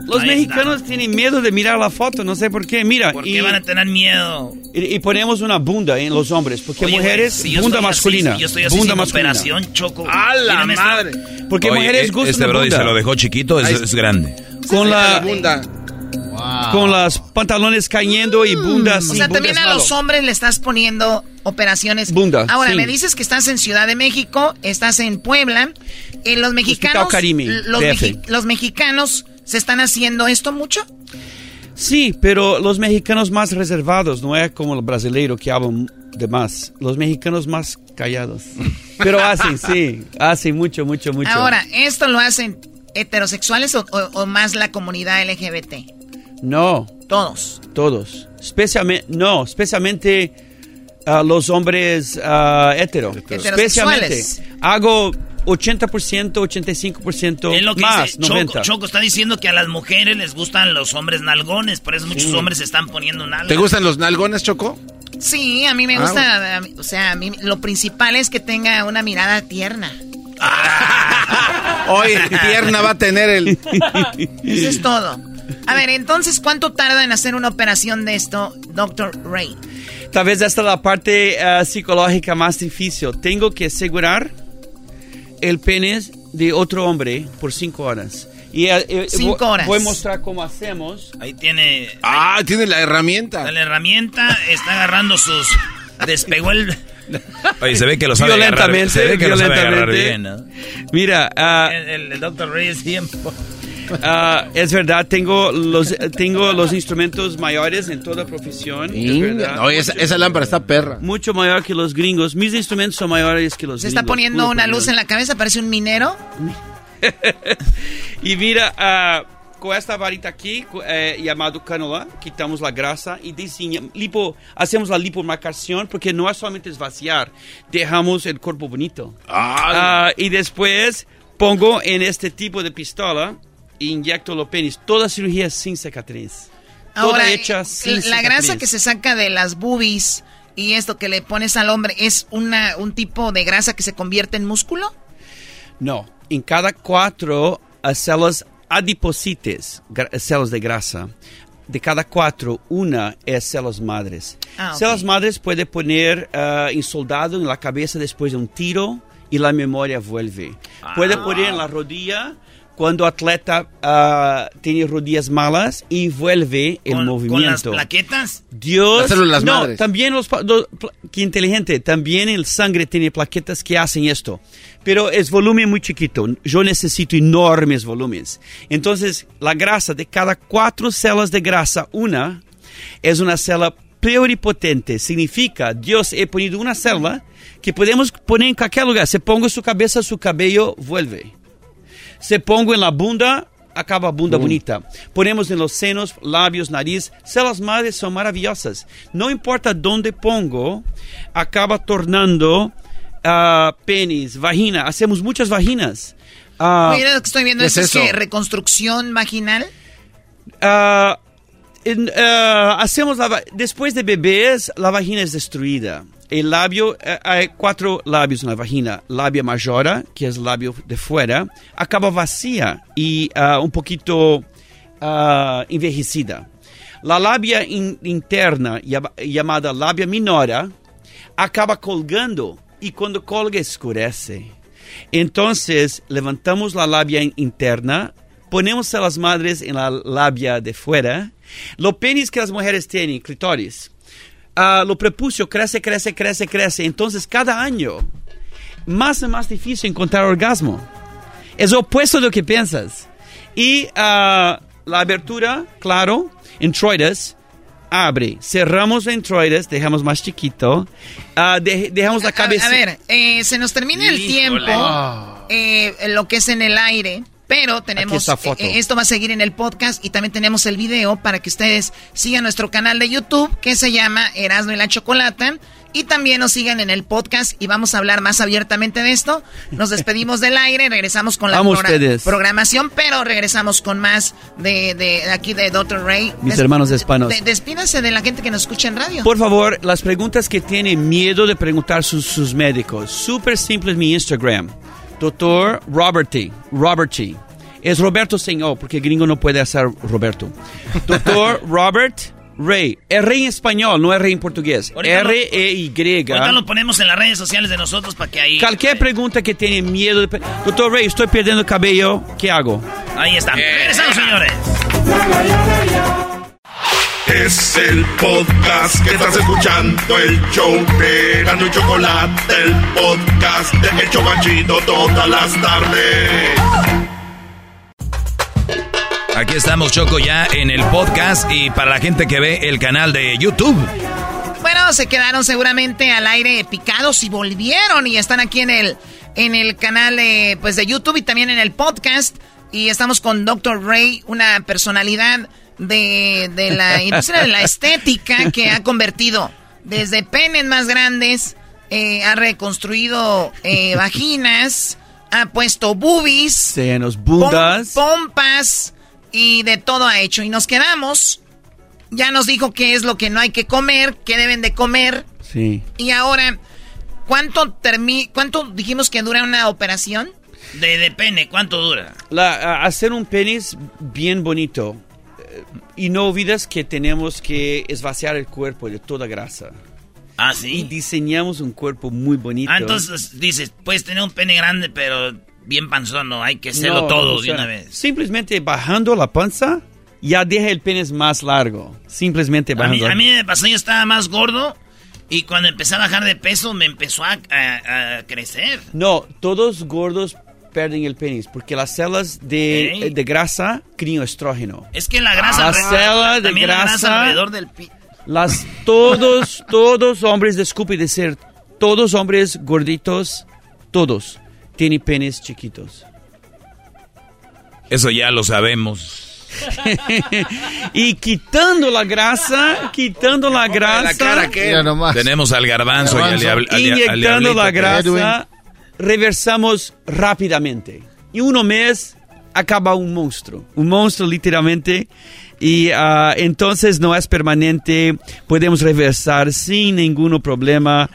Speaker 21: los
Speaker 3: Ahí
Speaker 21: mexicanos tienen miedo de mirar la foto, no sé por qué. Mira,
Speaker 3: ¿Por
Speaker 21: y,
Speaker 3: qué van a tener miedo?
Speaker 21: y- y ponemos una bunda en los hombres, porque
Speaker 3: Oye,
Speaker 21: mujeres,
Speaker 3: güey, si yo
Speaker 21: bunda
Speaker 3: estoy
Speaker 21: masculina.
Speaker 3: así, yo estoy así
Speaker 21: bunda
Speaker 3: sin
Speaker 21: masculina.
Speaker 3: operación, Choco.
Speaker 5: ¡A la
Speaker 3: esta-
Speaker 5: madre!
Speaker 21: Porque
Speaker 6: Oye,
Speaker 21: mujeres
Speaker 6: eh,
Speaker 21: gustan
Speaker 6: Este brody se lo dejó chiquito, es, es grande.
Speaker 21: Con la,
Speaker 5: bunda.
Speaker 21: con las pantalones cayendo y bunda
Speaker 14: O
Speaker 21: sin
Speaker 14: sea,
Speaker 21: bunda
Speaker 14: también a
Speaker 21: malo.
Speaker 14: los hombres le estás poniendo operaciones.
Speaker 21: Bunda,
Speaker 14: Ahora,
Speaker 21: sí.
Speaker 14: me dices que estás en Ciudad de México, estás en Puebla. Eh, los mexicanos.
Speaker 21: Carimi,
Speaker 14: los, mexi- los mexicanos se están haciendo esto mucho.
Speaker 21: Sí, pero los mexicanos más reservados, no es como los brasileiros que hablan de más. Los mexicanos más callados. Pero hacen, sí, hacen mucho, mucho, mucho.
Speaker 14: Ahora, ¿esto lo hacen heterosexuales o, o- o más la comunidad LGBT?
Speaker 21: No.
Speaker 14: Todos.
Speaker 21: Todos. Especialmente, no, especialmente ah, los hombres ah, hetero. Especialmente.
Speaker 14: Heterosexuales.
Speaker 21: Hago 80%, 85%
Speaker 3: Es lo que
Speaker 21: más,
Speaker 3: dice Choco,
Speaker 21: 90.
Speaker 3: Choco está diciendo que a las mujeres les gustan los hombres nalgones, por eso muchos
Speaker 21: Sí.
Speaker 3: hombres se están poniendo nalgas.
Speaker 5: ¿Te gustan los nalgones, Choco?
Speaker 14: Sí, a mí me
Speaker 5: Ah,
Speaker 14: gusta. mí- o sea, a mí lo principal es que tenga una mirada tierna.
Speaker 5: Hoy tierna va a tener el.
Speaker 14: Eso es todo. A ver, entonces, ¿cuánto tarda en hacer una operación de esto, Dr. Ray?
Speaker 21: Tal vez esta es la parte ah, psicológica más difícil. Tengo que asegurar el pene de otro hombre por cinco horas. Y, eh, eh,
Speaker 14: Cinco horas.
Speaker 21: Voy a mostrar cómo hacemos.
Speaker 3: Ahí tiene
Speaker 5: Ah, tiene la herramienta.
Speaker 3: la herramienta, está agarrando sus... Despegó el...
Speaker 6: Oye, se ve que lo sabe agarrar,
Speaker 21: Violentamente,
Speaker 6: se ve que lo sabe agarrar
Speaker 21: violentamente.
Speaker 6: bien, ¿no?
Speaker 21: Mira, ah,
Speaker 3: El, el, el Dr. Ray es
Speaker 21: ah, es verdad, tengo los, tengo los instrumentos mayores en toda profesión. es.
Speaker 5: No, esa, esa lámpara está perra.
Speaker 21: Mucho mayor que los gringos. Mis instrumentos son mayores que los
Speaker 14: Se
Speaker 21: gringos.
Speaker 14: está poniendo una luz en la cabeza, parece un minero.
Speaker 21: Y mira, ah, con esta varita aquí, eh, llamado canola, quitamos la grasa y lipo, hacemos la lipomarcación porque no es solamente es vaciar, dejamos el cuerpo bonito. Ah, y después pongo en este tipo de pistola inyecto los penis. Toda cirugía sin cicatriz.
Speaker 14: Ahora,
Speaker 21: Toda hecha
Speaker 14: eh,
Speaker 21: sin
Speaker 14: la
Speaker 21: cicatriz.
Speaker 14: grasa que se saca de las boobies y esto que le pones al hombre, ¿es una, un tipo de grasa que se convierte en músculo?
Speaker 21: No, en cada cuatro uh, células adiposites, gra- células de grasa, de cada cuatro, una es células madres.
Speaker 14: Ah, ok.
Speaker 21: Células madres puede poner uh, en soldado en la cabeza después de un tiro y la memoria vuelve. Puede
Speaker 14: Ah.
Speaker 21: poner en la rodilla cuando atleta uh, tiene rodillas malas y vuelve el
Speaker 3: ¿Con,
Speaker 21: movimiento.
Speaker 3: con las plaquetas?
Speaker 21: Dios.
Speaker 5: Las células
Speaker 21: no,
Speaker 5: madres.
Speaker 21: también los, qué inteligente. También el sangre tiene plaquetas que hacen esto. Pero es volumen muy chiquito. Yo necesito enormes volúmenes. Entonces, la grasa de cada cuatro células de grasa, una es una célula pluripotente. Significa, Dios he ponido una célula que podemos poner en cualquier lugar. Se pongo su cabeza, su cabello vuelve. Se pongo en la bunda, acaba bunda bonita. Ponemos en los senos, labios, nariz. Células madres son maravillosas. No importa dónde pongo, acaba tornando ah, penis, vagina. Hacemos muchas vaginas. Ah,
Speaker 14: Mira, lo que estoy viendo
Speaker 21: ¿qué
Speaker 14: es,
Speaker 21: es
Speaker 14: que
Speaker 21: eso?
Speaker 14: reconstrucción vaginal.
Speaker 21: Ah, en, hacemos la después de bebés, la vagina es destruida. El labio, eh, hay cuatro labios en la vagina. Labia majora, que es el labio de fuera, acaba vacía y ah, un poquito ah, envejecida. La labia in- interna, llama- llamada labia minora, acaba colgando y cuando colga escurece. Entonces levantamos la labia in- interna, ponemos a las madres en la labia de fuera, los penis que las mujeres tienen, clitoris, ah, lo prepucio crece, crece, crece, crece. Entonces cada año más y más difícil encontrar orgasmo. Es opuesto de lo que piensas. Y ah, la abertura, claro, introides, abre. Cerramos la introides, dejamos más chiquito. ah, de- dejamos la cabeza.
Speaker 14: a ver, eh, se nos termina el
Speaker 21: Híjole.
Speaker 14: tiempo, eh, lo que es en el aire, pero tenemos, eh, esto va a seguir en el podcast y también tenemos el video para que ustedes sigan nuestro canal de YouTube que se llama Erasmo y la Chocolata y también nos sigan en el podcast y vamos a hablar más abiertamente de esto. Nos despedimos del aire, regresamos con la programación, pero regresamos con más de, de aquí de Dr. Ray.
Speaker 21: Mis
Speaker 14: Des-
Speaker 21: hermanos hispanos.
Speaker 14: de- despídase de la gente que nos escucha en radio.
Speaker 21: Por favor, las preguntas que tienen miedo de preguntar sus, sus médicos. Súper simple es mi Instagram. Doctor Robert T. Robert T. Es Roberto sin O, porque gringo no puede hacer Roberto. Doctor Robert Ray. R en español, no R en portugués. R-E-Y.
Speaker 3: Ahorita lo ponemos en las redes sociales de nosotros para que ahí...
Speaker 21: Cualquier pregunta que tienen miedo de... Doctor Ray, estoy perdiendo cabello. ¿Qué hago?
Speaker 3: Ahí está. Regresamos, señores.
Speaker 2: Es el podcast que estás escuchando, el show de Gano y Chocolate, el podcast de Chobachito todas las tardes.
Speaker 6: Aquí estamos, Choco, ya en el podcast y para la gente que ve el canal de YouTube.
Speaker 14: Bueno, se quedaron seguramente al aire picados y volvieron y están aquí en el en el canal eh, pues de YouTube y también en el podcast y estamos con Dr. Ray, una personalidad de, de la industria de la estética que ha convertido desde penes más grandes, eh, ha reconstruido eh, vaginas, ha puesto boobies,
Speaker 21: Senos,
Speaker 14: pom-
Speaker 21: bundas.
Speaker 14: pompas y de todo ha hecho. Y nos quedamos. Ya nos dijo qué es lo que no hay que comer, qué deben de comer.
Speaker 21: Sí.
Speaker 14: Y ahora, ¿cuánto, termi ¿cuánto dijimos que dura una operación?
Speaker 3: De, de pene, ¿cuánto dura?
Speaker 21: La, hacer un penis bien bonito. Y no olvides que tenemos que esvaciar el cuerpo de toda grasa.
Speaker 3: Ah, sí.
Speaker 21: Y diseñamos un cuerpo muy bonito.
Speaker 3: Ah, entonces dices, puedes tener un pene grande, pero bien panzón, no, hay que hacerlo
Speaker 21: No,
Speaker 3: todo
Speaker 21: o
Speaker 3: de
Speaker 21: sea,
Speaker 3: una vez.
Speaker 21: Simplemente bajando la panza, ya deja el penis más largo. Simplemente
Speaker 3: A mí,
Speaker 21: bajando.
Speaker 3: a mí me pasó, yo estaba más gordo y cuando empecé a bajar de peso me empezó a, a- a crecer.
Speaker 21: No, todos gordos pierden el penis porque las células de, de grasa crían estrógeno.
Speaker 3: Es que la grasa,
Speaker 21: Las
Speaker 3: alrededor-
Speaker 21: células de
Speaker 3: la grasa
Speaker 21: grasa-
Speaker 3: alrededor del pi-
Speaker 21: Las todos, todos hombres, disculpe decir, todos hombres gorditos, todos tienen penes chiquitos.
Speaker 6: Eso ya lo sabemos.
Speaker 21: y quitando la grasa, quitando la grasa,
Speaker 6: Tenemos al garbanzo y al, al dia- al
Speaker 21: inyectando la grasa, reversamos rápidamente. Y uno mes acaba un monstruo, un monstruo literalmente. Y ah, entonces no es permanente, podemos reversar sin ningún problema.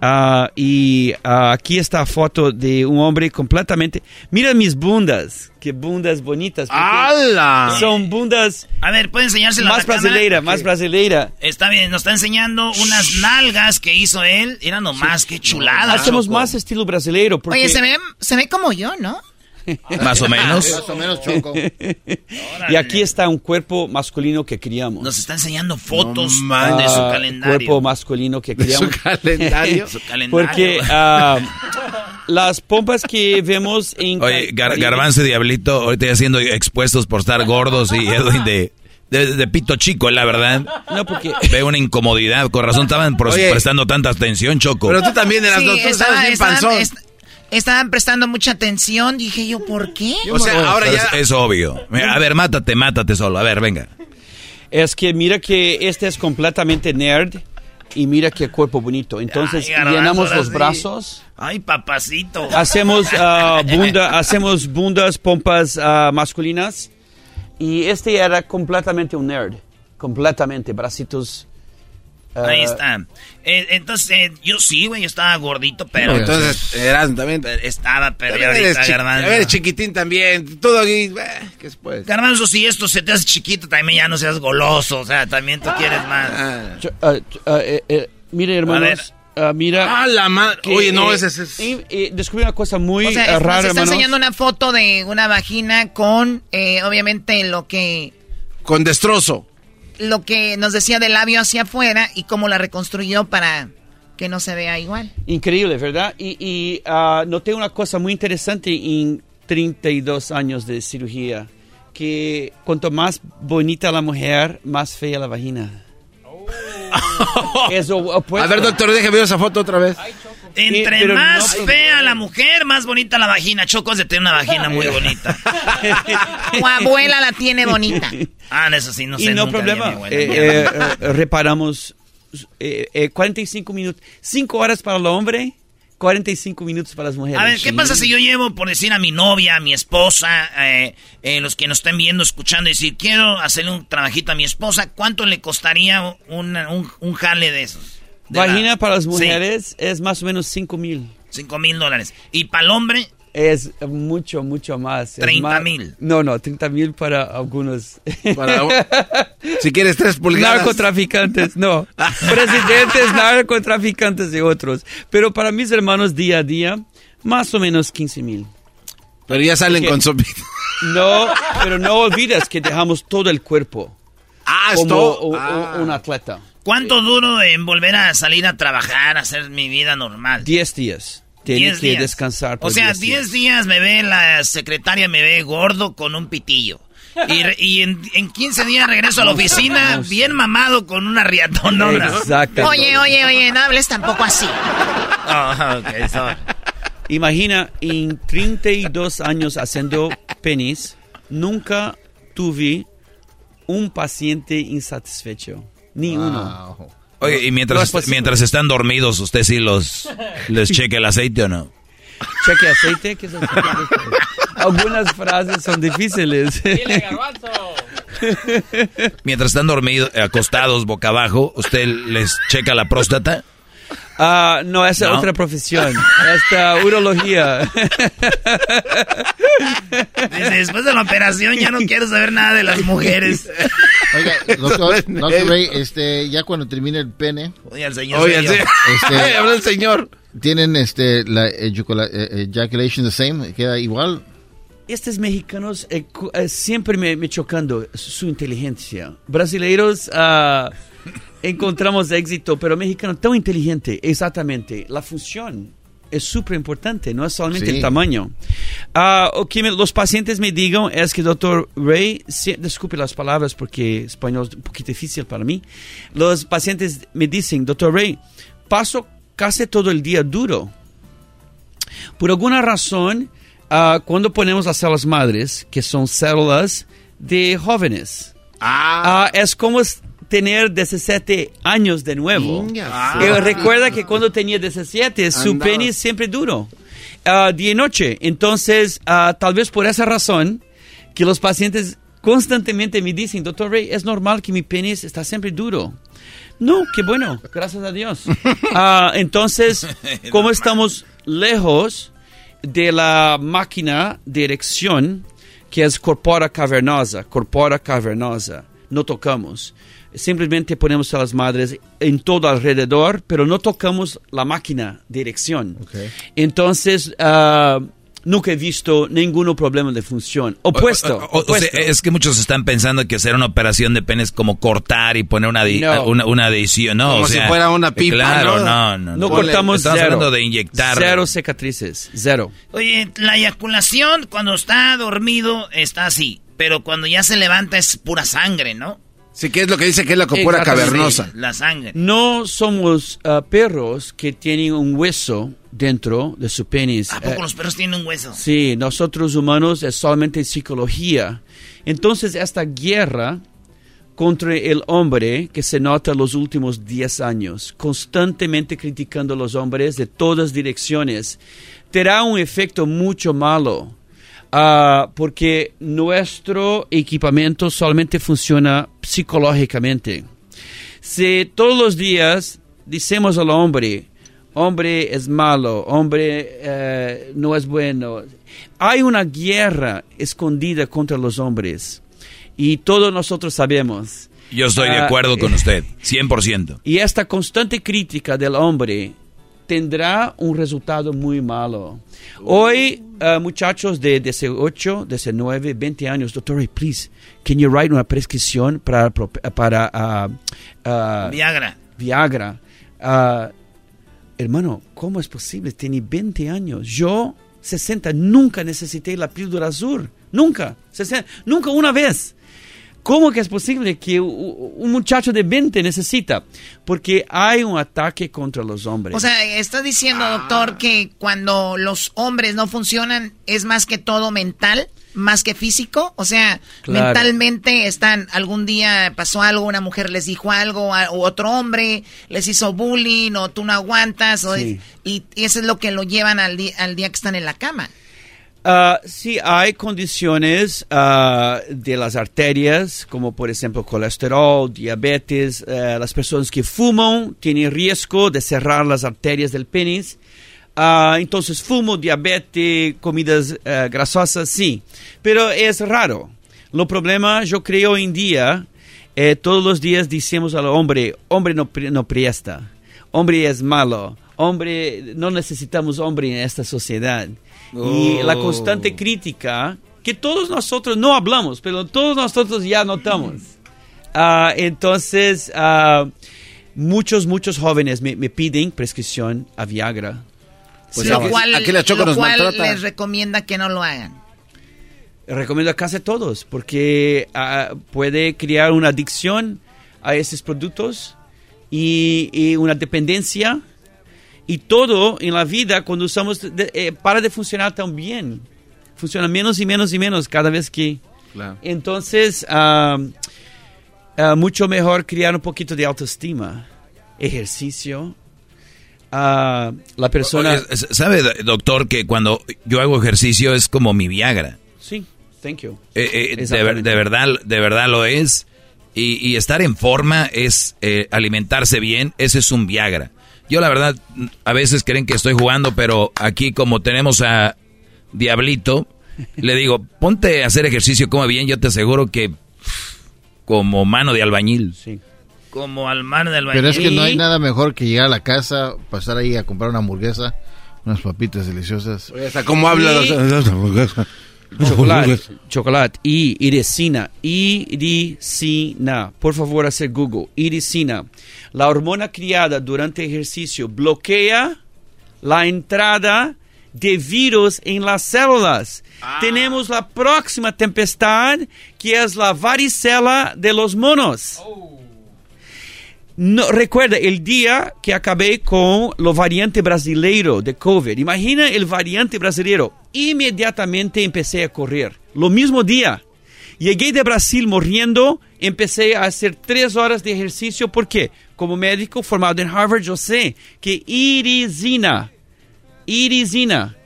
Speaker 21: Ah, y ah, aquí está foto de un hombre completamente. Mira mis bundas, qué bundas bonitas.
Speaker 5: ¡Hala!
Speaker 21: Son bundas
Speaker 3: A ver, ¿puede enseñárselo a
Speaker 21: más
Speaker 3: cámara?
Speaker 21: brasileira, más brasileira.
Speaker 3: Está bien, nos está enseñando unas nalgas que hizo él. Era nomás, qué chulada.
Speaker 21: Hacemos
Speaker 3: Choco.
Speaker 21: más estilo brasileiro. Porque...
Speaker 14: Oye, se ve, se ve como yo, ¿no?
Speaker 6: Más o menos.
Speaker 11: Más o menos, Choco.
Speaker 21: y aquí está un cuerpo masculino que criamos.
Speaker 3: Nos está enseñando fotos
Speaker 21: Ah,
Speaker 3: de su calendario.
Speaker 21: Cuerpo masculino que
Speaker 5: ¿De su
Speaker 21: criamos.
Speaker 5: calendario?
Speaker 3: Su calendario.
Speaker 21: Porque ah, las pompas que vemos en...
Speaker 6: Oye, Gar- Garbanzo y Diablito, ahorita ya siendo expuestos por estar gordos y Edwin de, de, de pito chico, la verdad.
Speaker 21: No, porque...
Speaker 6: Veo una incomodidad. Con razón estaban
Speaker 5: Oye.
Speaker 6: prestando tanta atención, Choco.
Speaker 5: Pero tú también eras,
Speaker 14: Sí,
Speaker 5: no, tú
Speaker 14: estaba-
Speaker 5: estabas bien panzón.
Speaker 14: est- estaban prestando mucha atención. Dije yo, ¿por qué?
Speaker 5: O sea, ahora ya...
Speaker 6: es, es obvio. A ver, mátate, mátate solo. A ver, venga.
Speaker 21: Es que mira que este es completamente nerd y mira qué cuerpo bonito. Entonces
Speaker 3: Ay, Garbanzo,
Speaker 21: llenamos los
Speaker 3: sí.
Speaker 21: brazos,
Speaker 3: Ay, papacito.
Speaker 21: hacemos bunda, hacemos bundas, pompas ah, masculinas y este era completamente un nerd, completamente bracitos. Ah,
Speaker 3: Ahí está. Eh, entonces, eh, yo sí, güey, yo estaba gordito, pero...
Speaker 5: Entonces, eras también...
Speaker 3: estaba, pero
Speaker 5: También
Speaker 3: ahorita,
Speaker 5: eres, chi-
Speaker 3: Garbanzo.
Speaker 5: a ver, chiquitín también. Todo aquí... eh, ¿Qué después?
Speaker 3: Garbanzo, si esto se te hace chiquito, también ya no seas goloso. O sea, también tú quieres más.
Speaker 5: Ah.
Speaker 21: Ch- ah, ah, eh, eh, mire, hermanos, ah, mira.
Speaker 5: Ah, la madre. Oye, no,
Speaker 21: eh,
Speaker 5: ese es...
Speaker 21: y- y descubrí una cosa muy
Speaker 14: O sea,
Speaker 21: eh, rara,
Speaker 14: está
Speaker 21: hermanos.
Speaker 14: enseñando una foto de una vagina con, eh, obviamente, lo que,
Speaker 5: Con destrozo.
Speaker 14: Lo que nos decía del labio hacia afuera y cómo la reconstruyó para que no se vea igual.
Speaker 21: Increíble, ¿verdad? Y, y ah, noté una cosa muy interesante en 32 años de cirugía, que cuanto más bonita la mujer, más fea la vagina. Es o- opuesto.
Speaker 5: A ver, doctor, déjeme ver esa foto otra vez.
Speaker 3: Entre más
Speaker 21: no-
Speaker 3: fea la mujer, más bonita la vagina. Choco de tener una vagina muy bonita.
Speaker 14: Tu abuela la tiene bonita.
Speaker 3: Ah, eso sí, no sé.
Speaker 21: y no
Speaker 3: nunca
Speaker 21: problema,
Speaker 3: abuela.
Speaker 21: eh, eh, eh, reparamos eh, eh, 45 minutos, 5 horas para el hombre, 45 minutos para las mujeres.
Speaker 3: A ver, ¿qué pasa si yo llevo, por decir, a mi novia, a mi esposa, eh, eh, los que nos estén viendo, escuchando, y decir, quiero hacerle un trabajito a mi esposa, ¿cuánto le costaría un, un, un jale de esos?
Speaker 21: Vagina
Speaker 3: la-
Speaker 21: para las
Speaker 3: Sí,
Speaker 21: mujeres es más o menos 5 mil.
Speaker 3: cinco mil dólares. Y para el hombre,
Speaker 21: Es mucho, mucho más. Es
Speaker 3: 30
Speaker 21: más-
Speaker 3: mil.
Speaker 21: No, no, 30 mil para algunos.
Speaker 5: Para- si quieres tres pulgadas.
Speaker 21: Narcotraficantes, no. Presidentes, narcotraficantes y otros. Pero para mis hermanos día a día, más o menos 15 mil.
Speaker 5: Pero ya salen con su...
Speaker 21: No, pero no olvides que dejamos todo el cuerpo
Speaker 5: Ah,
Speaker 21: como
Speaker 5: esto... Ah.
Speaker 21: un atleta.
Speaker 3: ¿Cuánto duro en volver a salir a trabajar, a hacer mi vida normal?
Speaker 21: 10 días. Tienes
Speaker 3: 10
Speaker 21: que
Speaker 3: días.
Speaker 21: descansar. por
Speaker 3: O sea,
Speaker 21: 10
Speaker 3: 10 días me ve la secretaria, me ve gordo con un pitillo. Y, re- y en, en 15 días regreso a la oficina bien mamado con una riatonona.
Speaker 21: Exacto.
Speaker 14: Oye, oye, oye, no hables tampoco así.
Speaker 3: Ah, ok, sorry.
Speaker 21: Imagina, en 32 años haciendo penis, nunca tuve un paciente insatisfecho. Ni uno.
Speaker 11: Wow.
Speaker 6: Oye, y
Speaker 21: No
Speaker 6: mientras,
Speaker 21: es
Speaker 6: mientras están dormidos, ¿usted sí los les cheque el aceite o no?
Speaker 21: Cheque aceite. ¿qué es el aceite? Algunas frases son difíciles.
Speaker 6: Mientras están dormidos, acostados, boca abajo, ¿usted les checa la próstata?
Speaker 21: Ah, no, esa es
Speaker 6: ¿No?
Speaker 21: otra profesión. Esta urología.
Speaker 3: Después de la operación ya no quiero saber nada de las mujeres.
Speaker 11: Oiga, doctor, doctor Ray, este, ya cuando termine el pene,
Speaker 3: Oye, el señor.
Speaker 5: Oye, sí.
Speaker 11: Este-
Speaker 5: Habla el señor.
Speaker 11: tienen este, la ejacula- eh, ejaculation the same, queda igual.
Speaker 21: Estos mexicanos eh, eh, siempre me, me chocando su inteligencia. Brasileiros ah, encontramos éxito, pero mexicanos tan inteligente, exactamente. La función es súper importante, no es solamente
Speaker 11: Sí.
Speaker 21: el tamaño. O que me- los pacientes me digan es que, doctor Ray, si- disculpe las palabras porque español es un poquito difícil para mí. Los pacientes me dicen, doctor Ray, paso casi todo el día duro. Por alguna razón, ah, cuando ponemos las células madres, que son células de jóvenes, ah, es como tener 17 años de nuevo.
Speaker 5: Inga,
Speaker 21: Y recuerda que cuando tenía 17, su
Speaker 5: Andaba.
Speaker 21: pene es siempre duro. ah, día y noche. Entonces, ah, tal vez por esa razón, que los pacientes constantemente me dicen, doctor Ray, es normal que mi penis está siempre duro. No, qué bueno, gracias a Dios. Ah, entonces, como estamos lejos de la máquina de erección, que es corpora cavernosa, corpora cavernosa, no tocamos. Simplemente ponemos a las madres en todo alrededor, pero no tocamos la máquina de erección. Entonces, ah, nunca he visto ningún problema de función. Opuesto.
Speaker 6: O- o- o-
Speaker 21: opuesto.
Speaker 6: o sea, es que muchos están pensando que hacer una operación de pene es como cortar y poner una,
Speaker 21: No.
Speaker 6: una, una adición. No,
Speaker 5: Como
Speaker 6: o sea,
Speaker 5: si fuera una pipa,
Speaker 6: Claro,
Speaker 5: ¿no?
Speaker 6: no, no.
Speaker 21: No cortamos
Speaker 6: Estamos
Speaker 21: cero.
Speaker 6: hablando de inyectar.
Speaker 21: Cero cicatrices, cero.
Speaker 3: Oye, la eyaculación cuando está dormido está así, pero cuando ya se levanta es pura sangre, ¿no?
Speaker 5: Sí, que es lo que dice que es la
Speaker 21: Exactamente.
Speaker 5: cavernosa.
Speaker 3: La sangre.
Speaker 21: No somos ah, perros que tienen un hueso dentro de su penis.
Speaker 3: ¿A poco
Speaker 21: Eh,
Speaker 3: los perros tienen un hueso?
Speaker 21: Sí, nosotros humanos es solamente psicología. Entonces, esta guerra contra el hombre que se nota los últimos 10 años, constantemente criticando a los hombres de todas direcciones, tendrá un efecto mucho malo. Ah, porque nuestro equipamiento solamente funciona psicológicamente. Si todos los días decimos al hombre, hombre es malo, hombre eh, no es bueno, hay una guerra escondida contra los hombres y todos nosotros sabemos.
Speaker 6: Yo estoy de
Speaker 21: Ah,
Speaker 6: acuerdo con
Speaker 21: eh,
Speaker 6: usted, 100%.
Speaker 21: Y esta constante crítica del hombre tendrá un resultado muy malo. Hoy, uh, muchachos de 18, 19, 20 años, doctor, please, can you write una prescripción para, para ah,
Speaker 3: Viagra.
Speaker 21: Viagra. Ah, hermano, ¿cómo es posible? Tiene 20 años. Yo, 60, nunca necesité la píldora azul. Nunca. 60, nunca una vez. ¿Cómo que es posible que un muchacho de 20 necesita? Porque hay un ataque contra los hombres.
Speaker 14: O sea, está diciendo, doctor, que cuando los hombres no funcionan es más que todo mental, más que físico. O sea,
Speaker 21: Claro.
Speaker 14: mentalmente están, algún día pasó algo, una mujer les dijo algo, a- o otro hombre les hizo bullying, o tú no aguantas, o
Speaker 21: Sí.
Speaker 14: y, y eso es lo que lo llevan al, di- al día que están en la cama.
Speaker 21: Ah, sí, hay condiciones ah, de las arterias, como por ejemplo colesterol, diabetes. eh, las personas que fuman tienen riesgo de cerrar las arterias del penis. Entonces, fumo, diabetes, comidas grasosas, sí. Pero es raro. Lo problema, yo creo, hoy en día, eh, todos los días decimos al hombre, hombre no, no presta, hombre es malo, hombre, no necesitamos hombre en esta sociedad. Y la
Speaker 6: Oh.
Speaker 21: constante crítica, que todos nosotros no hablamos, pero todos nosotros ya notamos. Ah, entonces, ah, muchos, muchos jóvenes me, me piden prescripción a Viagra.
Speaker 5: Pues
Speaker 14: lo
Speaker 5: aquí-
Speaker 14: cual,
Speaker 5: aquí la Choco
Speaker 14: lo
Speaker 5: nos
Speaker 14: cual les recomienda que no lo hagan.
Speaker 21: Recomiendo a casi todos, porque ah, puede crear una adicción a esos productos y, y una dependencia. Y todo en la vida, cuando usamos, de- eh, para de funcionar tan bien. Funciona menos y menos y menos cada vez que...
Speaker 5: Claro.
Speaker 21: Entonces, ah, ah, mucho mejor crear un poquito de autoestima, ejercicio. Ah, la persona...
Speaker 6: Oye, ¿Sabe, doctor, que cuando yo hago ejercicio es como mi Viagra?
Speaker 21: sí, thank you.
Speaker 6: Eh, eh, de, de verdad, de verdad lo es. Y, y estar en forma es eh, alimentarse bien, ese es un Viagra. Yo la verdad, a veces creen que estoy jugando, pero aquí como tenemos a Diablito, le digo, ponte a hacer ejercicio, come bien, yo te aseguro que como mano de albañil.
Speaker 21: Sí.
Speaker 3: Como al mar del baño.
Speaker 11: Pero es que no hay nada mejor que llegar a la casa, pasar ahí a comprar una hamburguesa, unas papitas deliciosas.
Speaker 5: Hasta cómo habla.
Speaker 21: Y-
Speaker 5: los-
Speaker 21: Chocolate, chocolate y iricina, iricina. Por favor, hacer Google. Iricina. La hormona criada durante ejercicio bloquea la entrada de virus en las células. Tenemos la próxima tempestad, que es la varicela de los monos. No, recuerda el día que acabé con lo variante brasileiro de COVID. Imagina el variante brasileiro. Inmediatamente empecé a correr. Lo mismo día. Llegué de Brasil morriendo, empecé a hacer tres horas de ejercicio. ¿Por qué? Como médico formado en Harvard, yo sé que irisina, irisina,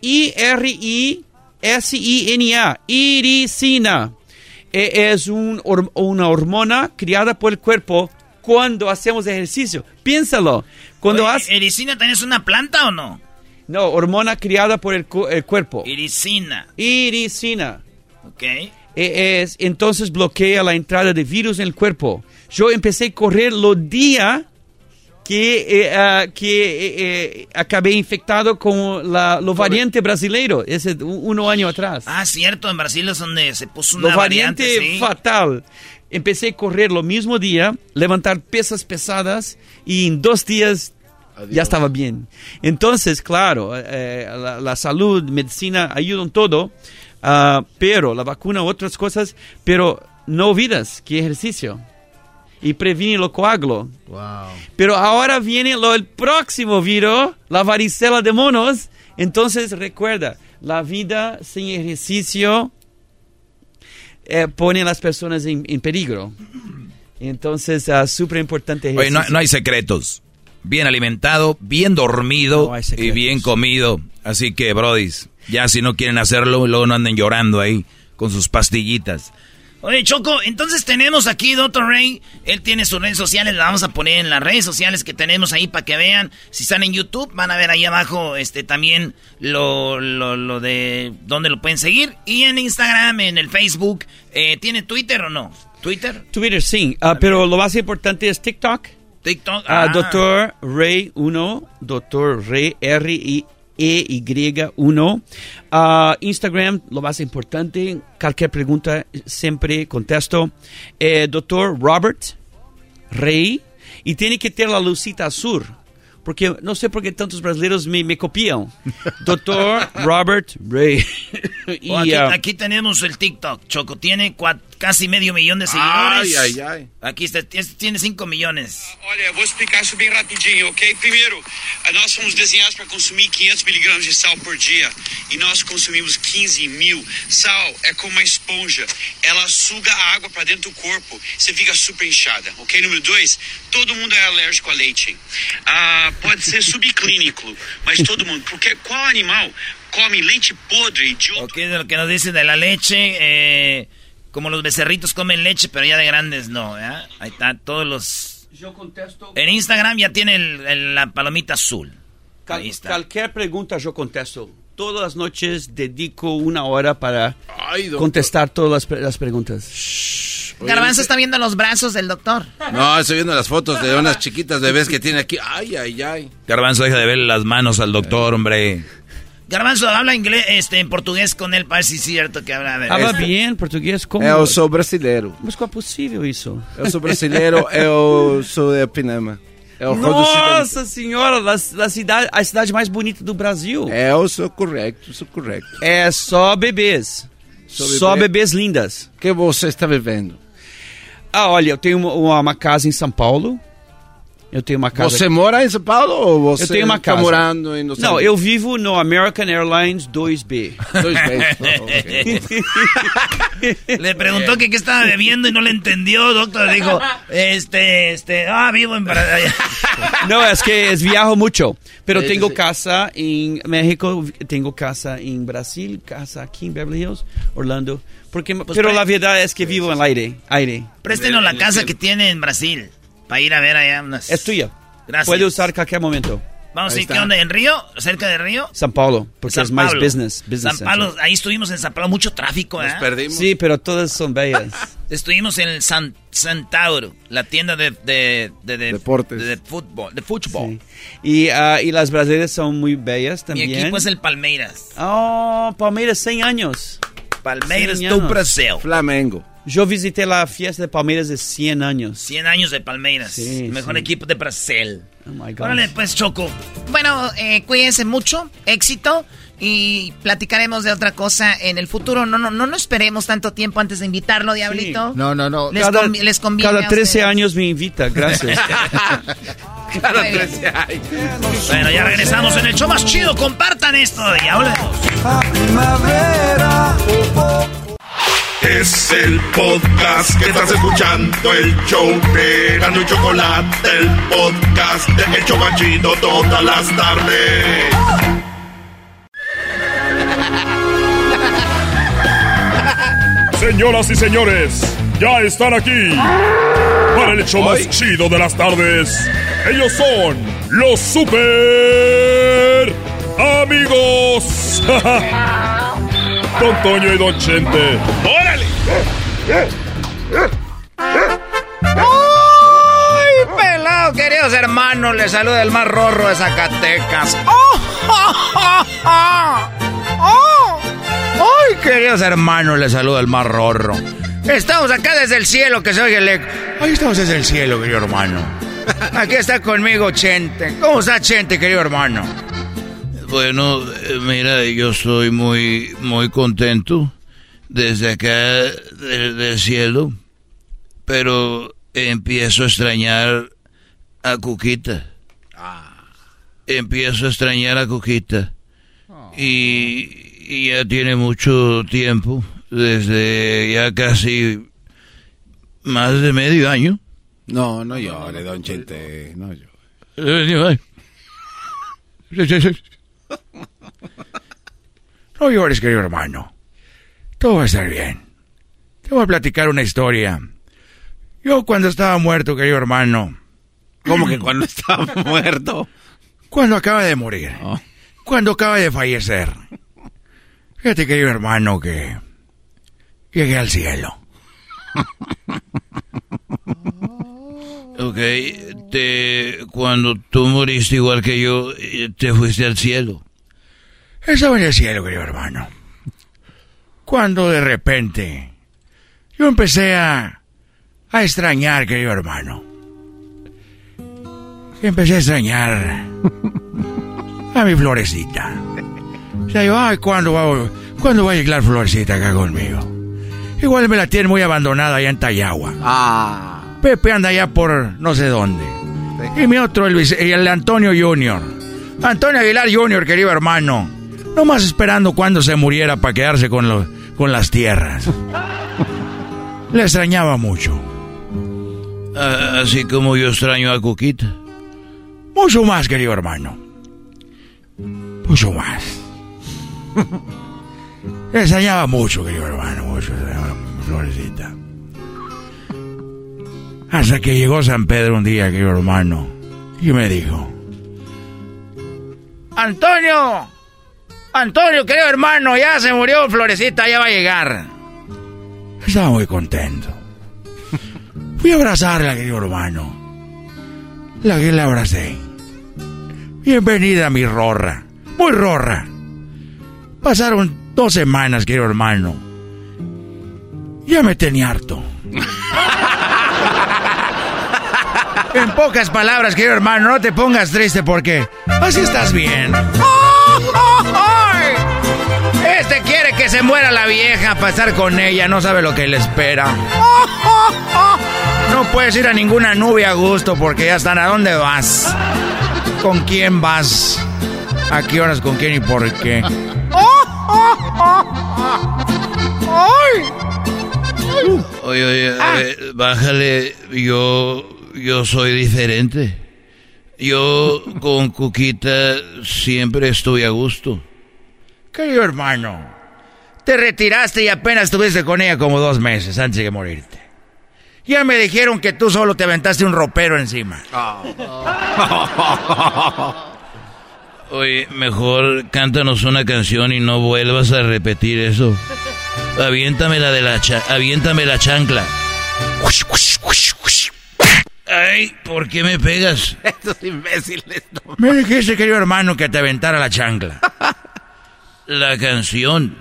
Speaker 21: I-R-I-R-I S-I-N-A, iricina. E- Es un una hormona creada por el cuerpo cuando hacemos ejercicio. Piénsalo. Cuando
Speaker 3: Oye,
Speaker 21: haces...
Speaker 3: ¿Ericina tenés una planta o no?
Speaker 21: No, hormona creada por el, cu- el cuerpo.
Speaker 3: Iricina.
Speaker 21: Iricina.
Speaker 3: Ok.
Speaker 21: E- es, entonces bloquea la entrada de virus en el cuerpo. Yo empecé a correr los días que, eh, ah, que eh, eh, acabé infectado con la, lo variante brasileiro, ese un- uno año atrás.
Speaker 3: Ah, cierto, en Brasil es donde se puso una
Speaker 21: Lo variante,
Speaker 3: variante, sí.
Speaker 21: fatal. Empecé a correr lo mismo día, levantar pesas pesadas y en dos días ya estaba bien. Entonces, claro, eh, la, la salud, medicina ayudan todo, ah, pero la vacuna, otras cosas, pero no olvidas que ejercicio y previene lo coágulo.
Speaker 11: Wow.
Speaker 21: Pero ahora viene lo el próximo virus, la varicela de monos. Entonces recuerda, la vida sin ejercicio eh, pone a las personas en, en peligro. Entonces, es súper importante
Speaker 6: Oye, no,
Speaker 21: ejercicio.
Speaker 6: no hay secretos. Bien alimentado, bien dormido
Speaker 21: No
Speaker 6: y bien comido. Así que, brodis, ya si no quieren hacerlo, luego no anden llorando ahí con sus pastillitas.
Speaker 3: Oye, Choco, entonces tenemos aquí Dr. Rey. Él tiene sus redes sociales, la vamos a poner en las redes sociales que tenemos ahí para que vean. Si están en YouTube, van a ver ahí abajo este también lo, lo, lo de dónde lo pueden seguir. Y en Instagram, en el Facebook. Eh, ¿Tiene Twitter o no? ¿Twitter?
Speaker 21: Twitter, sí. Ah, pero lo más importante es TikTok.
Speaker 3: TikTok.
Speaker 21: Ah.
Speaker 3: ah.
Speaker 21: Doctor Rey 1, Doctor Rey R I EY1. Uh, ah, Instagram, lo más importante, cualquier pregunta siempre contesto. Eh, doctor Robert Rey. Y tiene que tener la lucita azul, porque no sé por qué tantos brasileños me, copian. Doctor Robert Rey.
Speaker 3: Oh, y,
Speaker 21: ah,
Speaker 3: aquí, tenemos el TikTok, Choco. Tiene cuatro casi medio millón de seguidores.
Speaker 5: Ai, ai, ai.
Speaker 3: Aquí está, este tiene 5 millones.
Speaker 22: Olha, eu vou explicar isso bem rapidinho, ok? Primeiro, nós fomos desenhados para consumir 500 miligramas de sal por dia e nós consumimos 15 mil. Sal é como uma esponja, ela suga a água para dentro do corpo, você fica super inchada, ok? Número dois, todo mundo é alérgico a leite. Ah, pode ser subclínico, mas todo mundo, porque qual animal come leite podre de
Speaker 3: Ok, de lo que nos dice de la leche, eh, como los becerritos comen leche, pero ya de grandes no, ¿verdad? Ahí está, todos los...
Speaker 21: Yo contesto.
Speaker 3: En Instagram ya tiene el- el- la palomita azul.
Speaker 21: Cal-
Speaker 3: Ahí está.
Speaker 21: Cualquier pregunta yo contesto. Todas las noches dedico una hora para contestar todas las, pre- las preguntas.
Speaker 14: Garbanzo está viendo los brazos del doctor.
Speaker 5: No, estoy viendo las fotos de unas chiquitas bebés que tiene aquí. Ay, ay, ay.
Speaker 6: Garbanzo, deja de ver las manos al doctor, hombre.
Speaker 3: Garbanzo, habla inglés, este, en portugués con él para ver cierto que habla. Ver.
Speaker 21: Habla
Speaker 3: Este-
Speaker 21: bien portugués, ¿cómo?
Speaker 5: Eu sou brasileiro.
Speaker 21: Mas como é possível isso?
Speaker 5: Eu sou brasileiro, eu sou de Pinama. Eu.
Speaker 21: Nossa senhora, la, la cidade, a cidade mais bonita do Brasil.
Speaker 5: Eu sou correto, sou correto.
Speaker 21: É só bebês.
Speaker 5: Só
Speaker 21: Só,
Speaker 5: bebê?
Speaker 21: bebês lindas.
Speaker 5: O que você está vivendo?
Speaker 21: Ah, olha, eu tenho uma, uma casa em São Paulo. Eu tenho uma casa.
Speaker 5: Você mora em São Paulo ou você
Speaker 21: eu tenho uma
Speaker 5: está
Speaker 21: casa.
Speaker 5: morando em Los
Speaker 21: Não, eu vivo no American Airlines 2B.
Speaker 5: 2B.
Speaker 3: Le preguntó que qué estaba bebiendo y no le entendió, doctor. Le dijo, este, este, ah, vivo en Brasil.
Speaker 21: No, es que es viajo mucho. Pero
Speaker 3: Sí,
Speaker 21: tengo
Speaker 3: sí.
Speaker 21: casa en México, tengo casa en Brasil, casa aquí en Beverly Hills, Orlando. Porque, pero
Speaker 3: pre-
Speaker 21: la verdad es que vivo en el aire. aire.
Speaker 3: Préstenos la casa que tiene en Brasil para ir a ver allá unas...
Speaker 21: Es tuya.
Speaker 3: Gracias.
Speaker 21: Puede usar cualquier momento.
Speaker 3: Vamos a ir, ¿qué onda? ¿En Río? ¿Cerca de Río?
Speaker 21: San Paulo, porque
Speaker 3: San
Speaker 21: es más business. business
Speaker 3: San Pablo,
Speaker 21: center.
Speaker 3: ahí estuvimos en San Pablo, mucho tráfico, ¿eh?
Speaker 21: Sí, pero todas son bellas.
Speaker 3: Estuvimos en el San, Centauro, la tienda de, de, de, de-
Speaker 5: Deportes.
Speaker 3: de, de fútbol. De fútbol.
Speaker 21: Y, ah, y las brasileñas son muy bellas
Speaker 3: Mi
Speaker 21: también.
Speaker 3: equipo es el Palmeiras.
Speaker 21: Oh, Palmeiras, 100 años.
Speaker 3: Palmeiras
Speaker 21: 100
Speaker 3: do. Brasil.
Speaker 5: Flamengo.
Speaker 21: Yo visité la fiesta de Palmeiras de 100 años.
Speaker 3: 100 años de Palmeiras.
Speaker 21: Sí,
Speaker 3: el mejor
Speaker 21: sí.
Speaker 3: equipo de Brasil.
Speaker 21: Oh my God.
Speaker 3: Órale, pues, Choco.
Speaker 14: Bueno, eh, cuídense mucho, éxito y platicaremos de otra cosa en el futuro. No, no, no, no esperemos tanto tiempo antes de invitarlo, Diablito.
Speaker 11: No, no, no.
Speaker 14: Les,
Speaker 21: Cada-
Speaker 14: convi- les conviene
Speaker 21: Cada
Speaker 14: a
Speaker 21: 13
Speaker 14: ustedes.
Speaker 21: años me invita, gracias.
Speaker 5: Cada
Speaker 14: Muy bien.
Speaker 5: 13 años.
Speaker 3: Bueno, ya regresamos en el show más chido. Compartan esto y hablemos.
Speaker 2: Es el podcast que estás escuchando, el show de Gano y Chocolate, el podcast de El Chobachito todas las tardes.
Speaker 13: Señoras y señores, ya están aquí para el hecho más chido de las tardes. Ellos son los super amigos. Don Toño y Don Chente. ¡Órale!
Speaker 23: ¡Ay, pelado, queridos hermanos! Les saluda el más rorro de Zacatecas. ¡Oh, oh, oh, oh! ¡Ay, queridos hermanos! Les saluda el más rorro. Estamos acá desde el cielo, que se oye el eco. Ahí estamos desde el cielo, querido hermano. Aquí está conmigo Chente. ¿Cómo está Chente, querido hermano?
Speaker 6: Bueno, eh, mira, yo estoy muy, muy contento desde acá del, del cielo, pero empiezo a extrañar a Cuquita. Empiezo a extrañar a Cuquita. Y, y ya tiene mucho tiempo, desde ya casi más de medio año.
Speaker 5: No, no llore, don Chente. No llore.
Speaker 6: Eh,
Speaker 23: No llores, querido hermano. Todo va a estar bien. Te voy a platicar una historia. Yo cuando estaba muerto, querido hermano.
Speaker 5: ¿Cómo que cuando estaba muerto?
Speaker 23: Cuando acaba de morir. Cuando acaba de fallecer. Fíjate, querido hermano, que llegué al cielo.
Speaker 6: Ok, te, cuando tú moriste igual que yo, eh, te fuiste al cielo.
Speaker 23: Estaba en el cielo, querido hermano. Cuando de repente yo empecé a, a extrañar, querido hermano. Empecé a extrañar a mi florecita. O sea, yo, ay, ¿cuándo va, ¿cuándo va a llegar florecita acá conmigo? Igual me la tiene muy abandonada allá en Tayagua.
Speaker 5: Ah.
Speaker 23: Pepe anda allá por no sé dónde. Y mi otro, el, el Antonio Junior. Antonio Aguilar Junior, querido hermano. Nomás esperando cuando se muriera para quedarse con, lo- con las tierras. Le extrañaba mucho.
Speaker 6: Ah, así como yo extraño a Cuquita.
Speaker 23: Mucho más, querido hermano. Mucho más. Extrañaba mucho, querido hermano. Mucho, florecita. Hasta que llegó San Pedro un día, querido hermano. Y me dijo... Antonio. Antonio, querido hermano, ya se murió Florecita, ya va a llegar. Estaba muy contento. Fui a abrazarla, querido hermano. La que la abracé. Bienvenida, mi rorra. Muy rorra. Pasaron dos semanas, querido hermano. Ya me tenía harto. En pocas palabras, querido hermano, no te pongas triste porque así estás bien. Este quiere que se muera la vieja para estar con ella, no sabe lo que le espera. No puedes ir a ninguna nube a gusto porque ya están. ¿A dónde vas? ¿Con quién vas? ¿A qué horas con quién y por qué?
Speaker 6: Oye, oye, a ver, bájale, yo, yo soy diferente. Yo con Cuquita siempre estoy a gusto.
Speaker 23: Querido hermano, te retiraste y apenas estuviste con ella como dos meses antes de morirte. Ya me dijeron que tú solo te aventaste un ropero encima.
Speaker 6: Oye, mejor cántanos una canción y no vuelvas a repetir eso. Aviéntame la de la cha aviéntame la chancla. Ay, ¿por qué me pegas?
Speaker 5: Estos imbéciles. no.
Speaker 23: Me dijiste, querido hermano, que te aventara la chancla.
Speaker 6: La canción.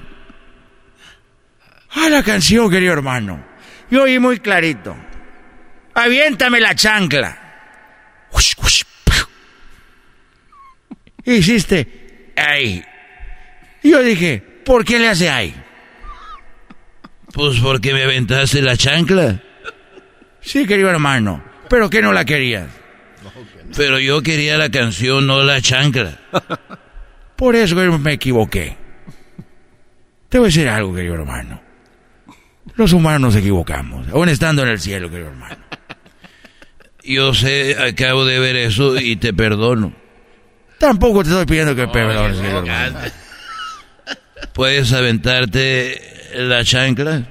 Speaker 23: Ah, la canción, querido hermano. Yo oí muy clarito. Aviéntame la chancla. Hiciste, ay. Y Yo dije, ¿por qué le hace ay?
Speaker 6: Pues porque me aventaste la chancla.
Speaker 23: Sí, querido hermano. ¿Pero qué no la querías?
Speaker 6: Pero yo quería la canción, no la chancla.
Speaker 23: Por eso me equivoqué. Te voy a decir algo, querido hermano. Los humanos nos equivocamos, aún estando en el cielo, querido hermano.
Speaker 6: Yo sé, acabo de ver eso y te perdono.
Speaker 23: Tampoco te estoy pidiendo que perdones, querido hermano.
Speaker 6: ¿Puedes aventarte la chancla?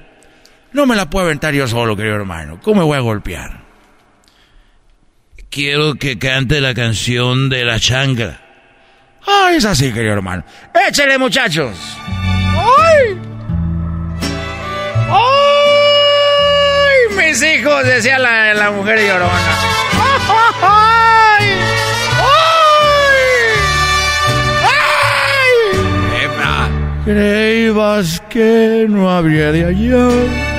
Speaker 23: No me la puedo aventar yo solo, querido hermano. ¿Cómo me voy a golpear?
Speaker 6: Quiero que cante la canción de la chancla.
Speaker 23: Ah, es así, querido hermano. Échale, muchachos. ¡Ay! ¡Ay! Mis hijos, decía la, la mujer llorona. ¡Ay! ¡Ay! Creías que no habría de hallar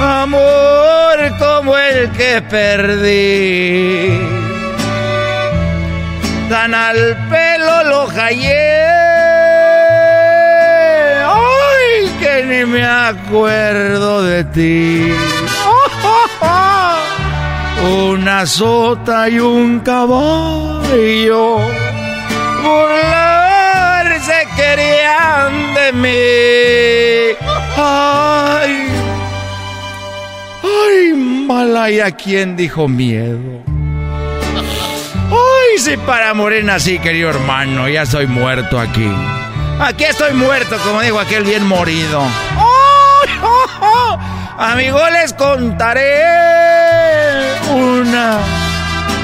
Speaker 23: amor como el que perdí. Tan al pelo lo hallé. ¡Ay, que ni me acuerdo de ti! Una sota y un caballo querían de mí. ¡Ay! ¡Ay, Malaya! ¿Quién dijo miedo? ¡Ay, si para Morena sí, querido hermano! Ya soy muerto aquí. Aquí estoy muerto, como dijo aquel bien morido. ¡Ay, oh, oh! Amigo, les contaré una,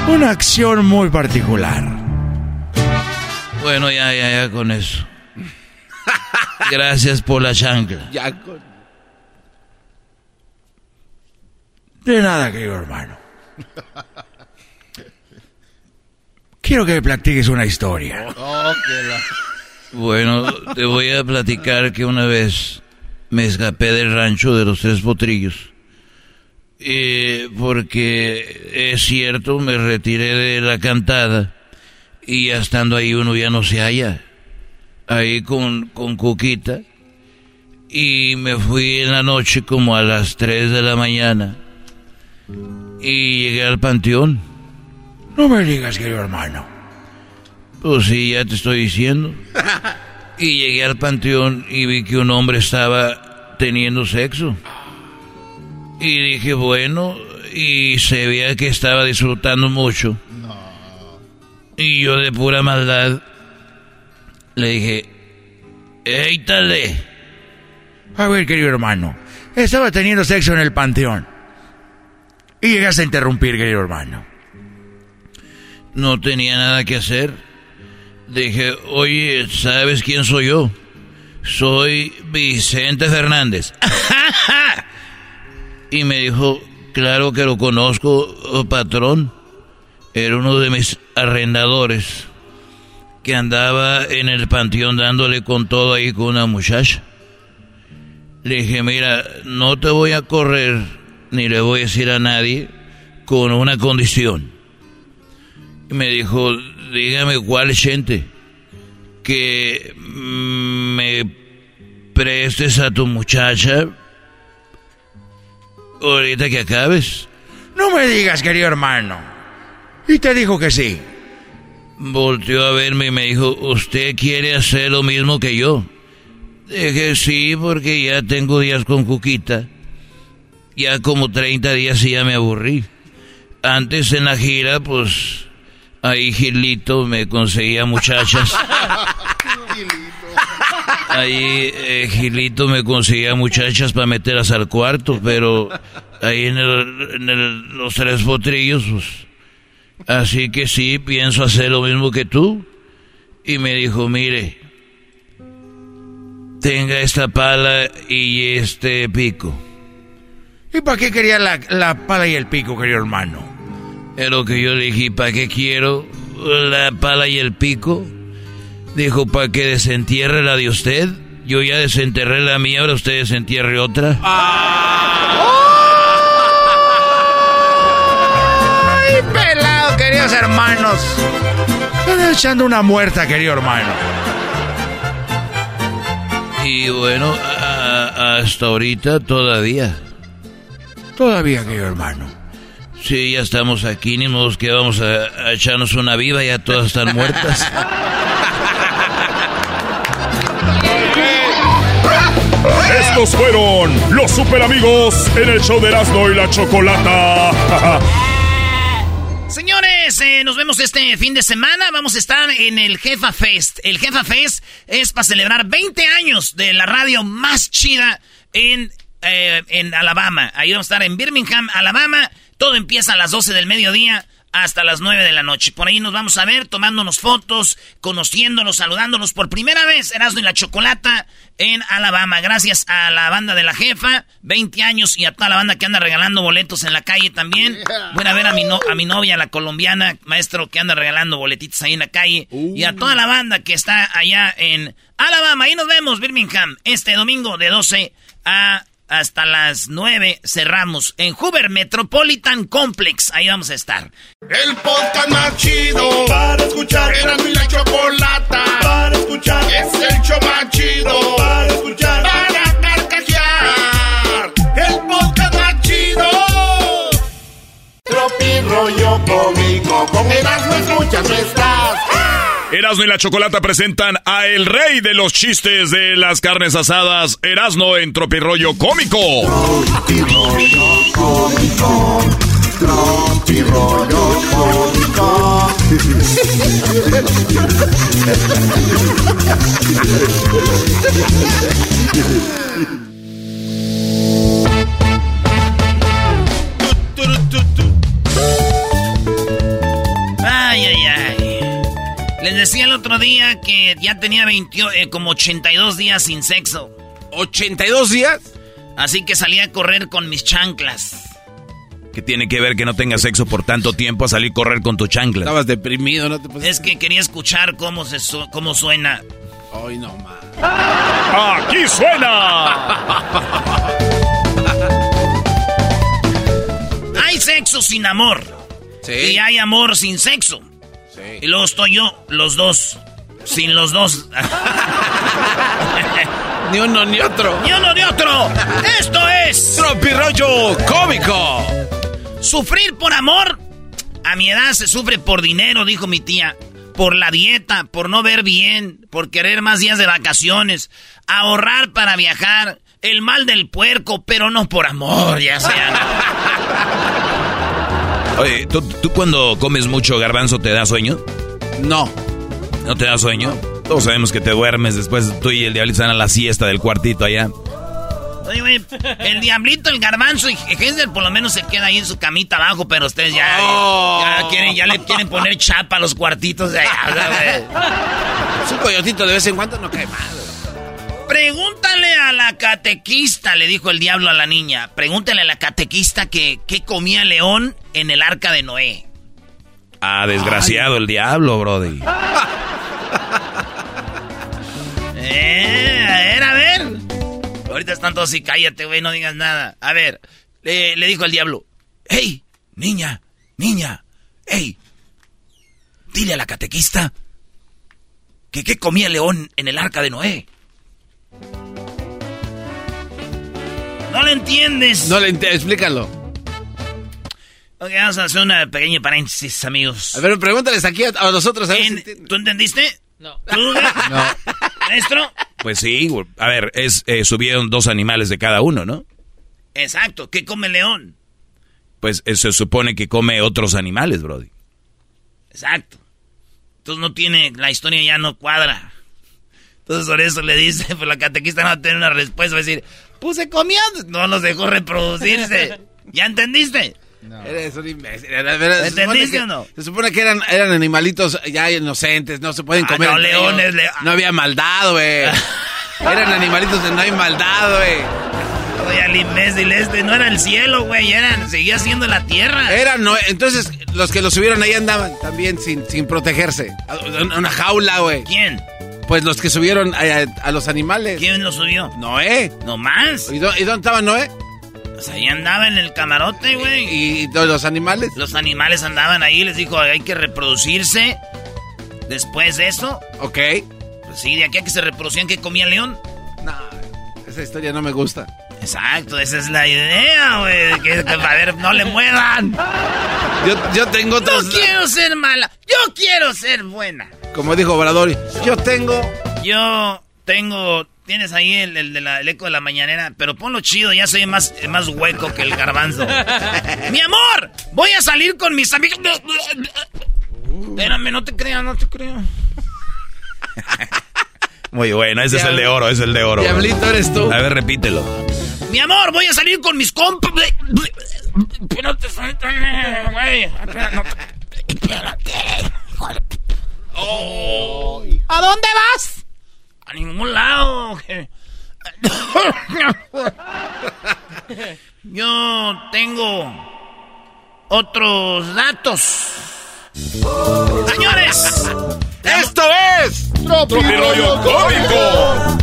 Speaker 23: una acción muy particular.
Speaker 6: Bueno, ya, ya, ya con eso. Gracias por la chancla.
Speaker 5: Ya con...
Speaker 23: De nada, querido hermano. Quiero que me platiques una historia.
Speaker 6: Bueno, te voy a platicar que una vez me escapé del rancho de los tres potrillos. Eh, porque es cierto, me retiré de la cantada y ya estando ahí uno ya no se halla. Ahí con, con Cuquita. Y me fui en la noche como a las 3 de la mañana y llegué al panteón.
Speaker 23: No me digas, querido hermano.
Speaker 6: Pues sí, ya te estoy diciendo. Y llegué al panteón y vi que un hombre estaba teniendo sexo. Y dije, bueno, y se veía que estaba disfrutando mucho. Y yo de pura maldad le dije, ¡Éitale!
Speaker 23: A ver, querido hermano, estaba teniendo sexo en el panteón. Y llegaste a interrumpir, querido hermano.
Speaker 6: No tenía nada que hacer. Dije, oye, ¿sabes quién soy yo? Soy Vicente Fernández. y me dijo, claro que lo conozco, oh, patrón. Era uno de mis arrendadores que andaba en el panteón dándole con todo ahí con una muchacha. Le dije, mira, no te voy a correr ni le voy a decir a nadie con una condición. Y me dijo, dígame cuál gente que me prestes a tu muchacha ahorita que acabes.
Speaker 23: No me digas, querido hermano. Y te dijo que sí.
Speaker 6: Volteó a verme y me dijo, ¿usted quiere hacer lo mismo que yo? Dije, sí, porque ya tengo días con Cuquita ya como 30 días y ya me aburrí. Antes en la gira, pues ahí Gilito me conseguía muchachas. Ahí eh, Gilito me conseguía muchachas para meterlas al cuarto, pero ahí en, los tres potrillos, pues. Así que sí, pienso hacer lo mismo que tú. Y me dijo, mire, tenga esta pala y este pico.
Speaker 23: ¿Y para qué quería la, pala y el pico, querido hermano?
Speaker 6: Es lo que yo le dije, ¿para qué quiero la pala y el pico? Dijo, ¿para que desentierre la de usted? Yo ya desenterré la mía, ahora usted desentierre otra.
Speaker 23: ¡Ay, hermanos! Estoy echando una muerta, querido hermano.
Speaker 6: Y bueno, hasta ahorita todavía.
Speaker 23: Todavía, querido hermano.
Speaker 6: Sí, ya estamos aquí, ni modo que vamos a, echarnos una viva, ya todas están muertas.
Speaker 13: Estos fueron los super amigos en el show de Erasmo y la Chocolata.
Speaker 3: Eh, nos vemos este fin de semana. Vamos a estar en el Jefa Fest. El Jefa Fest es para celebrar 20 años de la radio más chida en, eh, en Alabama. Ahí vamos a estar en Birmingham, Alabama. Todo empieza a las 12 del mediodía hasta las 9 de la noche. Por ahí nos vamos a ver tomándonos fotos, conociéndonos, saludándonos por primera vez, Erasmo y la Chocolata en Alabama. Gracias a la banda de la jefa, 20 años, y a toda la banda que anda regalando boletos en la calle también. Voy a ver a mi, no- a mi novia, la colombiana, maestro, que anda regalando boletitos ahí en la calle. Y a toda la banda que está allá en Alabama. Ahí nos vemos, Birmingham, este domingo de 12 a hasta las 9 cerramos en Hoover Metropolitan Complex. Ahí vamos a estar.
Speaker 2: El podcast más chido para escuchar. Era mi la chocolata para escuchar. Es el show más chido para escuchar. Para carcajear. El podcast más chido. Tropi rollo cómico. Con Erasmo escuchas no estás.
Speaker 13: Erasmo y la Chocolata presentan a el rey de los chistes de las carnes asadas, Erasmo en Tropirollo Cómico.
Speaker 2: Tropi rollo cómico.
Speaker 3: Les decía el otro día que ya tenía 20, eh, como 82 días sin sexo.
Speaker 5: ¿82 días?
Speaker 3: Así que salí a correr con mis chanclas.
Speaker 6: ¿Qué tiene que ver que no tengas sexo por tanto tiempo a salir a correr con tu chancla?
Speaker 5: Estabas deprimido, ¿no te pusiste?
Speaker 3: Es que quería escuchar cómo, se su- cómo suena.
Speaker 5: Ay, no más.
Speaker 13: ¡Aquí suena!
Speaker 3: Hay sexo sin amor. Y hay amor sin sexo. Y luego estoy yo, los dos. Sin los dos.
Speaker 5: ni uno ni otro.
Speaker 3: Ni uno ni otro. Esto es.
Speaker 5: Tropirollo Cómico.
Speaker 3: Sufrir por amor. A mi edad se sufre por dinero, dijo mi tía. Por la dieta, por no ver bien, por querer más días de vacaciones, ahorrar para viajar, el mal del puerco, pero no por amor, ya sea.
Speaker 6: Oye, ¿tú, tú cuando comes mucho garbanzo te da sueño?
Speaker 5: No.
Speaker 6: ¿No te da sueño? Todos sabemos que te duermes después tú y el diablito están a la siesta del cuartito allá.
Speaker 3: Oye, güey, el diablito, el garbanzo y Hesler por lo menos se queda ahí en su camita abajo, pero ustedes ya, ya, quieren, ya le quieren poner chapa a los cuartitos de allá. o sea, güey.
Speaker 5: Un coyotito de vez en cuando no cae mal.
Speaker 3: Pregúntale a la catequista, le dijo el diablo a la niña. Pregúntale a la catequista que qué comía León en el arca de Noé.
Speaker 6: Ah, desgraciado el diablo, brody.
Speaker 3: Eh, a ver, a ver. Ahorita están todos así, cállate, güey, no digas nada. A ver, le, le dijo el diablo. ¡Hey, niña, niña! ¡Hey! Dile a la catequista que qué comía León en el arca de Noé. No le entiendes.
Speaker 5: No le entiendo, explícalo.
Speaker 3: Ok, vamos a hacer una pequeña paréntesis, amigos.
Speaker 5: A ver, pregúntales aquí a, a nosotros. A ver
Speaker 3: En-. ¿Tú entendiste?
Speaker 7: No.
Speaker 3: ¿Tú?
Speaker 6: No.
Speaker 3: ¿Maestro?
Speaker 6: Pues sí, a ver, es, eh, subieron dos animales de cada uno, ¿no?
Speaker 3: Exacto. ¿Qué come León?
Speaker 6: Pues eh, se supone que come otros animales, brody.
Speaker 3: Exacto. Entonces no tiene, la historia ya no cuadra. Entonces por eso le dice, pues la catequista no va a tener una respuesta, va a decir, pues se comía, no los dejó reproducirse. ¿Ya entendiste?
Speaker 5: Eres un imbécil.
Speaker 3: ¿Entendiste
Speaker 5: que-
Speaker 3: o no?
Speaker 5: Se supone que eran, eran animalitos ya inocentes, no se pueden
Speaker 3: Ah,
Speaker 5: comer.
Speaker 3: no, leones,
Speaker 5: ellos.
Speaker 3: le-
Speaker 5: No había maldad, güey. eran animalitos de no hay maldad, güey.
Speaker 3: Oye, al imbécil este, no era el cielo, güey, eran, seguía siendo la tierra.
Speaker 5: Eran, no, entonces los que los subieron ahí andaban también sin, sin protegerse. Una jaula, güey.
Speaker 3: ¿Quién?
Speaker 5: Pues los que subieron a, a- a los animales.
Speaker 3: ¿Quién lo subió?
Speaker 5: Noé.
Speaker 3: ¿No más?
Speaker 5: ¿Y, dó- y dónde estaba Noé?
Speaker 3: Pues ahí andaba en el camarote, güey.
Speaker 5: ¿Y, y los animales?
Speaker 3: Los animales andaban ahí, les dijo, hay que reproducirse. Después de eso,
Speaker 5: Ok.
Speaker 3: pues sí, de aquí a que se reproducían, ¿qué comía León?
Speaker 5: No, esa historia no me gusta.
Speaker 3: Exacto, esa es la idea, güey. Que, que, a ver, no le muevan.
Speaker 5: Yo, yo tengo otros.
Speaker 3: No quiero ser mala, yo quiero ser buena.
Speaker 5: Como dijo Obrador, yo tengo.
Speaker 3: Yo tengo. Tienes ahí el, el de la- el eco de la mañanera, pero ponlo chido, ya soy más, más hueco que el garbanzo. ¡Mi amor! Voy a salir con mis amigos. Espérame, no te creo, no te creo.
Speaker 6: Muy bueno, ese es el de oro, ese es el de oro.
Speaker 5: Diablito eres tú.
Speaker 6: A ver, repítelo.
Speaker 3: Mi amor, voy a salir con mis compas. No te güey. Espérate. Oh.
Speaker 14: ¿A dónde vas?
Speaker 3: A ningún lado. Yo tengo otros datos. Señores,
Speaker 5: esto es
Speaker 13: Tropirollo Cómico.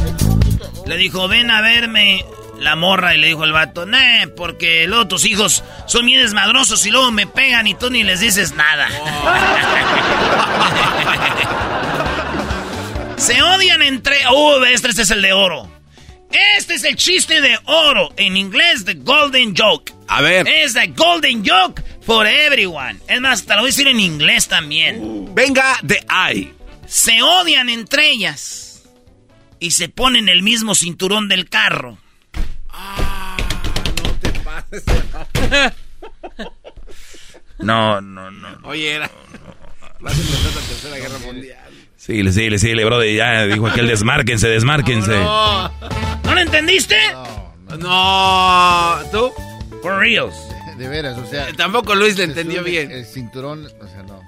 Speaker 3: Le dijo, ven a verme la morra y le dijo el vato, nee, porque luego tus hijos son bien desmadrosos y luego me pegan y tú ni les dices nada. Se odian entre... Uh, este, este es el de oro. Este es el chiste de oro. En inglés, the golden joke.
Speaker 5: A ver.
Speaker 3: Es the golden joke for everyone. Es más, te lo voy a decir en inglés también.
Speaker 5: Venga de ahí.
Speaker 3: Se odian entre ellas. Y se ponen el mismo cinturón del carro.
Speaker 5: Ah, no te pases.
Speaker 3: No, no, no.
Speaker 5: Oye, era... Vas a empezar la tercera guerra mundial.
Speaker 6: Sí, sí, sí, bro. Ya dijo aquel desmárquense, desmárquense.
Speaker 5: No,
Speaker 3: ¿No lo entendiste?
Speaker 5: no. ¿Tú?
Speaker 3: For reals.
Speaker 11: De veras, o sea.
Speaker 5: Tampoco Luis le
Speaker 11: se
Speaker 5: entendió bien.
Speaker 11: El cinturón, o sea, no.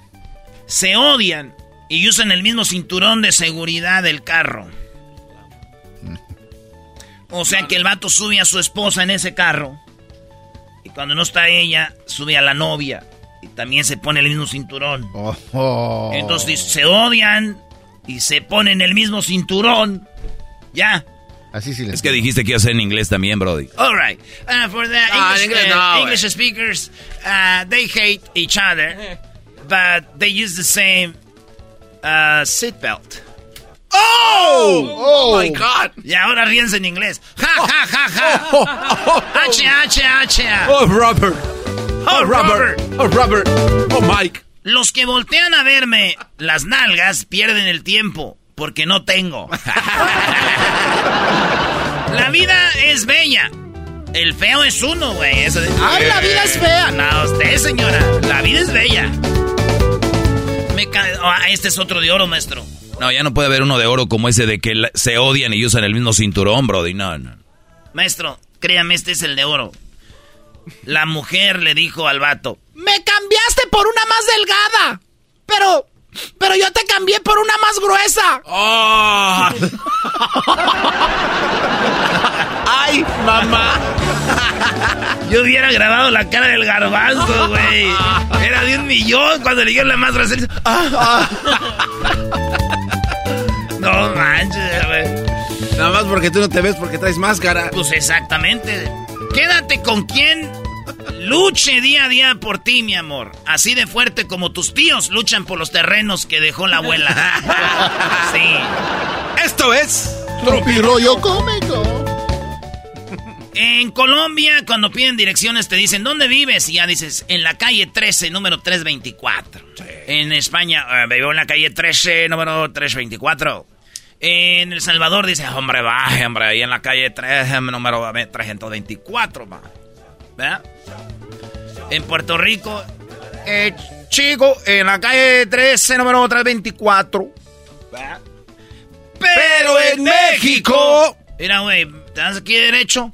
Speaker 3: Se odian y usan el mismo cinturón de seguridad del carro. O sea que el vato sube a su esposa en ese carro. Y cuando no está ella, sube a la novia. Y también se pone el mismo cinturón.
Speaker 11: Oh.
Speaker 3: Entonces se odian y se ponen el mismo cinturón. Ya.
Speaker 11: Así sí
Speaker 6: Es que dijiste que iba a ser en inglés también, Brody.
Speaker 3: All right. Uh, for the
Speaker 5: No, en
Speaker 3: English,
Speaker 5: inglés
Speaker 3: uh,
Speaker 5: no,
Speaker 3: English
Speaker 5: güey.
Speaker 3: speakers, uh, they hate each other, but they use the same uh, seatbelt.
Speaker 5: ¡Oh! ¡Oh, my God!
Speaker 3: Y ahora ríense en inglés. ¡Ja, ja, ja, ja! ¡H, H, H!
Speaker 5: ¡Oh, Robert!
Speaker 3: ¡Oh, Robert!
Speaker 5: ¡Oh, Robert! ¡Oh, Mike!
Speaker 3: Los que voltean a verme las nalgas pierden el tiempo, porque no tengo. La vida es bella. El feo es uno, güey. Eso de-
Speaker 14: ¡Ay, la vida es fea!
Speaker 3: No, usted, señora. La vida es bella. Me ca- Ah, este es otro de oro, maestro.
Speaker 6: No, ya no puede haber uno de oro como ese de que se odian y usan el mismo cinturón, Brody. No, no.
Speaker 3: Maestro, créame, este es el de oro. La mujer le dijo al vato,
Speaker 14: Me cambiaste por una más delgada. Pero, pero yo te cambié por una más gruesa.
Speaker 5: ¡Oh! ¡Ay, mamá!
Speaker 3: Yo hubiera grabado la cara del garbanzo, güey. Era de un millón cuando le dieron la más. Ah, No manches, güey.
Speaker 5: Nada más porque tú no te ves porque traes máscara.
Speaker 3: Pues exactamente. Quédate con quien luche día a día por ti, mi amor. Así de fuerte como tus tíos luchan por los terrenos que dejó la abuela. Sí.
Speaker 5: Esto es...
Speaker 11: Tropirollo cómico.
Speaker 3: En Colombia, cuando piden direcciones, te dicen, ¿dónde vives? Y ya dices, en la calle 13, número 324. En España, eh, vivo en la calle 13, número 324. En El Salvador dice, hombre, baje, hombre, ahí en la calle 13, número 324, va. ¿Verdad? En Puerto Rico, eh, chico, en la calle 13, número 324. ¿Verdad?
Speaker 5: Pero en México...
Speaker 3: Mira, güey, das aquí derecho.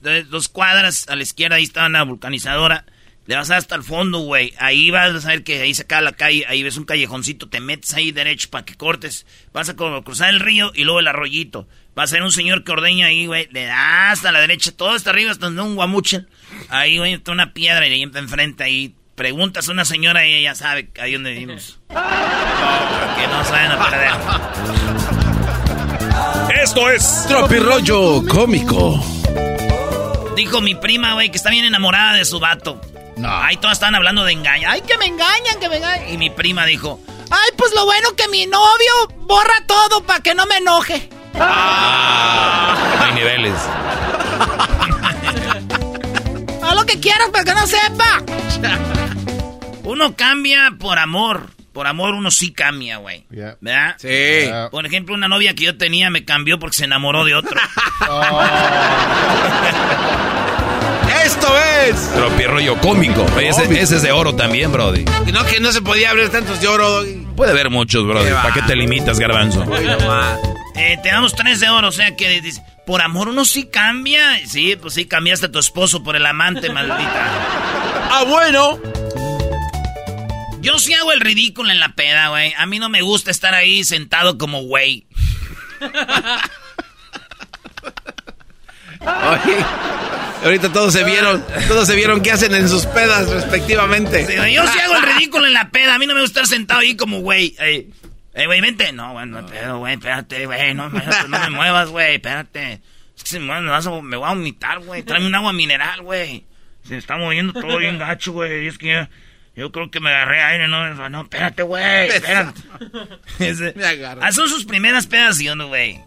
Speaker 3: de- Dos cuadras a la izquierda, ahí está una vulcanizadora. Le vas hasta el fondo, güey. Ahí vas a ver que ahí se acaba la calle. Ahí ves un callejoncito. Te metes ahí derecho para que cortes. Vas a cruzar el río y luego el arroyito. Va a ser un señor que ordeña ahí, güey. Le das hasta la derecha, todo hasta arriba, hasta donde un guamuche. Ahí, güey, está una piedra y ahí enfrente ahí. Preguntas a una señora y ella sabe ahí donde vivimos. que no saben a perder.
Speaker 13: Esto es
Speaker 5: Tropirollo cómico.
Speaker 3: Dijo mi prima, güey, que está bien enamorada de su vato. No. Ahí todas están hablando de engaño. Ay, que me engañan, que me engañan. Y mi prima dijo,
Speaker 14: Ay, pues lo bueno que mi novio borra todo para que no me enoje.
Speaker 6: Hay niveles.
Speaker 14: Haz lo que quieras para que no sepa.
Speaker 3: uno cambia por amor. Por amor uno sí cambia, güey. ¿Verdad?
Speaker 5: Sí.
Speaker 3: Por ejemplo, una novia que yo tenía me cambió porque se enamoró de otro.
Speaker 5: Esto es...
Speaker 6: Tropirollo cómico. Ese, ese es de oro también, Brody.
Speaker 5: No, que no se podía abrir tantos de oro.
Speaker 6: Puede haber muchos.
Speaker 5: Qué
Speaker 6: ¿Para qué te limitas, garbanzo?
Speaker 3: Eh, te damos tres de oro, o sea que dice, por amor uno sí cambia. Sí, pues sí, cambiaste a tu esposo por el amante, maldita.
Speaker 5: Ah, bueno.
Speaker 3: Yo sí hago el ridículo en la peda, güey. A mí no me gusta estar ahí sentado como güey.
Speaker 5: Oye, ahorita todos se vieron, todos se vieron qué hacen en sus pedas respectivamente.
Speaker 3: yo sí hago el ridículo en la peda. A mí no me gusta estar sentado ahí como güey. Eh, güey, vente. No, güey, no pedo, güey, espérate, güey. No, no, me muevas, güey, espérate. Es que si me, muevas, me voy a vomitar, güey. Tráeme un agua mineral, güey. Se está moviendo todo bien gacho, güey. Es que yo creo que me agarré aire, no, no, espérate, güey, espérate. me agarré. Ah, son sus primeras pedas y yo no, güey.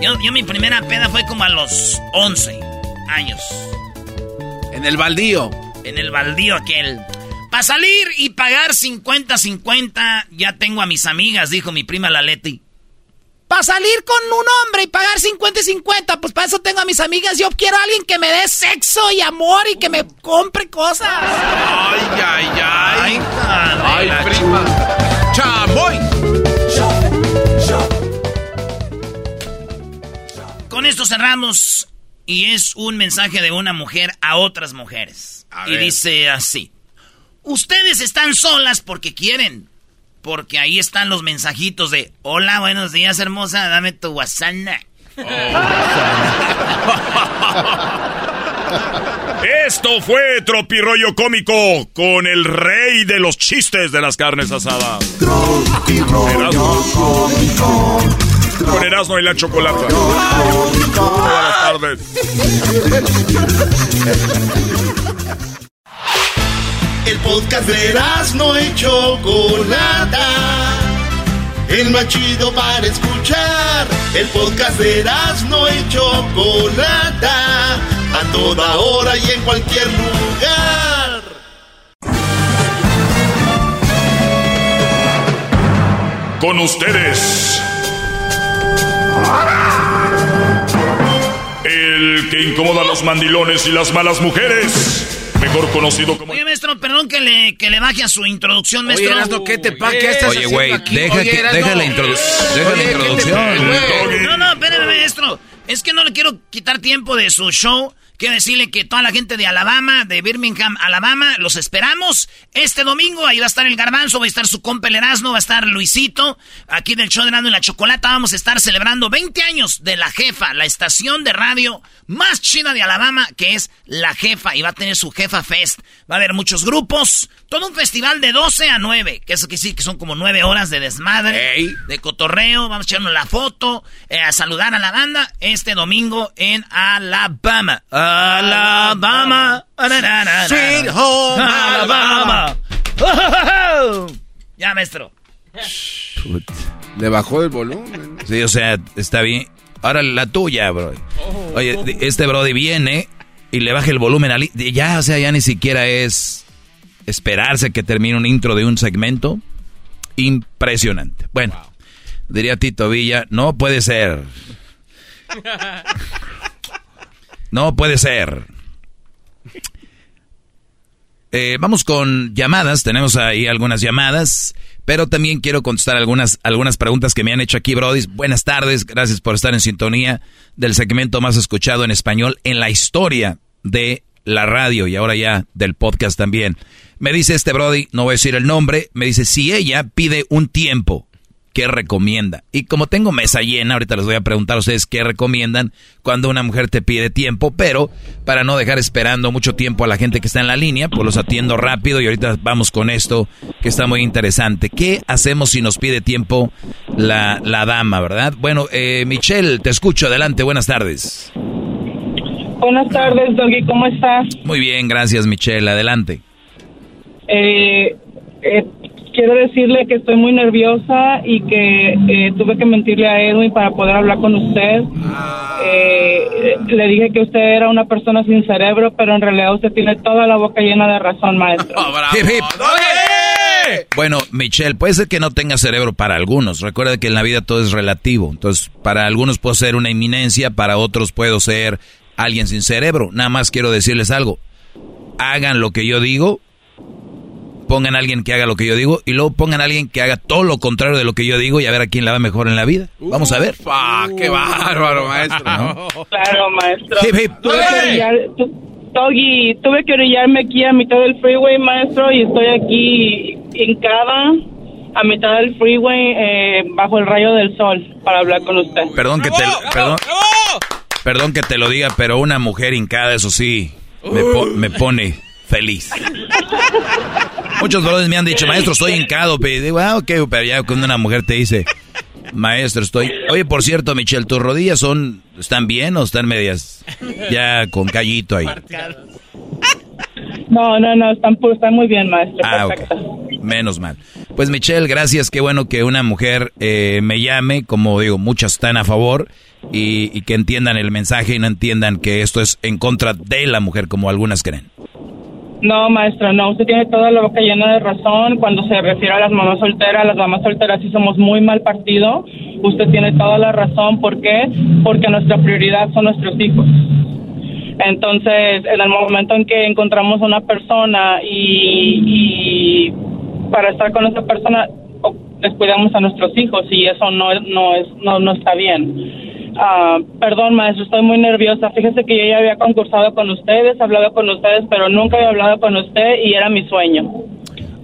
Speaker 3: Yo, yo mi primera peda fue como a los 11 años.
Speaker 5: En el baldío.
Speaker 3: En el baldío aquel. Para salir y pagar 50-50, ya tengo a mis amigas, dijo mi prima la Leti. Para salir con un hombre y pagar 50 y 50, pues para eso tengo a mis amigas. Yo quiero a alguien que me dé sexo y amor y que me compre cosas.
Speaker 5: Ay, ay, ay. Ay, ay prima. Chamoy.
Speaker 3: Con esto cerramos y es un mensaje de una mujer a otras mujeres. y dice así. Ustedes están solas porque quieren porque ahí están los mensajitos de Hola, buenos días, hermosa, dame tu WhatsApp. Oh.
Speaker 13: Esto fue Tropirollo Cómico con el rey de los chistes de las carnes asadas. Tropirollo Cómico. Con Erasmo y la chocolate. Buenas tardes.
Speaker 2: El podcast de no y Chocolata. El más chido para escuchar. El podcast de no y Chocolata. A toda hora y en cualquier lugar.
Speaker 13: Con ustedes. El que incomoda a los mandilones y las malas mujeres mejor conocido como...
Speaker 3: Oye, maestro, perdón que le, que le baje a su introducción, maestro.
Speaker 5: Oye, ¿qué te pasa? ¿Qué estás
Speaker 6: Oye, güey, deja, que, deja, la, deja la introducción.
Speaker 3: No, no, espérame, maestro. Es que no le quiero quitar tiempo de su show. Quiero decirle que toda la gente de Alabama, de Birmingham, Alabama, los esperamos este domingo. Ahí va a estar el Garbanzo, va a estar su compa el Erasmo, va a estar Luisito. Aquí del show de Erasmo y la Chocolata vamos a estar celebrando 20 años de La Jefa, la estación de radio más china de Alabama, que es La Jefa. Y va a tener su Jefa Fest. Va a haber muchos grupos. Todo un festival de 12 a 9. Que eso que sí, que son como 9 horas de desmadre, de cotorreo. Vamos a echarnos la foto, eh, a saludar a la banda este domingo en Alabama. Alabama. Sweet home Alabama. Ya, maestro.
Speaker 5: Le bajó el volumen.
Speaker 6: Sí, o sea, está bien. Ahora la tuya, bro. Oh. Oye, este Brody viene y le baja el volumen al... Ya, o sea, ya ni siquiera es esperarse que termine un intro de un segmento. Impresionante. Bueno, diría Tito Villa, no puede ser. No puede ser. Eh, vamos con llamadas, tenemos ahí algunas llamadas, pero también quiero contestar algunas, algunas preguntas que me han hecho aquí, Brody. Buenas tardes, gracias por estar en sintonía del segmento más escuchado en español en la historia de la radio y ahora ya del podcast también. Me dice este Brody, no voy a decir el nombre, me dice, si ella pide un tiempo qué recomienda. Y como tengo mesa llena, ahorita les voy a preguntar a ustedes qué recomiendan cuando una mujer te pide tiempo, pero para no dejar esperando mucho tiempo a la gente que está en la línea, pues los atiendo rápido y ahorita vamos con esto que está muy interesante. ¿Qué hacemos si nos pide tiempo la, la dama, verdad? Bueno, eh, Michelle, te escucho, adelante, buenas tardes.
Speaker 24: Buenas tardes, Doggy, ¿cómo estás?
Speaker 6: Muy bien, gracias, Michelle, adelante.
Speaker 24: Eh, eh quiero decirle que estoy muy nerviosa y que eh, tuve que mentirle a Edwin para poder hablar con usted. Eh, le dije que usted era una persona sin cerebro, pero en realidad usted tiene toda la boca llena de razón, maestro.
Speaker 6: Bueno, Michelle, puede ser que no tenga cerebro para algunos. Recuerda que en la vida todo es relativo. Entonces, para algunos puedo ser una eminencia, para otros puedo ser alguien sin cerebro. Nada más quiero decirles algo. Hagan lo que yo digo pongan a alguien que haga lo que yo digo y luego pongan a alguien que haga todo lo contrario de lo que yo digo y a ver a quién la va mejor en la vida. Vamos a ver.
Speaker 5: ¡Ah, qué bárbaro, maestro!
Speaker 24: Claro, maestro.
Speaker 6: Hip, hip.
Speaker 24: Tuve que orillar- tu- Doggy, tuve que orillarme aquí a mitad del freeway, maestro, y estoy aquí hincada a mitad del freeway eh, bajo el rayo del sol para hablar con usted.
Speaker 6: Perdón que te perdón, perdón que te lo diga, pero una mujer hincada, eso sí, me, po- me pone feliz. Muchos brothers me han dicho, maestro, estoy hincado, pero digo, ah, ok, pero ya cuando una mujer te dice, maestro, estoy... Oye, por cierto, Michelle, ¿tus rodillas son, están bien o están medias ya con callito ahí?
Speaker 24: No, no, no, están, están muy bien, maestro.
Speaker 6: Ah,
Speaker 24: perfecto.
Speaker 6: ok. Menos mal. Pues Michelle, gracias. Qué bueno que una mujer eh, me llame. Como digo, muchas están a favor y, y que entiendan el mensaje y no entiendan que esto es en contra de la mujer, como algunas creen.
Speaker 24: No, maestra, no, usted tiene toda la boca llena de razón cuando se refiere a las mamás solteras. Las mamás solteras sí somos muy mal partido. Usted tiene toda la razón. ¿Por qué? Porque nuestra prioridad son nuestros hijos. Entonces, en el momento en que encontramos una persona y, y para estar con esa persona descuidamos a nuestros hijos y eso no no es no no está bien. Ah, perdón, maestro, estoy muy nerviosa. Fíjese que yo ya había concursado con ustedes, hablado con ustedes, pero nunca había hablado con usted y era mi sueño.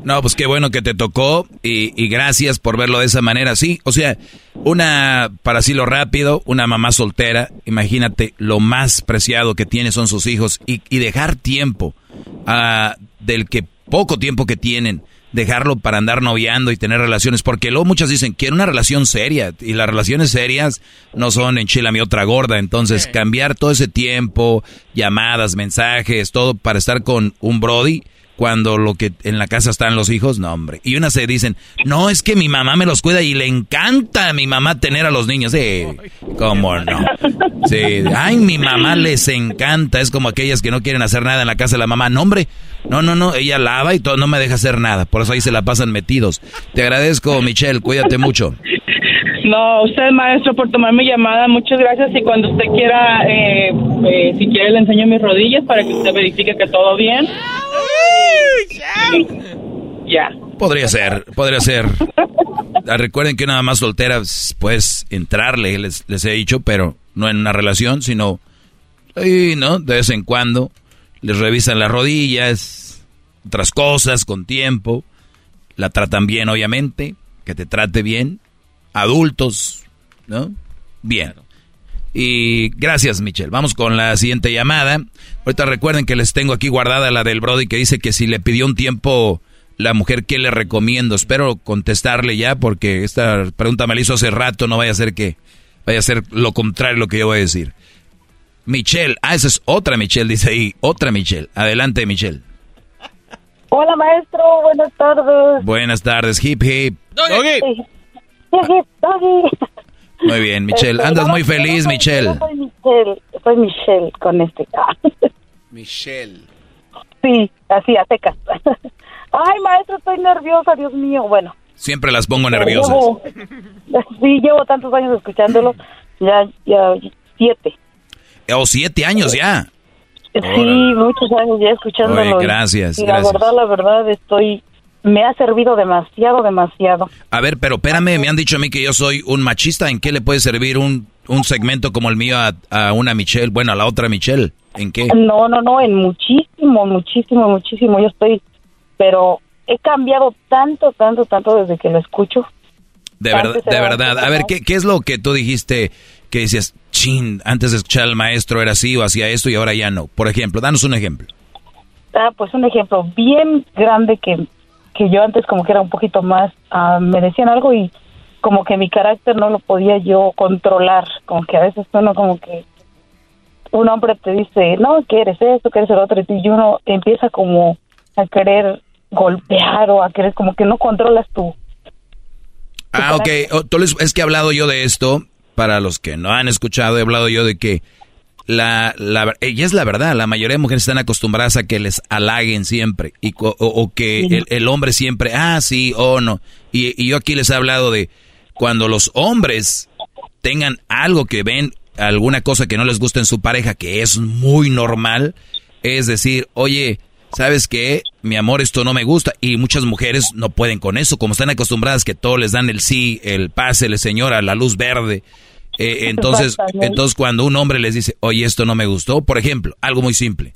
Speaker 6: No, pues qué bueno que te tocó y, y gracias por verlo de esa manera. Sí, o sea, una, para así lo rápido, una mamá soltera, imagínate, lo más preciado que tiene son sus hijos y, y dejar tiempo ah, del que poco tiempo que tienen, dejarlo para andar noviando y tener relaciones, porque luego muchas dicen, quiero una relación seria y las relaciones serias no son en Chile mi otra gorda, entonces cambiar todo ese tiempo, llamadas, mensajes, todo para estar con un Brody cuando lo que en la casa están los hijos, no, hombre. Y unas se dicen, no, es que mi mamá me los cuida y le encanta a mi mamá tener a los niños. Sí, cómo no. Sí, ay, mi mamá les encanta. Es como aquellas que no quieren hacer nada en la casa de la mamá. No, hombre, no, no, no, ella lava y todo, no me deja hacer nada. Por eso ahí se la pasan metidos. Te agradezco, Michelle, cuídate mucho.
Speaker 24: No, usted, maestro, por tomar mi llamada, muchas gracias. Y cuando usted quiera, eh, eh, si quiere, le enseño mis rodillas para que usted verifique que todo bien. Ya.
Speaker 6: Podría ser, podría ser. Ah, Recuerden que una mamá soltera, pues, entrarle, les, les he dicho, pero no en una relación, sino, ahí, ¿no? De vez en cuando, les revisan las rodillas, otras cosas, con tiempo, la tratan bien, obviamente, que te trate bien, adultos, ¿no? Bien. Y gracias, Michelle. Vamos con la siguiente llamada. Ahorita recuerden que les tengo aquí guardada la del Brody que dice que si le pidió un tiempo la mujer, ¿qué le recomiendo? Espero contestarle ya porque esta pregunta me la hizo hace rato, no vaya a ser que vaya a ser lo contrario a lo que yo voy a decir. Michelle, ah, esa es otra Michelle, dice ahí, otra Michelle. Adelante, Michelle.
Speaker 25: Hola, maestro. Buenas tardes.
Speaker 6: Buenas tardes, hip hip.
Speaker 25: Doggy, doggy.
Speaker 6: Muy bien, Michelle.
Speaker 25: Este,
Speaker 6: Andas muy feliz,
Speaker 25: soy-
Speaker 6: Michelle.
Speaker 25: Soy Michelle, soy Michelle con este.
Speaker 5: Michelle.
Speaker 25: Sí, así, a secas. Ay, maestro, estoy nerviosa, Dios mío. Bueno.
Speaker 6: Siempre las pongo nerviosas.
Speaker 25: Llevo- sí, llevo tantos años escuchándolo. Ya, ya, siete.
Speaker 6: O siete años ya.
Speaker 25: Sí, muchos años ya escuchándolo.
Speaker 6: Oye,
Speaker 25: y-
Speaker 6: gracias,
Speaker 25: Y la verdad, la verdad, estoy... Me ha servido demasiado, demasiado.
Speaker 6: A ver, pero espérame, me han dicho a mí que yo soy un machista. ¿En qué le puede servir un, un segmento como el mío a, a una Michelle? Bueno, a la otra Michelle. ¿En qué?
Speaker 25: No, no, no, en muchísimo, muchísimo, muchísimo. Yo estoy, pero he cambiado tanto, tanto, tanto desde que lo escucho.
Speaker 6: De verdad, de verdad. A ver. ¿qué, ¿qué es lo que tú dijiste que decías, chin, antes de escuchar al maestro era así o hacía esto y ahora ya no? Por ejemplo, danos un ejemplo.
Speaker 25: Ah, pues un ejemplo bien grande que, que yo antes como que era un poquito más, ah, me decían algo y como que mi carácter no lo podía yo controlar, como que a veces uno como que un hombre te dice, no, que eres esto, que eres el otro, y uno empieza como a querer golpear o a querer como que no controlas tu,
Speaker 6: Ah, ok. Oh, tú es que he hablado yo de esto. Para los que no han escuchado, he hablado yo de que la, la y es la verdad, la mayoría de mujeres están acostumbradas a que les halaguen siempre y o, o que el, el hombre siempre, ah, sí o no. Y, y yo aquí les he hablado de cuando los hombres tengan algo que ven, alguna cosa que no les gusta en su pareja, que es muy normal, es decir, oye, ¿sabes qué? Mi amor, esto no me gusta. Y muchas mujeres no pueden con eso, como están acostumbradas que todos les dan el sí, el pase, el señora, la luz verde. Eh, entonces, entonces cuando un hombre les dice, oye, esto no me gustó, por ejemplo, algo muy simple.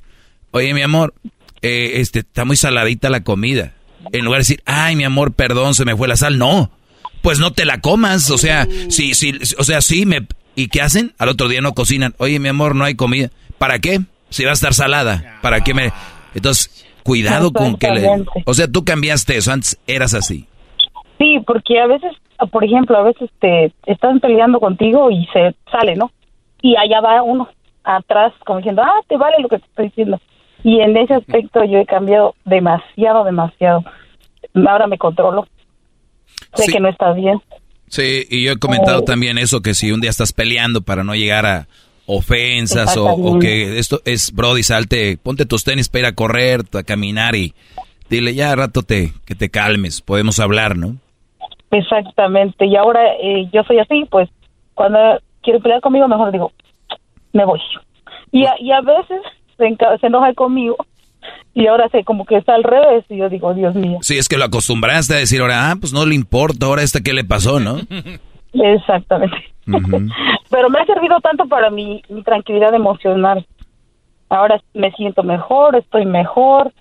Speaker 6: Oye, mi amor, eh, este, está muy saladita la comida. En lugar de decir, ay, mi amor, perdón, se me fue la sal. No, pues no te la comas. O sea, sí, sí, o sea, sí me... ¿Y qué hacen? Al otro día no cocinan. Oye, mi amor, no hay comida. ¿Para qué? Si va a estar salada. ¿Para qué me...? Entonces, cuidado con que le... O sea, tú cambiaste eso, antes eras así.
Speaker 25: Sí, porque a veces, por ejemplo, a veces te están peleando contigo y se sale, ¿no? Y allá va uno atrás como diciendo, ah, te vale lo que te estoy diciendo. Y en ese aspecto yo he cambiado demasiado, demasiado. Ahora me controlo. Sé que no está bien.
Speaker 6: Sí, y yo he comentado eh, también eso, que si un día estás peleando para no llegar a ofensas o, que esto es, Brody, salte, ponte tus tenis para ir a correr, a caminar y dile ya rato te, que te calmes, podemos hablar, ¿no?
Speaker 25: Exactamente, y ahora eh, yo soy así, pues cuando quiere pelear conmigo, mejor digo, me voy. Y a, y a veces se, se enoja conmigo y ahora sé como que está al revés y yo digo, Dios mío.
Speaker 6: Sí, es que lo acostumbraste a decir ahora, ah, pues no le importa, ahora este qué le pasó, ¿no?
Speaker 25: Exactamente. Pero me ha servido tanto para mi, mi tranquilidad emocional. Ahora me siento mejor, estoy mejor.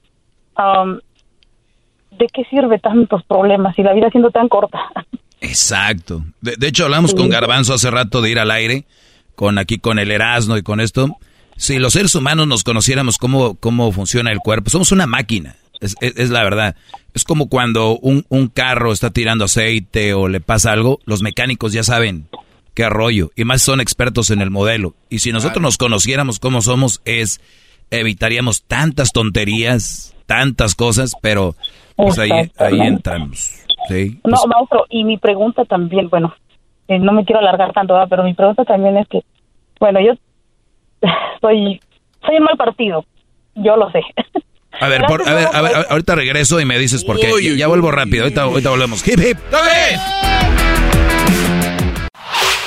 Speaker 25: ¿De qué sirve tantos problemas y la vida siendo tan corta?
Speaker 6: Exacto. De, hecho, hablamos con Garbanzo hace rato de ir al aire, con aquí con el Erasmo y con esto. Si los seres humanos nos conociéramos cómo, cómo funciona el cuerpo, somos una máquina, es, es, la verdad. Es como cuando un, un, carro está tirando aceite o le pasa algo, los mecánicos ya saben qué rollo, y más son expertos en el modelo. Y si nosotros nos conociéramos cómo somos, es evitaríamos tantas tonterías, tantas cosas, pero pues ahí, ahí entramos. ¿sí?
Speaker 25: No,
Speaker 6: pues
Speaker 25: maestro, y mi pregunta también, bueno, eh, no me quiero alargar tanto, pero mi pregunta también es que, bueno, yo soy, soy un mal partido, yo lo sé.
Speaker 6: A ver, por, a, ver, a ver, ahorita regreso y me dices por qué. ya vuelvo rápido, ahorita, ahorita volvemos. Hip, hip.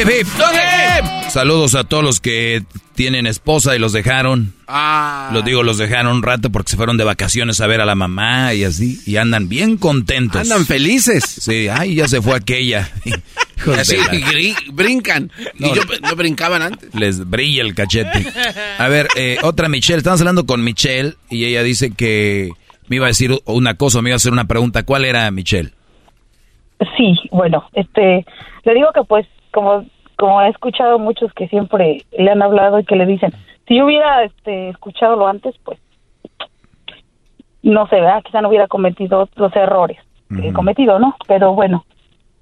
Speaker 6: Hip, hip. Saludos a todos los que tienen esposa y los dejaron. Ah. Los digo, los dejaron un rato porque se fueron de vacaciones a ver a la mamá y así. Y andan bien contentos.
Speaker 5: Andan felices.
Speaker 6: Sí, ay, ya se fue aquella.
Speaker 5: así brincan. y yo no brincaban antes.
Speaker 6: Les brilla el cachete. A ver, eh, otra Michelle. Estamos hablando con Michelle y ella dice que me iba a decir una cosa, me iba a hacer una pregunta. ¿Cuál era Michelle?
Speaker 25: Sí, bueno, este, le digo que pues como como he escuchado muchos que siempre le han hablado y que le dicen, si yo hubiera este, escuchado lo antes, pues no sé, ¿verdad? Quizá no hubiera cometido los errores que he cometido, ¿no? Pero bueno,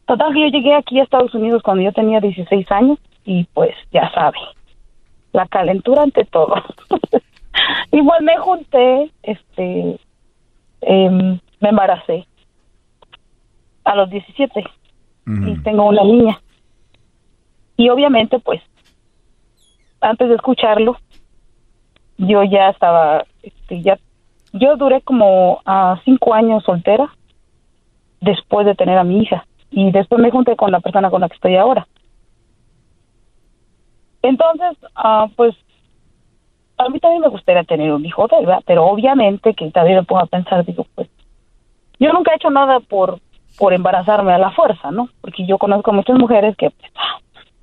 Speaker 25: total que yo llegué aquí a Estados Unidos cuando yo tenía 16 años y pues ya sabe, la calentura ante todo. Igual me junté, este, em, me embaracé a los 17 y tengo una niña. Y obviamente, pues, antes de escucharlo, yo ya estaba, este, ya, yo duré como a cinco años soltera después de tener a mi hija y después me junté con la persona con la que estoy ahora. Entonces, ah, pues, a mí también me gustaría tener un hijo, ¿verdad? Pero obviamente que también me pongo a pensar, digo, pues, yo nunca he hecho nada por por embarazarme a la fuerza, ¿no? Porque yo conozco muchas mujeres que pues,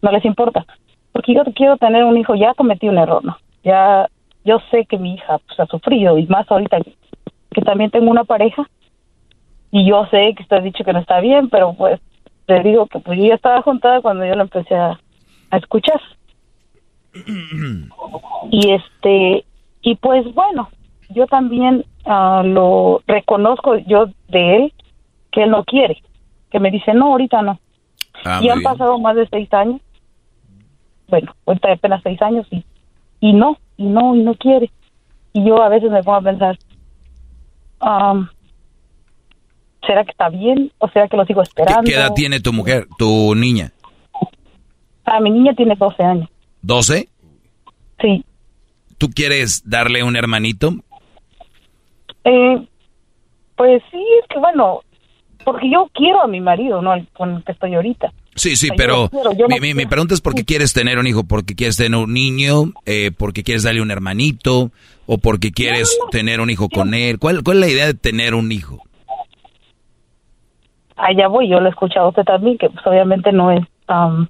Speaker 25: no les importa. Porque yo quiero tener un hijo, ya cometí un error, ¿no? Ya, yo sé que mi hija pues, ha sufrido y más ahorita que también tengo una pareja y yo sé que usted ha dicho que no está bien, pero pues te digo que pues yo ya estaba juntada cuando yo lo empecé a, escuchar. y este, y pues bueno, yo también ah, lo reconozco yo de él que él no quiere, que me dice, no, ahorita no. Ah, y han pasado más de seis años bueno, ahorita apenas seis años y, y no, y no, y no quiere. Y yo a veces me pongo a pensar, ¿será que está bien o será que lo sigo esperando?
Speaker 6: ¿Qué, edad tiene tu mujer, tu niña?
Speaker 25: Ah, mi niña tiene 12 años.
Speaker 6: ¿12?
Speaker 25: Sí.
Speaker 6: ¿Tú quieres darle un hermanito?
Speaker 25: Eh, Pues sí, es que bueno, porque yo quiero a mi marido, no al con el que estoy ahorita.
Speaker 6: Sí, sí,
Speaker 25: yo
Speaker 6: pero
Speaker 25: quiero, yo
Speaker 6: mi,
Speaker 25: no
Speaker 6: mi- pregunta es por qué quieres tener un hijo, porque quieres tener un niño, eh, porque quieres darle un hermanito, o porque quieres tener un hijo con él. ¿Cuál, ¿Cuál es la idea de tener un hijo?
Speaker 25: Allá voy, yo lo he escuchado a usted también, que pues obviamente no es... am,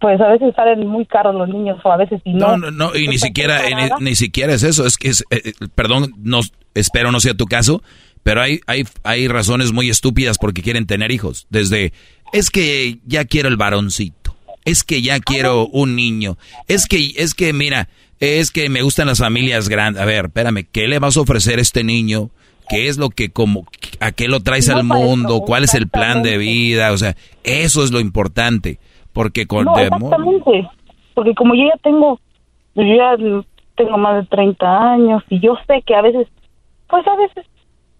Speaker 25: pues a veces salen muy caros los niños o a veces no...
Speaker 6: No, no, y ni siquiera, ni siquiera es eso, es que es, eh, eh, perdón, no, espero no sea tu caso, pero hay, hay, hay razones muy estúpidas porque quieren tener hijos. Desde, es que ya quiero el varoncito, es que ya quiero un niño, es que, es que, mira, es que me gustan las familias grandes. A ver, espérame, ¿qué le vas a ofrecer a este niño? ¿Qué es lo que, como, a qué lo traes
Speaker 25: No,
Speaker 6: al mundo? ¿Cuál es el plan de vida? O sea, eso es lo importante. Porque con
Speaker 25: No, exactamente. Porque como yo ya tengo, yo ya tengo más de 30 años y yo sé que a veces, pues a veces,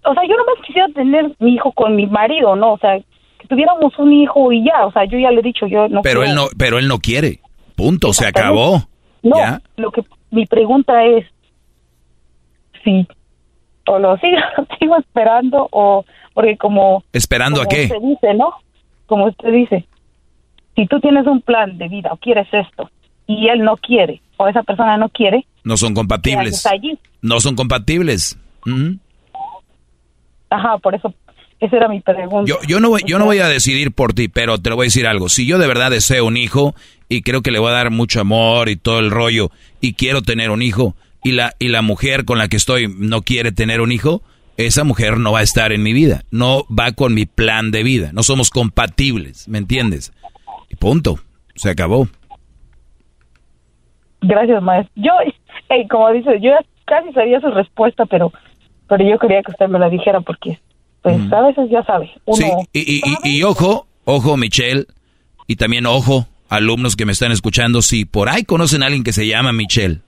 Speaker 25: o sea, yo nomás quisiera tener mi hijo con mi marido, ¿no? O sea, tuviéramos un hijo y ya, o sea, yo ya le he dicho, yo no
Speaker 6: pero
Speaker 25: quiero-
Speaker 6: él no, pero él no quiere. Punto, se acabó.
Speaker 25: No,
Speaker 6: ¿Ya?
Speaker 25: lo que mi pregunta es si o lo sigo, sigo esperando o porque como
Speaker 6: ¿Esperando a qué?
Speaker 25: usted dice, ¿no? Como usted dice, si tú tienes un plan de vida o quieres esto y él no quiere o esa persona no quiere,
Speaker 6: No son
Speaker 25: ¿qué
Speaker 6: compatibles.
Speaker 25: allí?
Speaker 6: No son compatibles.
Speaker 25: Ajá, por eso esa era mi pregunta.
Speaker 6: Yo, yo, no voy, yo no voy a decidir por ti, pero te lo voy a decir algo. Si yo de verdad deseo un hijo y creo que le voy a dar mucho amor y todo el rollo y quiero tener un hijo y la, y la mujer con la que estoy no quiere tener un hijo, esa mujer no va a estar en mi vida. No va con mi plan de vida. No somos compatibles, ¿me entiendes? Y punto. Se acabó.
Speaker 25: Gracias, maestro. Yo, hey, como dice, yo casi sabía su respuesta, pero pero yo quería que usted me la dijera porque, pues, a veces ya sabe. Uno,
Speaker 6: Sí, y, y, y- y ojo, ojo, Michelle, y también ojo, alumnos que me están escuchando, si por ahí conocen a alguien que se llama Michelle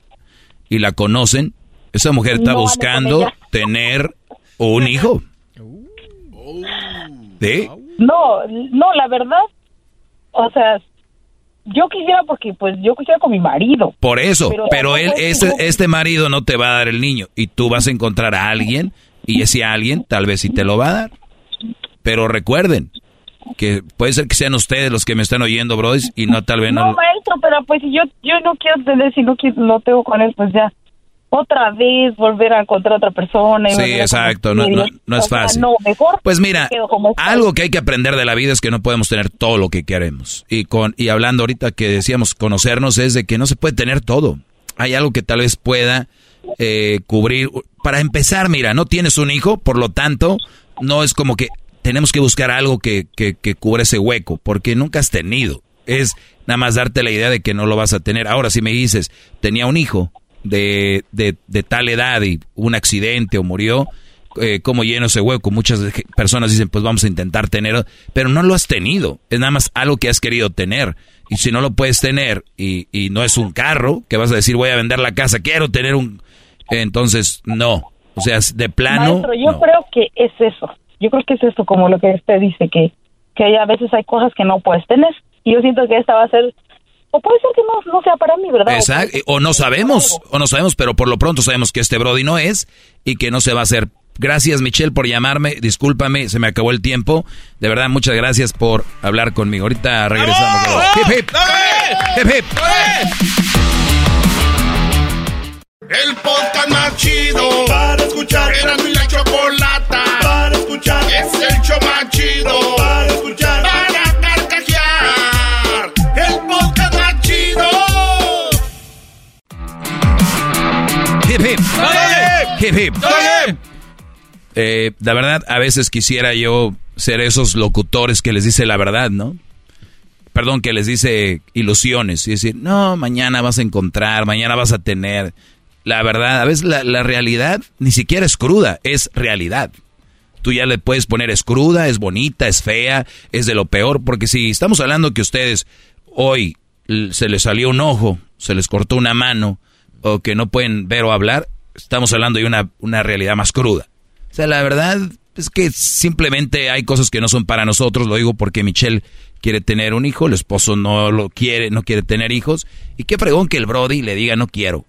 Speaker 6: y la conocen, esa mujer está
Speaker 25: No,
Speaker 6: buscando tener un hijo. ¿Sí?
Speaker 25: No, no, la verdad, o sea, yo quisiera porque, pues, yo quisiera con mi marido.
Speaker 6: Por eso, pero,
Speaker 25: tampoco
Speaker 6: él,
Speaker 25: es
Speaker 6: este, este marido no te va a dar el niño y tú vas a encontrar a alguien y ese alguien tal vez sí te lo va a dar. Pero recuerden que puede ser que sean ustedes los que me están oyendo, bros, y no tal vez no.
Speaker 25: No, maestro, pero pues si yo, yo no quiero tener, si no quiero, no tengo con él, pues ya, otra vez volver a encontrar otra persona. y
Speaker 6: Sí,
Speaker 25: a
Speaker 6: exacto, no, no, no
Speaker 25: O
Speaker 6: es
Speaker 25: sea,
Speaker 6: fácil.
Speaker 25: no, mejor
Speaker 6: Pues mira, algo que hay que aprender de la vida es que no podemos tener todo lo que queremos. Y con y hablando ahorita que decíamos conocernos es de que no se puede tener todo. Hay algo que tal vez pueda eh, cubrir. Para empezar, mira, no tienes un hijo, por lo tanto, no es como que tenemos que buscar algo que, que, que cubra ese hueco, porque nunca has tenido. Es nada más darte la idea de que no lo vas a tener. Ahora, si me dices, tenía un hijo de, de, de tal edad y un accidente o murió, eh, ¿cómo lleno ese hueco? Muchas personas dicen, pues vamos a intentar tener, pero no lo has tenido. Es nada más algo que has querido tener. Y si no lo puedes tener y, y no es un carro, que vas a decir, voy a vender la casa, quiero tener un... Entonces, no. O sea, de plano...
Speaker 25: Maestro, yo
Speaker 6: no.
Speaker 25: creo que es eso. Yo creo que es eso, como lo que usted dice, que, que a veces hay cosas que no puedes tener. Y yo siento que esta va a ser, o puede ser que no, no sea para mí, ¿verdad?
Speaker 6: Exacto. O no sabemos, o no sabemos, pero por lo pronto sabemos que este Brody no es y que no se va a hacer. Gracias, Michelle, por llamarme. Discúlpame, se me acabó el tiempo. De verdad, muchas gracias por hablar conmigo. Ahorita regresamos. Hip, hip. Hip, hip.
Speaker 2: El podcast más chido para escuchar. Era mi la chocolata para escuchar. Es el show más chido para escuchar. Para carcajear. El podcast más chido.
Speaker 6: Hip, hip. Hip, hip. Eh, la verdad, a veces quisiera yo ser esos locutores que les dice la verdad, ¿no? Perdón, que les dice ilusiones y decir, no, mañana vas a encontrar, mañana vas a tener. La verdad, a veces la, la realidad ni siquiera es cruda, es realidad. Tú ya le puedes poner es cruda, es bonita, es fea, es de lo peor, porque si estamos hablando que ustedes hoy se les salió un ojo, se les cortó una mano, o que no pueden ver o hablar, estamos hablando de una, una realidad más cruda. O sea, la verdad es que simplemente hay cosas que no son para nosotros, lo digo porque Michelle quiere tener un hijo, el esposo no lo quiere, no quiere tener hijos, y qué fregón que el Brody le diga no quiero.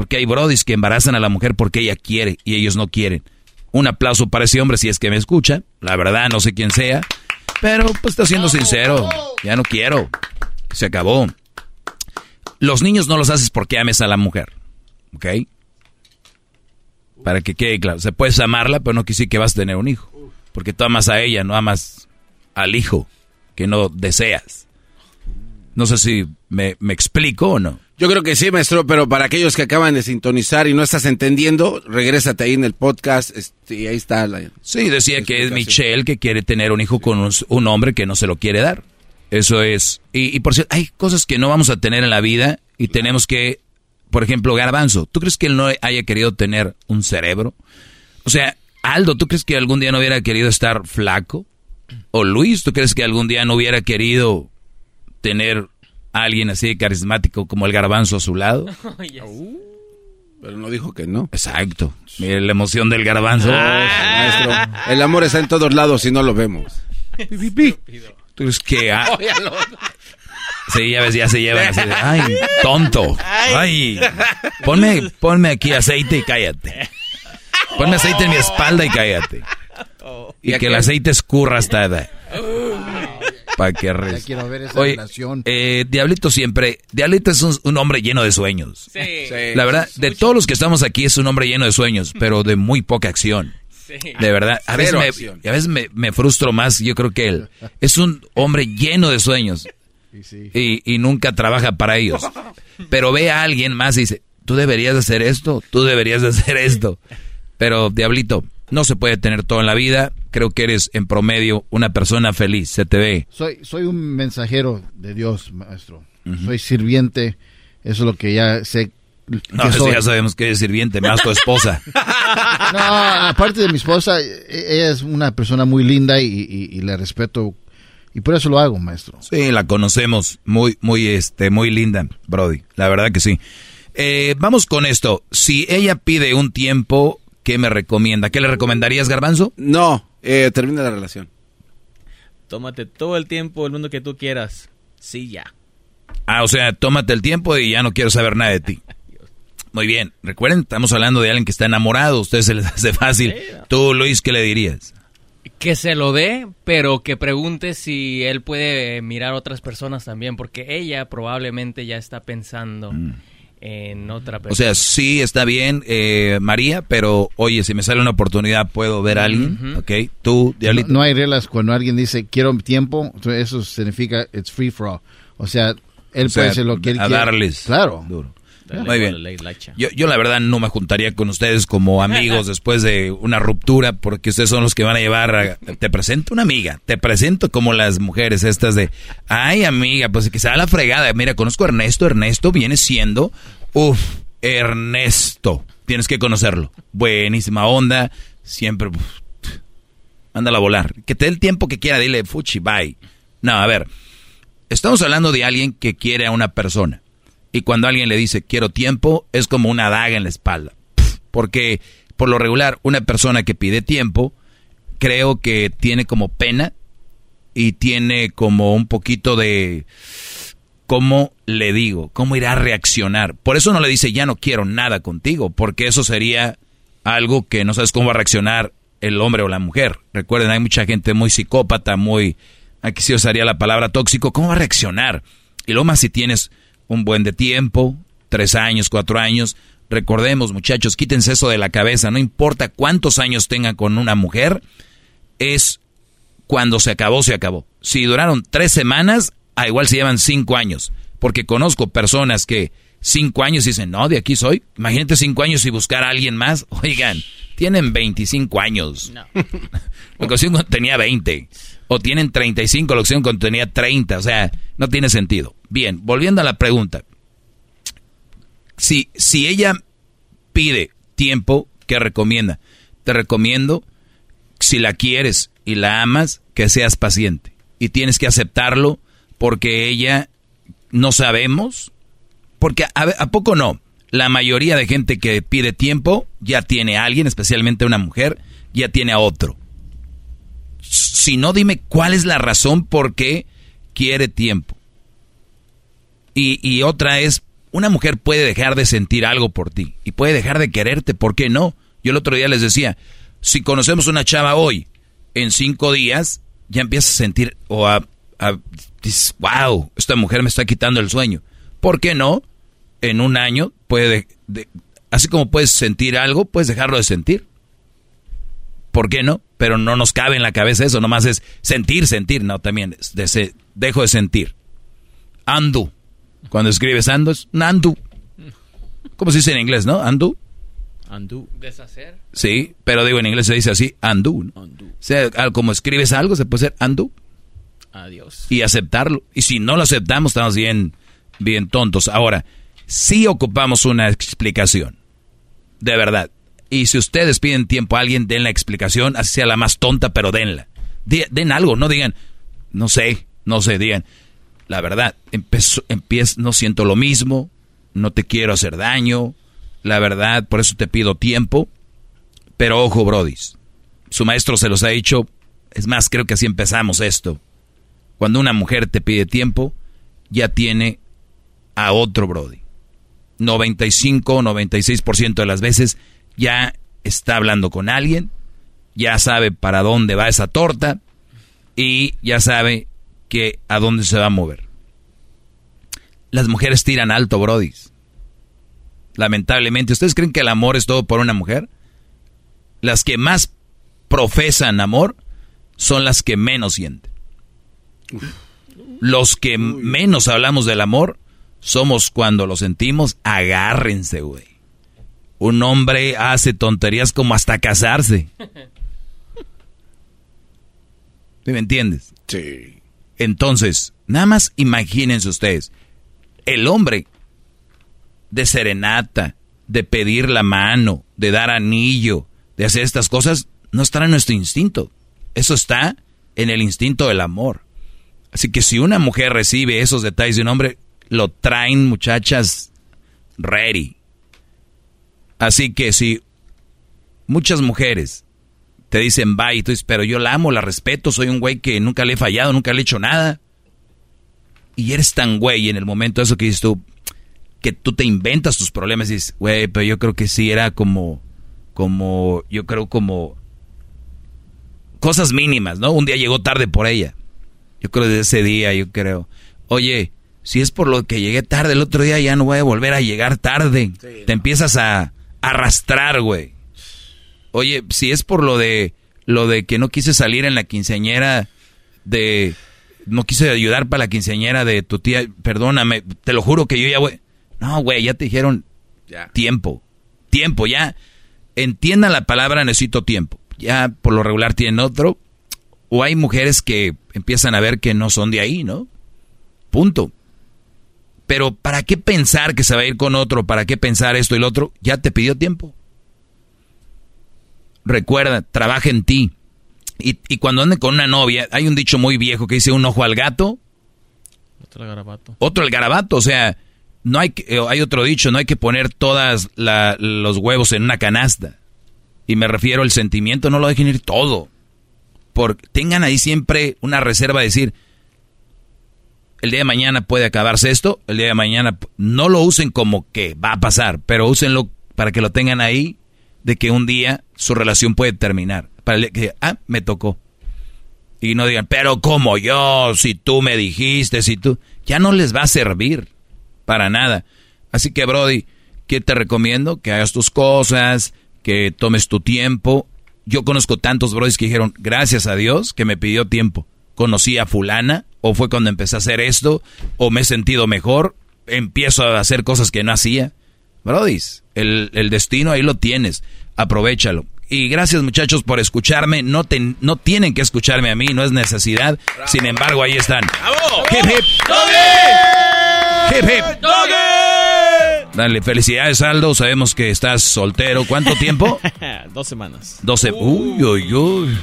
Speaker 6: Porque hay brodis que embarazan a la mujer porque ella quiere y ellos no quieren. Un aplauso para ese hombre si es que me escucha. La verdad, no sé quién sea. Pero pues está siendo sincero. Ya no quiero. Se acabó. Los niños no los haces porque ames a la mujer. ¿Ok? Para que quede claro. Se puedes amarla, pero no quisiste que vas a tener un hijo. Porque tú amas a ella, no amas al hijo que no deseas. No sé si me, me explico o no.
Speaker 5: Yo creo que sí, maestro, pero para aquellos que acaban de sintonizar y no estás entendiendo, regrésate ahí en el podcast este, y ahí está la...
Speaker 6: Sí, decía que es Michelle que quiere tener un hijo con un, un hombre que no se lo quiere dar. Eso es. Y, y por cierto, hay cosas que no vamos a tener en la vida y tenemos que, por ejemplo, Garbanzo, ¿tú crees que él no haya querido tener un cerebro? O sea, Aldo, ¿tú crees que algún día no hubiera querido estar flaco? O Luis, ¿tú crees que algún día no hubiera querido tener a alguien así de carismático como el garbanzo a su lado?
Speaker 5: Pero no dijo que no.
Speaker 6: Exacto. Mire la emoción del garbanzo.
Speaker 5: Maestro, el amor está en todos lados y no lo vemos.
Speaker 6: ¿Tú crees que... ah, Sí, ya ves, ya se llevan así de, ay, tonto. Ay, ponme, ponme aquí aceite y cállate. Ponme aceite en mi espalda y cállate. Y que el aceite escurra hasta. Para que
Speaker 11: Ya
Speaker 6: res-
Speaker 11: quiero ver esa
Speaker 6: Oye,
Speaker 11: relación.
Speaker 6: eh, Diablito siempre, Diablito es un, un hombre lleno de sueños.
Speaker 7: Sí.
Speaker 6: La verdad, de todos los que estamos aquí es un hombre lleno de sueños, pero de muy poca acción. De verdad, a veces, me, a veces me, me frustro más, yo creo que él. Es un hombre lleno de sueños y, y nunca trabaja para ellos. Pero ve a alguien más y dice, tú deberías de hacer esto, tú deberías de hacer esto. Pero, Diablito, no se puede tener todo en la vida. Creo que eres en promedio una persona feliz, se te ve.
Speaker 11: Soy, soy un mensajero de Dios, maestro. Soy sirviente. Eso es lo que ya sé.
Speaker 6: No, eso
Speaker 11: soy.
Speaker 6: ya sabemos que eres sirviente, más tu esposa.
Speaker 11: No, aparte de mi esposa, e- ella es una persona muy linda y, y- y le respeto. Y por eso lo hago, maestro.
Speaker 6: Sí, la conocemos. Muy, muy, este, muy linda, Brody. La verdad que sí. Eh, vamos con esto. Si ella pide un tiempo, ¿qué me recomienda? ¿Qué le recomendarías, Garbanzo?
Speaker 5: No, eh, termina la relación.
Speaker 7: Tómate todo el tiempo del mundo que tú quieras. Sí, ya.
Speaker 6: Ah, o sea, tómate el tiempo y ya no quiero saber nada de ti. Muy bien. Recuerden, estamos hablando de alguien que está enamorado. A ustedes se les hace fácil. Tú, Luis, ¿qué le dirías?
Speaker 26: Que se lo dé, pero que pregunte si él puede mirar otras personas también, porque ella probablemente ya está pensando en otra
Speaker 6: Mm. O
Speaker 26: persona.
Speaker 6: sea, sí está bien, eh, María, pero oye, si me sale una oportunidad, ¿puedo ver a alguien?
Speaker 26: Ujú.
Speaker 6: ¿Ok? Tú,
Speaker 11: No,
Speaker 6: Diablito.
Speaker 11: no hay reglas cuando alguien dice quiero tiempo, eso significa it's free for all. O sea, él
Speaker 6: O sea,
Speaker 11: puede hacer lo que él
Speaker 6: a
Speaker 11: quiera.
Speaker 6: darles.
Speaker 11: Claro.
Speaker 6: Duro. Muy bien.
Speaker 7: la ley lacha.
Speaker 6: Yo, yo la verdad no me juntaría con ustedes como amigos después de una ruptura porque ustedes son los que van a llevar a, te presento una amiga, te presento como las mujeres estas de, ay amiga, pues que sea la fregada. Mira, conozco a Ernesto, Ernesto viene siendo, uff, Ernesto, tienes que conocerlo. Buenísima onda, siempre, uf, mándala a volar. Que te dé el tiempo que quiera, dile, fuchi, bye. No, a ver, estamos hablando de alguien que quiere a una persona. Y cuando alguien le dice quiero tiempo, es como una daga en la espalda. Porque por lo regular, una persona que pide tiempo, creo que tiene como pena y tiene como un poquito de, ¿cómo le digo? ¿Cómo irá a reaccionar? Por eso no le dice ya no quiero nada contigo, porque eso sería algo que no sabes cómo va a reaccionar el hombre o la mujer. Recuerden, hay mucha gente muy psicópata, muy, aquí sí usaría la palabra tóxico, ¿cómo va a reaccionar? Y luego más si tienes un buen de tiempo, tres años, cuatro años. Recordemos, muchachos, quítense eso de la cabeza. No importa cuántos años tengan con una mujer, es cuando se acabó, se acabó. Si duraron tres semanas, a igual se llevan cinco años. Porque conozco personas que cinco años dicen, no, de aquí soy. Imagínate cinco años y buscar a alguien más. Oigan, tienen 25 años. La ocasión cuando tenía 20. O tienen 35, la ocasión cuando tenía 30. O sea, no tiene sentido. Bien, volviendo a la pregunta. Si, si ella pide tiempo, ¿qué recomienda? Te recomiendo, si la quieres y la amas, que seas paciente. Y tienes que aceptarlo porque ella, no sabemos, porque a, a poco no. La mayoría de gente que pide tiempo ya tiene a alguien, especialmente una mujer, ya tiene a otro. Si no, dime cuál es la razón por qué quiere tiempo. Y, otra es, una mujer puede dejar de sentir algo por ti y puede dejar de quererte, ¿por qué no? Yo el otro día les decía, Si conocemos una chava hoy, en cinco días, ya empiezas a sentir o a, a dices, wow, esta mujer me está quitando el sueño. ¿Por qué no? En un año puede, de- así como puedes sentir algo, puedes dejarlo de sentir. ¿Por qué no? Pero no nos cabe en la cabeza eso, nomás es sentir, sentir, no, también es de se- dejo de sentir. Andu. Cuando escribes ando es un andu. ¿Cómo se dice en inglés, no? Andu.
Speaker 7: Undo.
Speaker 26: Deshacer.
Speaker 6: Sí, pero digo en inglés se dice así, undo. ¿no? O sea, al- como escribes algo, se puede ser undo
Speaker 7: Adiós.
Speaker 6: y aceptarlo. Y si no lo aceptamos, estamos bien, bien tontos. Ahora, sí ocupamos una explicación. De verdad. Y si ustedes piden tiempo a alguien, den la explicación, así sea la más tonta, pero denla. Den algo, no digan, no sé, no sé, digan, la verdad, empiezo, empiezo, no siento lo mismo, no te quiero hacer daño, la verdad, por eso te pido tiempo. Pero ojo, brodis, su maestro se los ha dicho, es más, creo que así empezamos esto. Cuando una mujer te pide tiempo, ya tiene a otro Brody. 95, 96% de las veces ya está hablando con alguien, ya sabe para dónde va esa torta y ya sabe que a dónde se va a mover. Las mujeres tiran alto, brodis. Lamentablemente, ¿ustedes creen que el amor es todo por una mujer? Las que más profesan amor son las que menos sienten. Los que menos hablamos del amor somos cuando lo sentimos, agárrense, güey. Un hombre hace tonterías como hasta casarse. ¿Sí ¿Me entiendes?
Speaker 13: Sí.
Speaker 6: Entonces, nada más imagínense ustedes, el hombre de serenata, de pedir la mano, de dar anillo, de hacer estas cosas, no está en nuestro instinto. Eso está en el instinto del amor. Así que si una mujer recibe esos detalles de un hombre, lo traen muchachas ready. Así que si muchas mujeres te dicen bye, y tú dices, pero yo la amo, la respeto, soy un güey que nunca le he fallado, nunca le he hecho nada. Y eres tan güey en el momento de eso que dices tú, que tú te inventas tus problemas y dices, güey, pero yo creo que sí era como, como, yo creo como cosas mínimas, ¿no? Un día llegó tarde por ella. Yo creo desde ese día, yo creo. Oye, si es por lo que llegué tarde el otro día, ya no voy a volver a llegar tarde. Te empiezas a arrastrar, güey. Oye, si es por lo de lo de que no quise salir en la quinceañera de no quise ayudar para la quinceañera de tu tía, perdóname, te lo juro que yo ya voy. No, güey, ya te dijeron tiempo. Tiempo, ya entiendan la palabra necesito tiempo. Ya por lo regular tienen otro o hay mujeres que empiezan a ver que no son de ahí, ¿no? Punto. Pero ¿para qué pensar que se va a ir con otro? ¿Para qué pensar esto y lo otro? Ya te pidió tiempo. Recuerda, trabaja en ti. Y, y cuando anden con una novia, hay un dicho muy viejo que dice un ojo al gato,
Speaker 7: Otro garabato.
Speaker 6: otro al garabato. O sea, no hay, que- eh, hay otro dicho, no hay que poner todas la- los huevos en una canasta. Y me refiero al sentimiento, no lo dejen ir todo. Por, tengan ahí siempre una reserva de decir, el día de mañana puede acabarse esto, el día de mañana no lo usen como que va a pasar, pero úsenlo para que lo tengan ahí de que un día su relación puede terminar. Para el- que, ah, me tocó. Y no digan, pero como yo, si tú me dijiste, si tú, ya no les va a servir para nada. Así que, Brody, ¿qué te recomiendo? Que hagas tus cosas, que tomes tu tiempo. Yo conozco tantos brodis que dijeron, gracias a Dios que me pidió tiempo. Conocí a fulana, o fue cuando empecé a hacer esto, o me he sentido mejor, empiezo a hacer cosas que no hacía. Brodis, el, el destino ahí lo tienes, aprovechalo. Y gracias muchachos por escucharme, no, te- no tienen que escucharme a mí, no es necesidad, sin embargo ahí están. Hip, hip. Hip, hip. Dale, felicidades Aldo, sabemos que estás soltero, ¿cuánto tiempo?
Speaker 7: Dos semanas.
Speaker 6: 12. Uy, uy, uy.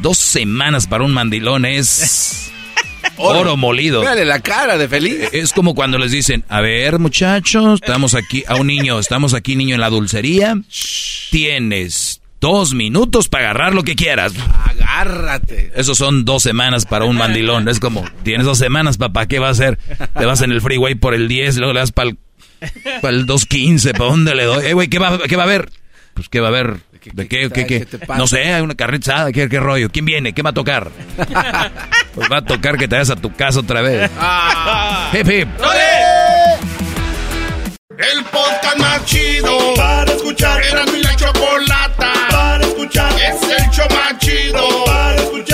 Speaker 6: Dos semanas para un mandilón es oro, molido.
Speaker 5: Véale la cara de feliz.
Speaker 6: Es como cuando les dicen, a ver muchachos, estamos aquí, a un niño, estamos aquí niño en la dulcería, tienes dos minutos para agarrar lo que quieras.
Speaker 5: Agárrate.
Speaker 6: Esos son dos semanas para un mandilón. Es como, tienes dos semanas, papá, ¿qué va a hacer? Te vas en el freeway por el 10, luego le das para el, 2.15, ¿para dónde le doy? Eh, güey, ¿qué va, ¿qué va a haber? Pues, ¿qué va a haber? ¿De qué? ¿Qué, qué? No sé, hay una carnita asada, ¿qué, ¿qué rollo? ¿Quién viene? ¿Qué va a tocar? pues va a tocar que te vayas a tu casa otra vez.
Speaker 2: Ah.
Speaker 6: hip, hip.
Speaker 2: El podcast más chido para escuchar. Era mi la chocolata para escuchar. Es el show más chido para escuchar.